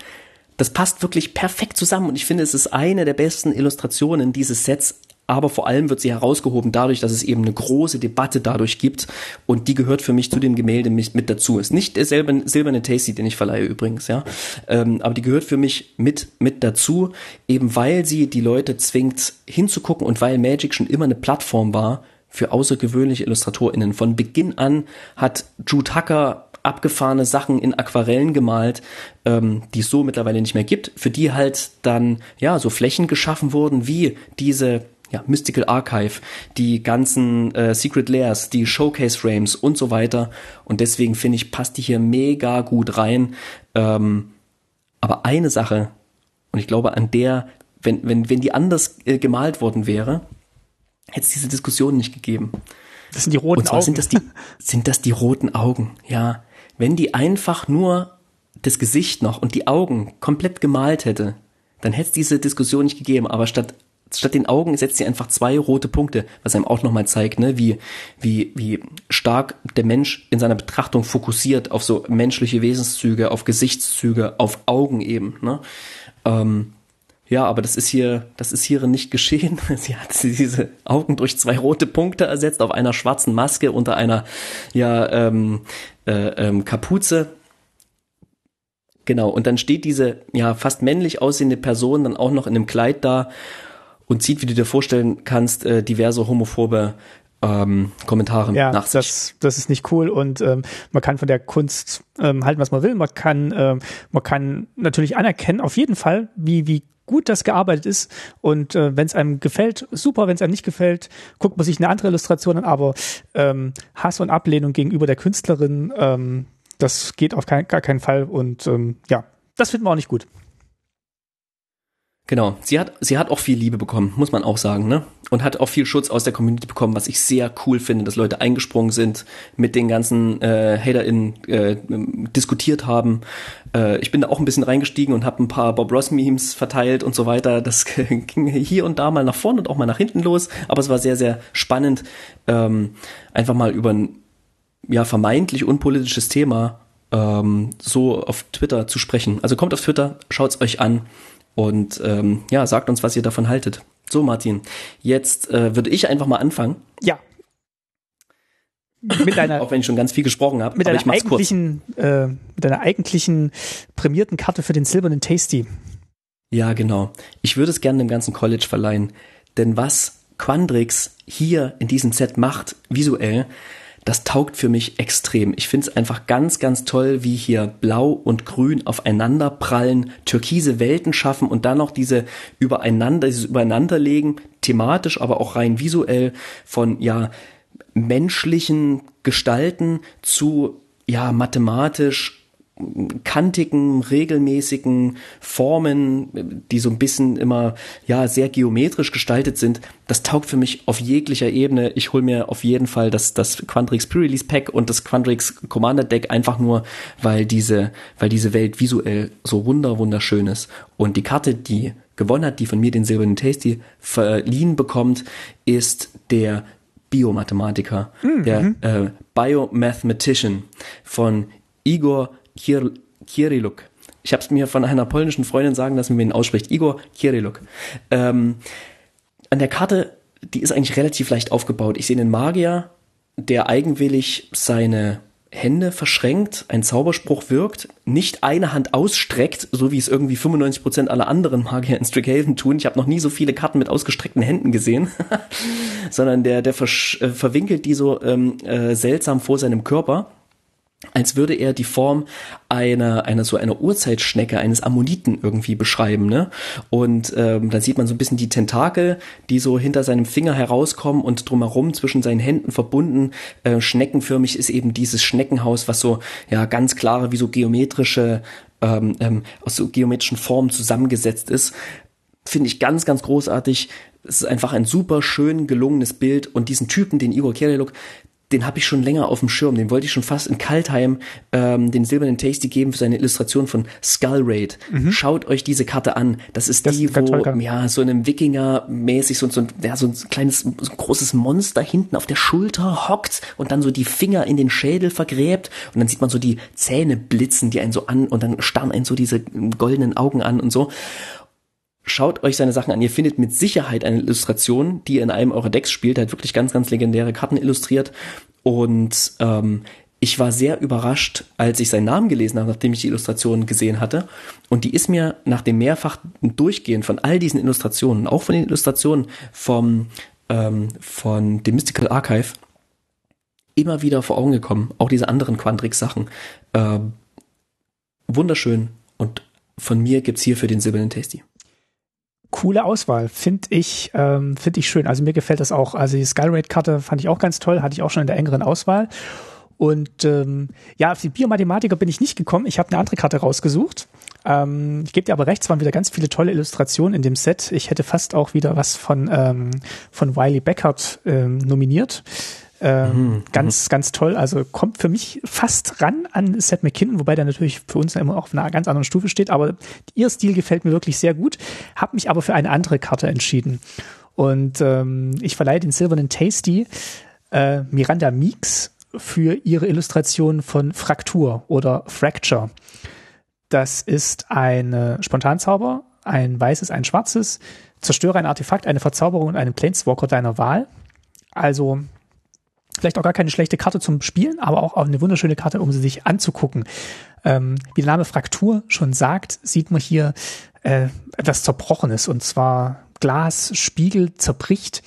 das passt wirklich perfekt zusammen und ich finde, es ist eine der besten Illustrationen dieses Sets. Aber vor allem wird sie herausgehoben dadurch, dass es eben eine große Debatte dadurch gibt und die gehört für mich zu dem Gemälde mit dazu. Ist nicht der silberne Tasty, den ich verleihe übrigens, ja, ähm, aber die gehört für mich mit mit dazu, eben weil sie die Leute zwingt hinzugucken und weil Magic schon immer eine Plattform war für außergewöhnliche IllustratorInnen. Von Beginn an hat Jude Tucker abgefahrene Sachen in Aquarellen gemalt, ähm, die es so mittlerweile nicht mehr gibt, für die halt dann ja so Flächen geschaffen wurden wie diese ja, Mystical Archive, die ganzen äh, Secret Layers, die Showcase Frames und so weiter. Und deswegen finde ich, passt die hier mega gut rein. Ähm, aber eine Sache, und ich glaube, an der, wenn, wenn, wenn die anders äh, gemalt worden wäre, hätte es diese Diskussion nicht gegeben. Das sind die roten und zwar Augen. Sind das die, sind das die roten Augen, ja wenn die einfach nur das Gesicht noch und die Augen komplett gemalt hätte, dann hätte es diese Diskussion nicht gegeben. Aber statt statt den Augen setzt sie einfach zwei rote Punkte, was einem auch nochmal zeigt, ne, wie, wie, wie stark der Mensch in seiner Betrachtung fokussiert auf so menschliche Wesenszüge, auf Gesichtszüge, auf Augen eben, ne. Ähm, ja, aber das ist hier, das ist hier nicht geschehen. Sie hat diese Augen durch zwei rote Punkte ersetzt auf einer schwarzen Maske unter einer ja ähm, äh, ähm, Kapuze. Genau, und dann steht diese ja fast männlich aussehende Person dann auch noch in einem Kleid da und zieht, wie du dir vorstellen kannst, äh, diverse homophobe ähm, Kommentare ja, nach sich. Das, das ist nicht cool und ähm, man kann von der Kunst ähm, halten, was man will. Man kann, ähm, man kann natürlich anerkennen, auf jeden Fall, wie, wie gut das gearbeitet ist. Und äh, wenn es einem gefällt, super. Wenn es einem nicht gefällt, guckt man sich eine andere Illustration an. Aber ähm, Hass und Ablehnung gegenüber der Künstlerin, ähm, das geht auf kein, gar keinen Fall und ähm, ja, das finden wir auch nicht gut. Genau, sie hat, sie hat auch viel Liebe bekommen, muss man auch sagen, ne? Und hat auch viel Schutz aus der Community bekommen, was ich sehr cool finde, dass Leute eingesprungen sind, mit den ganzen äh, HaterInnen äh, diskutiert haben. Äh, ich bin da auch ein bisschen reingestiegen und habe ein paar Bob Ross Memes verteilt und so weiter. Das ging hier und da mal nach vorne und auch mal nach hinten los, aber es war sehr, sehr spannend, ähm, einfach mal über ein ja vermeintlich unpolitisches Thema ähm, so auf Twitter zu sprechen. Also kommt auf Twitter, schaut's euch an und ähm, ja, sagt uns, was ihr davon haltet. So, Martin, jetzt äh, würde ich einfach mal anfangen. Ja. Mit deiner, Auch wenn ich schon ganz viel gesprochen habe. Mit deiner eigentlichen, äh, mit deiner eigentlichen prämierten Karte für den silbernen Tasty. Ja, genau. Ich würde es gerne dem ganzen College verleihen. Denn was Quandrix hier in diesem Set macht, visuell, das taugt für mich extrem. Ich finde es einfach ganz, ganz toll, wie hier Blau und Grün aufeinander prallen, türkise Welten schaffen und dann noch diese übereinander, dieses Übereinanderlegen, thematisch, aber auch rein visuell von, ja, menschlichen Gestalten zu, ja, mathematisch kantigen, regelmäßigen Formen, die so ein bisschen immer ja sehr geometrisch gestaltet sind, das taugt für mich auf jeglicher Ebene. Ich hole mir auf jeden Fall das, das Quandrix Pre-Release Pack und das Quandrix Commander Deck einfach nur, weil diese, weil diese Welt visuell so wunder wunderschön ist. Und die Karte, die gewonnen hat, die von mir den silbernen Tasty verliehen bekommt, ist der Biomathematiker, mhm. der äh, Biomathematician von Igor Kier, Kieriluk. Ich habe es mir von einer polnischen Freundin sagen lassen, wie man ihn ausspricht. Igor Kieriluk. Ähm, an der Karte, die ist eigentlich relativ leicht aufgebaut. Ich sehe einen Magier, der eigenwillig seine Hände verschränkt, ein Zauberspruch wirkt, nicht eine Hand ausstreckt, so wie es irgendwie 95% aller anderen Magier in Strickhaven tun. Ich habe noch nie so viele Karten mit ausgestreckten Händen gesehen, sondern der, der äh, verwinkelt die so ähm, äh, seltsam vor seinem Körper als würde er die Form einer, einer so einer Urzeitschnecke, eines Ammoniten irgendwie beschreiben, ne? Und ähm, dann sieht man so ein bisschen die Tentakel, die so hinter seinem Finger herauskommen und drumherum zwischen seinen Händen verbunden. Äh, schneckenförmig ist eben dieses Schneckenhaus, was so ja ganz klare wie so geometrische ähm, ähm, aus so geometrischen Formen zusammengesetzt ist. Finde ich ganz, ganz großartig. Es ist einfach ein super schön gelungenes Bild und diesen Typen, den Igor Kiriluk, den habe ich schon länger auf dem Schirm. Den wollte ich schon fast in Kaltheim ähm, den silbernen Tasty geben für seine Illustration von Skull Raid. Mhm. Schaut euch diese Karte an. Das ist das die, wo ja so einem Wikinger-mäßig so, so, ja, so ein kleines, so ein großes Monster hinten auf der Schulter hockt und dann so die Finger in den Schädel vergräbt und dann sieht man so die Zähne blitzen, die einen so an und dann starren einen so diese goldenen Augen an und so schaut euch seine Sachen an. Ihr findet mit Sicherheit eine Illustration, die in einem eurer Decks spielt. Er hat wirklich ganz, ganz legendäre Karten illustriert. Und ähm, ich war sehr überrascht, als ich seinen Namen gelesen habe, nachdem ich die Illustration gesehen hatte. Und die ist mir nach dem mehrfachen Durchgehen von all diesen Illustrationen, auch von den Illustrationen vom, ähm, von dem Mystical Archive, immer wieder vor Augen gekommen. Auch diese anderen Quandrix-Sachen. Ähm, wunderschön. Und von mir gibt's hier für den silbernen Tasty coole Auswahl, finde ich, ähm, finde ich schön. Also mir gefällt das auch. Also die Skyrate-Karte fand ich auch ganz toll, hatte ich auch schon in der engeren Auswahl. Und ähm, ja, auf die Biomathematiker bin ich nicht gekommen. Ich habe eine andere Karte rausgesucht. Ähm, ich gebe dir aber recht, es waren wieder ganz viele tolle Illustrationen in dem Set. Ich hätte fast auch wieder was von, ähm, von Wiley Beckert ähm, nominiert. Ähm, mhm, ganz, mhm. ganz toll. Also kommt für mich fast ran an Seth McKinnon, wobei der natürlich für uns immer auf einer ganz anderen Stufe steht. Aber ihr Stil gefällt mir wirklich sehr gut. Hab mich aber für eine andere Karte entschieden. Und ähm, ich verleihe den silbernen Tasty äh, Miranda Meeks für ihre Illustration von Fraktur oder Fracture. Das ist ein Spontanzauber, ein weißes, ein schwarzes. Zerstöre ein Artefakt, eine Verzauberung und einen Planeswalker deiner Wahl. Also vielleicht auch gar keine schlechte Karte zum Spielen, aber auch eine wunderschöne Karte, um sie sich anzugucken. Ähm, wie der Name Fraktur schon sagt, sieht man hier äh, etwas Zerbrochenes und zwar Glas, Spiegel zerbricht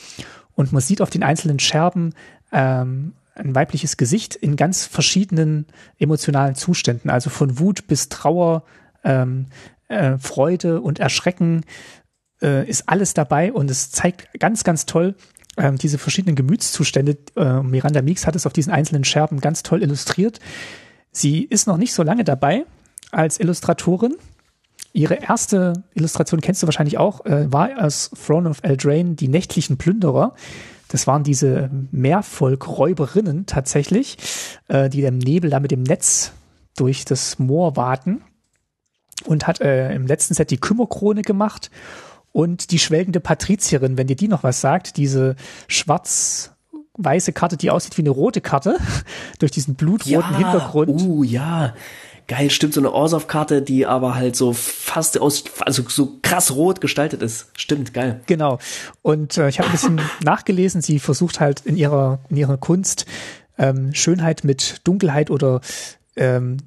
und man sieht auf den einzelnen Scherben ähm, ein weibliches Gesicht in ganz verschiedenen emotionalen Zuständen, also von Wut bis Trauer, ähm, äh, Freude und Erschrecken äh, ist alles dabei und es zeigt ganz, ganz toll, ähm, diese verschiedenen Gemütszustände. Äh, Miranda Meeks hat es auf diesen einzelnen Scherben ganz toll illustriert. Sie ist noch nicht so lange dabei als Illustratorin. Ihre erste Illustration kennst du wahrscheinlich auch, äh, war aus Throne of Eldraine, die nächtlichen Plünderer. Das waren diese Meervolkräuberinnen tatsächlich, äh, die im Nebel da mit dem Netz durch das Moor warten. Und hat äh, im letzten Set die Kümmerkrone gemacht und die schwelgende Patrizierin, wenn dir die noch was sagt, diese schwarz-weiße Karte, die aussieht wie eine rote Karte, durch diesen blutroten ja, Hintergrund. Uh, ja. Geil, stimmt, so eine Orsov-Karte, die aber halt so fast aus, also so krass rot gestaltet ist. Stimmt, geil. Genau. Und äh, ich habe ein bisschen nachgelesen, sie versucht halt in ihrer, in ihrer Kunst ähm, Schönheit mit Dunkelheit oder ähm,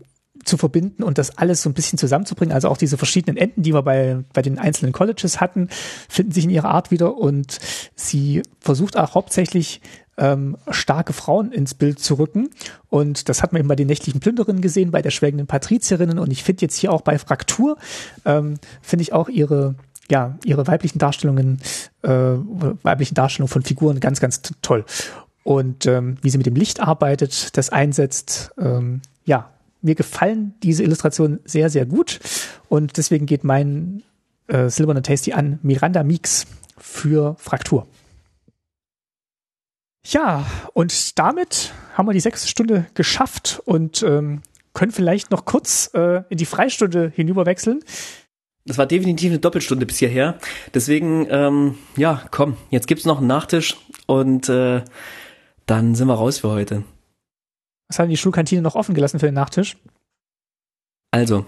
zu verbinden und das alles so ein bisschen zusammenzubringen. Also auch diese verschiedenen Enden, die wir bei, bei den einzelnen Colleges hatten, finden sich in ihrer Art wieder und sie versucht auch hauptsächlich ähm, starke Frauen ins Bild zu rücken. Und das hat man eben bei den nächtlichen Plünderinnen gesehen, bei der schwelgenden Patrizierinnen. Und ich finde jetzt hier auch bei Fraktur, ähm, finde ich auch ihre, ja, ihre weiblichen Darstellungen, äh, weiblichen Darstellungen von Figuren ganz, ganz toll. Und ähm, wie sie mit dem Licht arbeitet, das einsetzt, ähm, ja, mir gefallen diese Illustrationen sehr, sehr gut. Und deswegen geht mein äh, Silberne Tasty an Miranda Meeks für Fraktur. Ja, und damit haben wir die sechste Stunde geschafft und ähm, können vielleicht noch kurz äh, in die Freistunde hinüberwechseln. Das war definitiv eine Doppelstunde bis hierher. Deswegen, ähm, ja, komm, jetzt gibt's noch einen Nachtisch und äh, dann sind wir raus für heute. Was haben die Schulkantine noch offen gelassen für den Nachtisch? Also,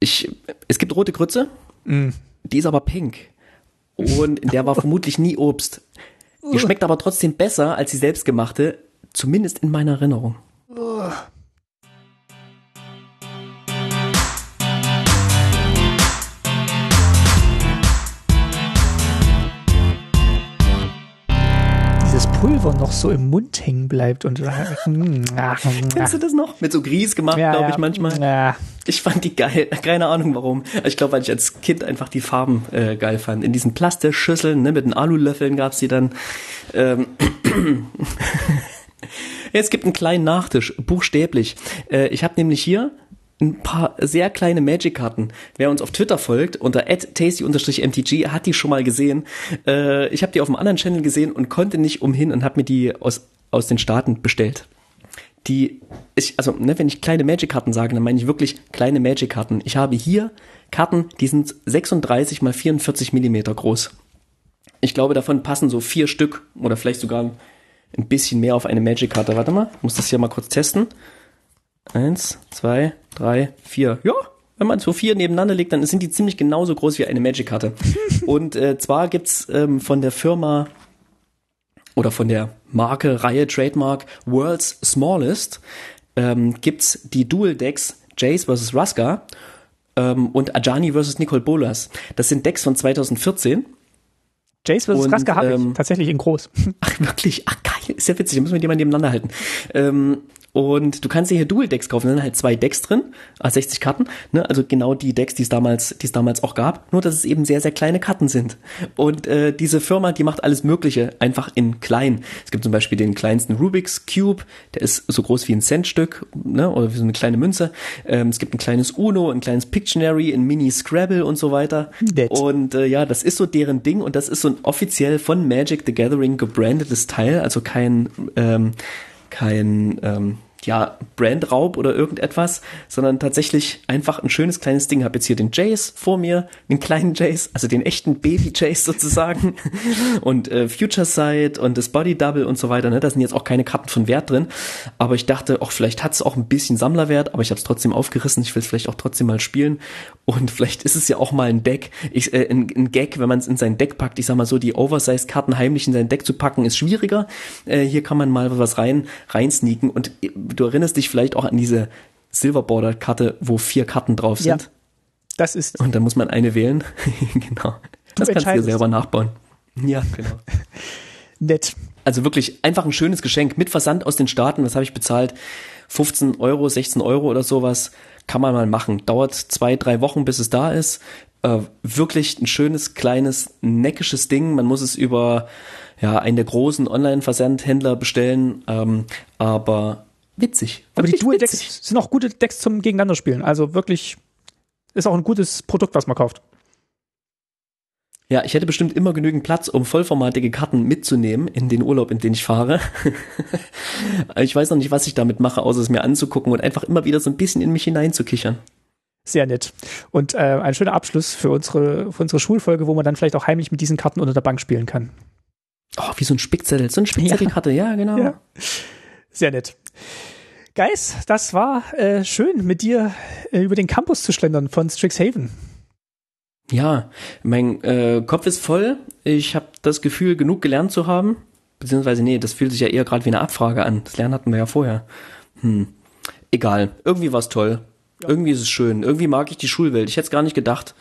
ich, es gibt rote Grütze, mm. die ist aber pink. Und in der war vermutlich nie Obst. Die schmeckt aber trotzdem besser als die selbstgemachte, zumindest in meiner Erinnerung. Pulver noch so im Mund hängen bleibt und Kennst du das noch? Mit so Grieß gemacht, ja, glaube ich, manchmal. Ja. Ich fand die geil. Keine Ahnung warum. Ich glaube, weil ich als Kind einfach die Farben äh, geil fand. In diesen Plastikschüsseln, ne, mit den Alulöffeln gab's die dann. Ähm. es gibt einen kleinen Nachtisch, buchstäblich. Äh, ich habe nämlich hier ein paar sehr kleine Magic-Karten. Wer uns auf Twitter folgt, unter tasty-mtg, hat die schon mal gesehen. Äh, ich habe die auf einem anderen Channel gesehen und konnte nicht umhin und habe mir die aus, aus den Staaten bestellt. Die, ich, also, ne, wenn ich kleine Magic-Karten sage, dann meine ich wirklich kleine Magic-Karten. Ich habe hier Karten, die sind 36 mal 44 Millimeter groß. Ich glaube, davon passen so vier Stück oder vielleicht sogar ein bisschen mehr auf eine Magic-Karte. Warte mal, ich muss das hier mal kurz testen. Eins, zwei, drei, vier. Ja, wenn man so vier nebeneinander legt, dann sind die ziemlich genauso groß wie eine Magic-Karte. Und äh, zwar gibt's ähm, von der Firma oder von der Marke, Reihe, Trademark World's Smallest ähm, gibt's die Dual Decks Jace vs. Ruska ähm, und Ajani vs. Nicole Bolas. Das sind Decks von 2014. Jace vs. Ruska habe ähm, ich tatsächlich in groß. Ach, wirklich? Ach, geil. Ist ja witzig. Da müssen wir die mal nebeneinander halten. Ähm, und du kannst dir hier Dual-Decks kaufen, da sind halt zwei Decks drin, 60 ah, Karten, ne? also genau die Decks, die es damals, die es damals auch gab, nur dass es eben sehr, sehr kleine Karten sind. Und äh, diese Firma, die macht alles Mögliche, einfach in klein. Es gibt zum Beispiel den kleinsten Rubik's Cube, der ist so groß wie ein Centstück, ne? oder wie so eine kleine Münze. Ähm, es gibt ein kleines Uno, ein kleines Pictionary, ein Mini Scrabble und so weiter. Nett. Und äh, ja, das ist so deren Ding und das ist so ein offiziell von Magic the Gathering gebrandetes Teil, also kein ähm, kein ähm, ja, Brandraub oder irgendetwas, sondern tatsächlich einfach ein schönes kleines Ding. Hab jetzt hier den Jace vor mir, den kleinen Jace, also den echten Baby Jace sozusagen und äh, Future Sight und das Body Double und so weiter. Ne? Da sind jetzt auch keine Karten von Wert drin, aber ich dachte, auch vielleicht hat es auch ein bisschen Sammlerwert, aber ich habe es trotzdem aufgerissen. Ich will es vielleicht auch trotzdem mal spielen und vielleicht ist es ja auch mal ein Deck, ich, äh, ein, ein Gag, wenn man es in sein Deck packt. Ich sag mal so, die Oversized Karten heimlich in sein Deck zu packen, ist schwieriger. Äh, hier kann man mal was rein rein sneaken und äh, du erinnerst dich vielleicht auch an diese Silver Karte, wo vier Karten drauf sind. Ja, das ist. Und dann muss man eine wählen. genau. Das kannst du dir selber nachbauen. Ja, genau. Nett. Also wirklich einfach ein schönes Geschenk mit Versand aus den Staaten. Was habe ich bezahlt? 15 Euro, 16 Euro oder sowas. Kann man mal machen. Dauert zwei, drei Wochen, bis es da ist. Äh, wirklich ein schönes, kleines, neckisches Ding. Man muss es über ja, einen der großen Online-Versandhändler bestellen. Ähm, aber witzig. Aber die Dual-Decks witzig. sind auch gute Decks zum Gegeneinander spielen. Also wirklich ist auch ein gutes Produkt, was man kauft. Ja, ich hätte bestimmt immer genügend Platz, um vollformatige Karten mitzunehmen in den Urlaub, in den ich fahre. ich weiß noch nicht, was ich damit mache, außer es mir anzugucken und einfach immer wieder so ein bisschen in mich hineinzukichern. Sehr nett. Und äh, ein schöner Abschluss für unsere, für unsere Schulfolge, wo man dann vielleicht auch heimlich mit diesen Karten unter der Bank spielen kann. Oh, wie so ein Spickzettel, so eine Spickzettelkarte, ja, genau. Ja. Sehr nett. Geis, das war äh, schön, mit dir äh, über den Campus zu schlendern von Strixhaven. Ja, mein äh, Kopf ist voll. Ich habe das Gefühl, genug gelernt zu haben. Beziehungsweise, nee, das fühlt sich ja eher gerade wie eine Abfrage an. Das Lernen hatten wir ja vorher. Hm. Egal. Irgendwie war's toll. Irgendwie ist es schön. Irgendwie mag ich die Schulwelt. Ich hätte es gar nicht gedacht.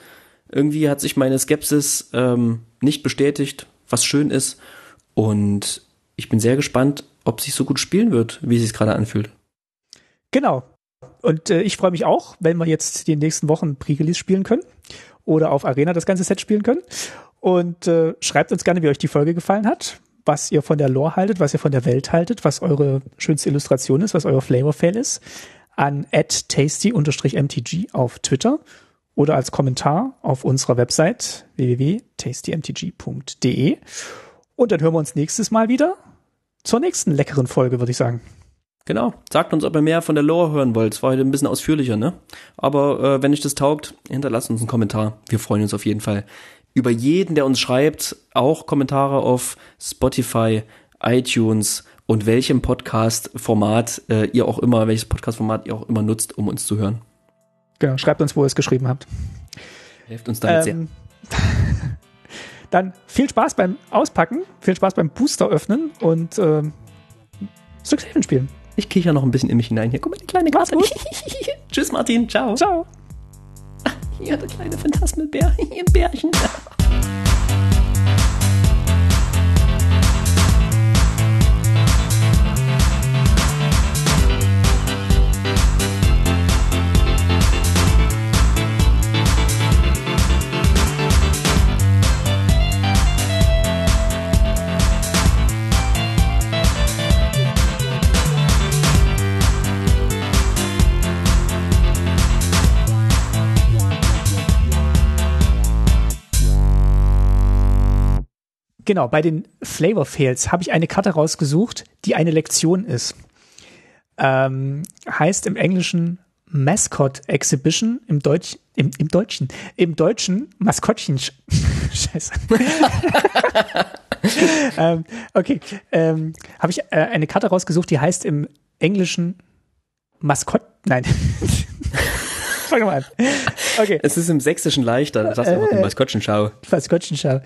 Irgendwie hat sich meine Skepsis ähm, nicht bestätigt, was schön ist. Und ich bin sehr gespannt, ob sich so gut spielen wird, wie es sich gerade anfühlt. Genau. Und äh, ich freue mich auch, wenn wir jetzt die nächsten Wochen Pre-Release spielen können oder auf Arena das ganze Set spielen können. Und äh, schreibt uns gerne, wie euch die Folge gefallen hat, was ihr von der Lore haltet, was ihr von der Welt haltet, was eure schönste Illustration ist, was euer Flavor-Fail ist, an tasty-mtg auf Twitter oder als Kommentar auf unserer Website www.tastymtg.de. Und dann hören wir uns nächstes Mal wieder zur nächsten leckeren Folge, würde ich sagen. Genau. Sagt uns, ob ihr mehr von der Lore hören wollt. Es war heute ein bisschen ausführlicher, ne? Aber äh, wenn euch das taugt, hinterlasst uns einen Kommentar. Wir freuen uns auf jeden Fall über jeden, der uns schreibt. Auch Kommentare auf Spotify, iTunes und welchem Podcast-Format äh, ihr auch immer, welches Podcast-Format ihr auch immer nutzt, um uns zu hören. Genau, schreibt uns, wo ihr es geschrieben habt. Helft uns damit Ähm, dann viel Spaß beim Auspacken, viel Spaß beim Booster öffnen und ähm, Strixhaven spielen. Ich kicher noch ein bisschen in mich hinein. Hier, guck mal, die kleine gut. Tschüss, Martin. Ciao. Ciao. Hier, der kleine Phantasmelbär. Hier, Bärchen. Genau, bei den Flavor Fails habe ich eine Karte rausgesucht, die eine Lektion ist. Ähm, heißt im Englischen Mascot Exhibition, im Deutsch, im, im Deutschen, im Deutschen Maskottchen. Scheiße. ähm, okay, ähm, habe ich äh, eine Karte rausgesucht, die heißt im Englischen Maskott. Nein. Fang mal an. Okay, Es ist im Sächsischen leichter. Das ist einfach die Äh. Maskottchenschau. Maskottchenschau.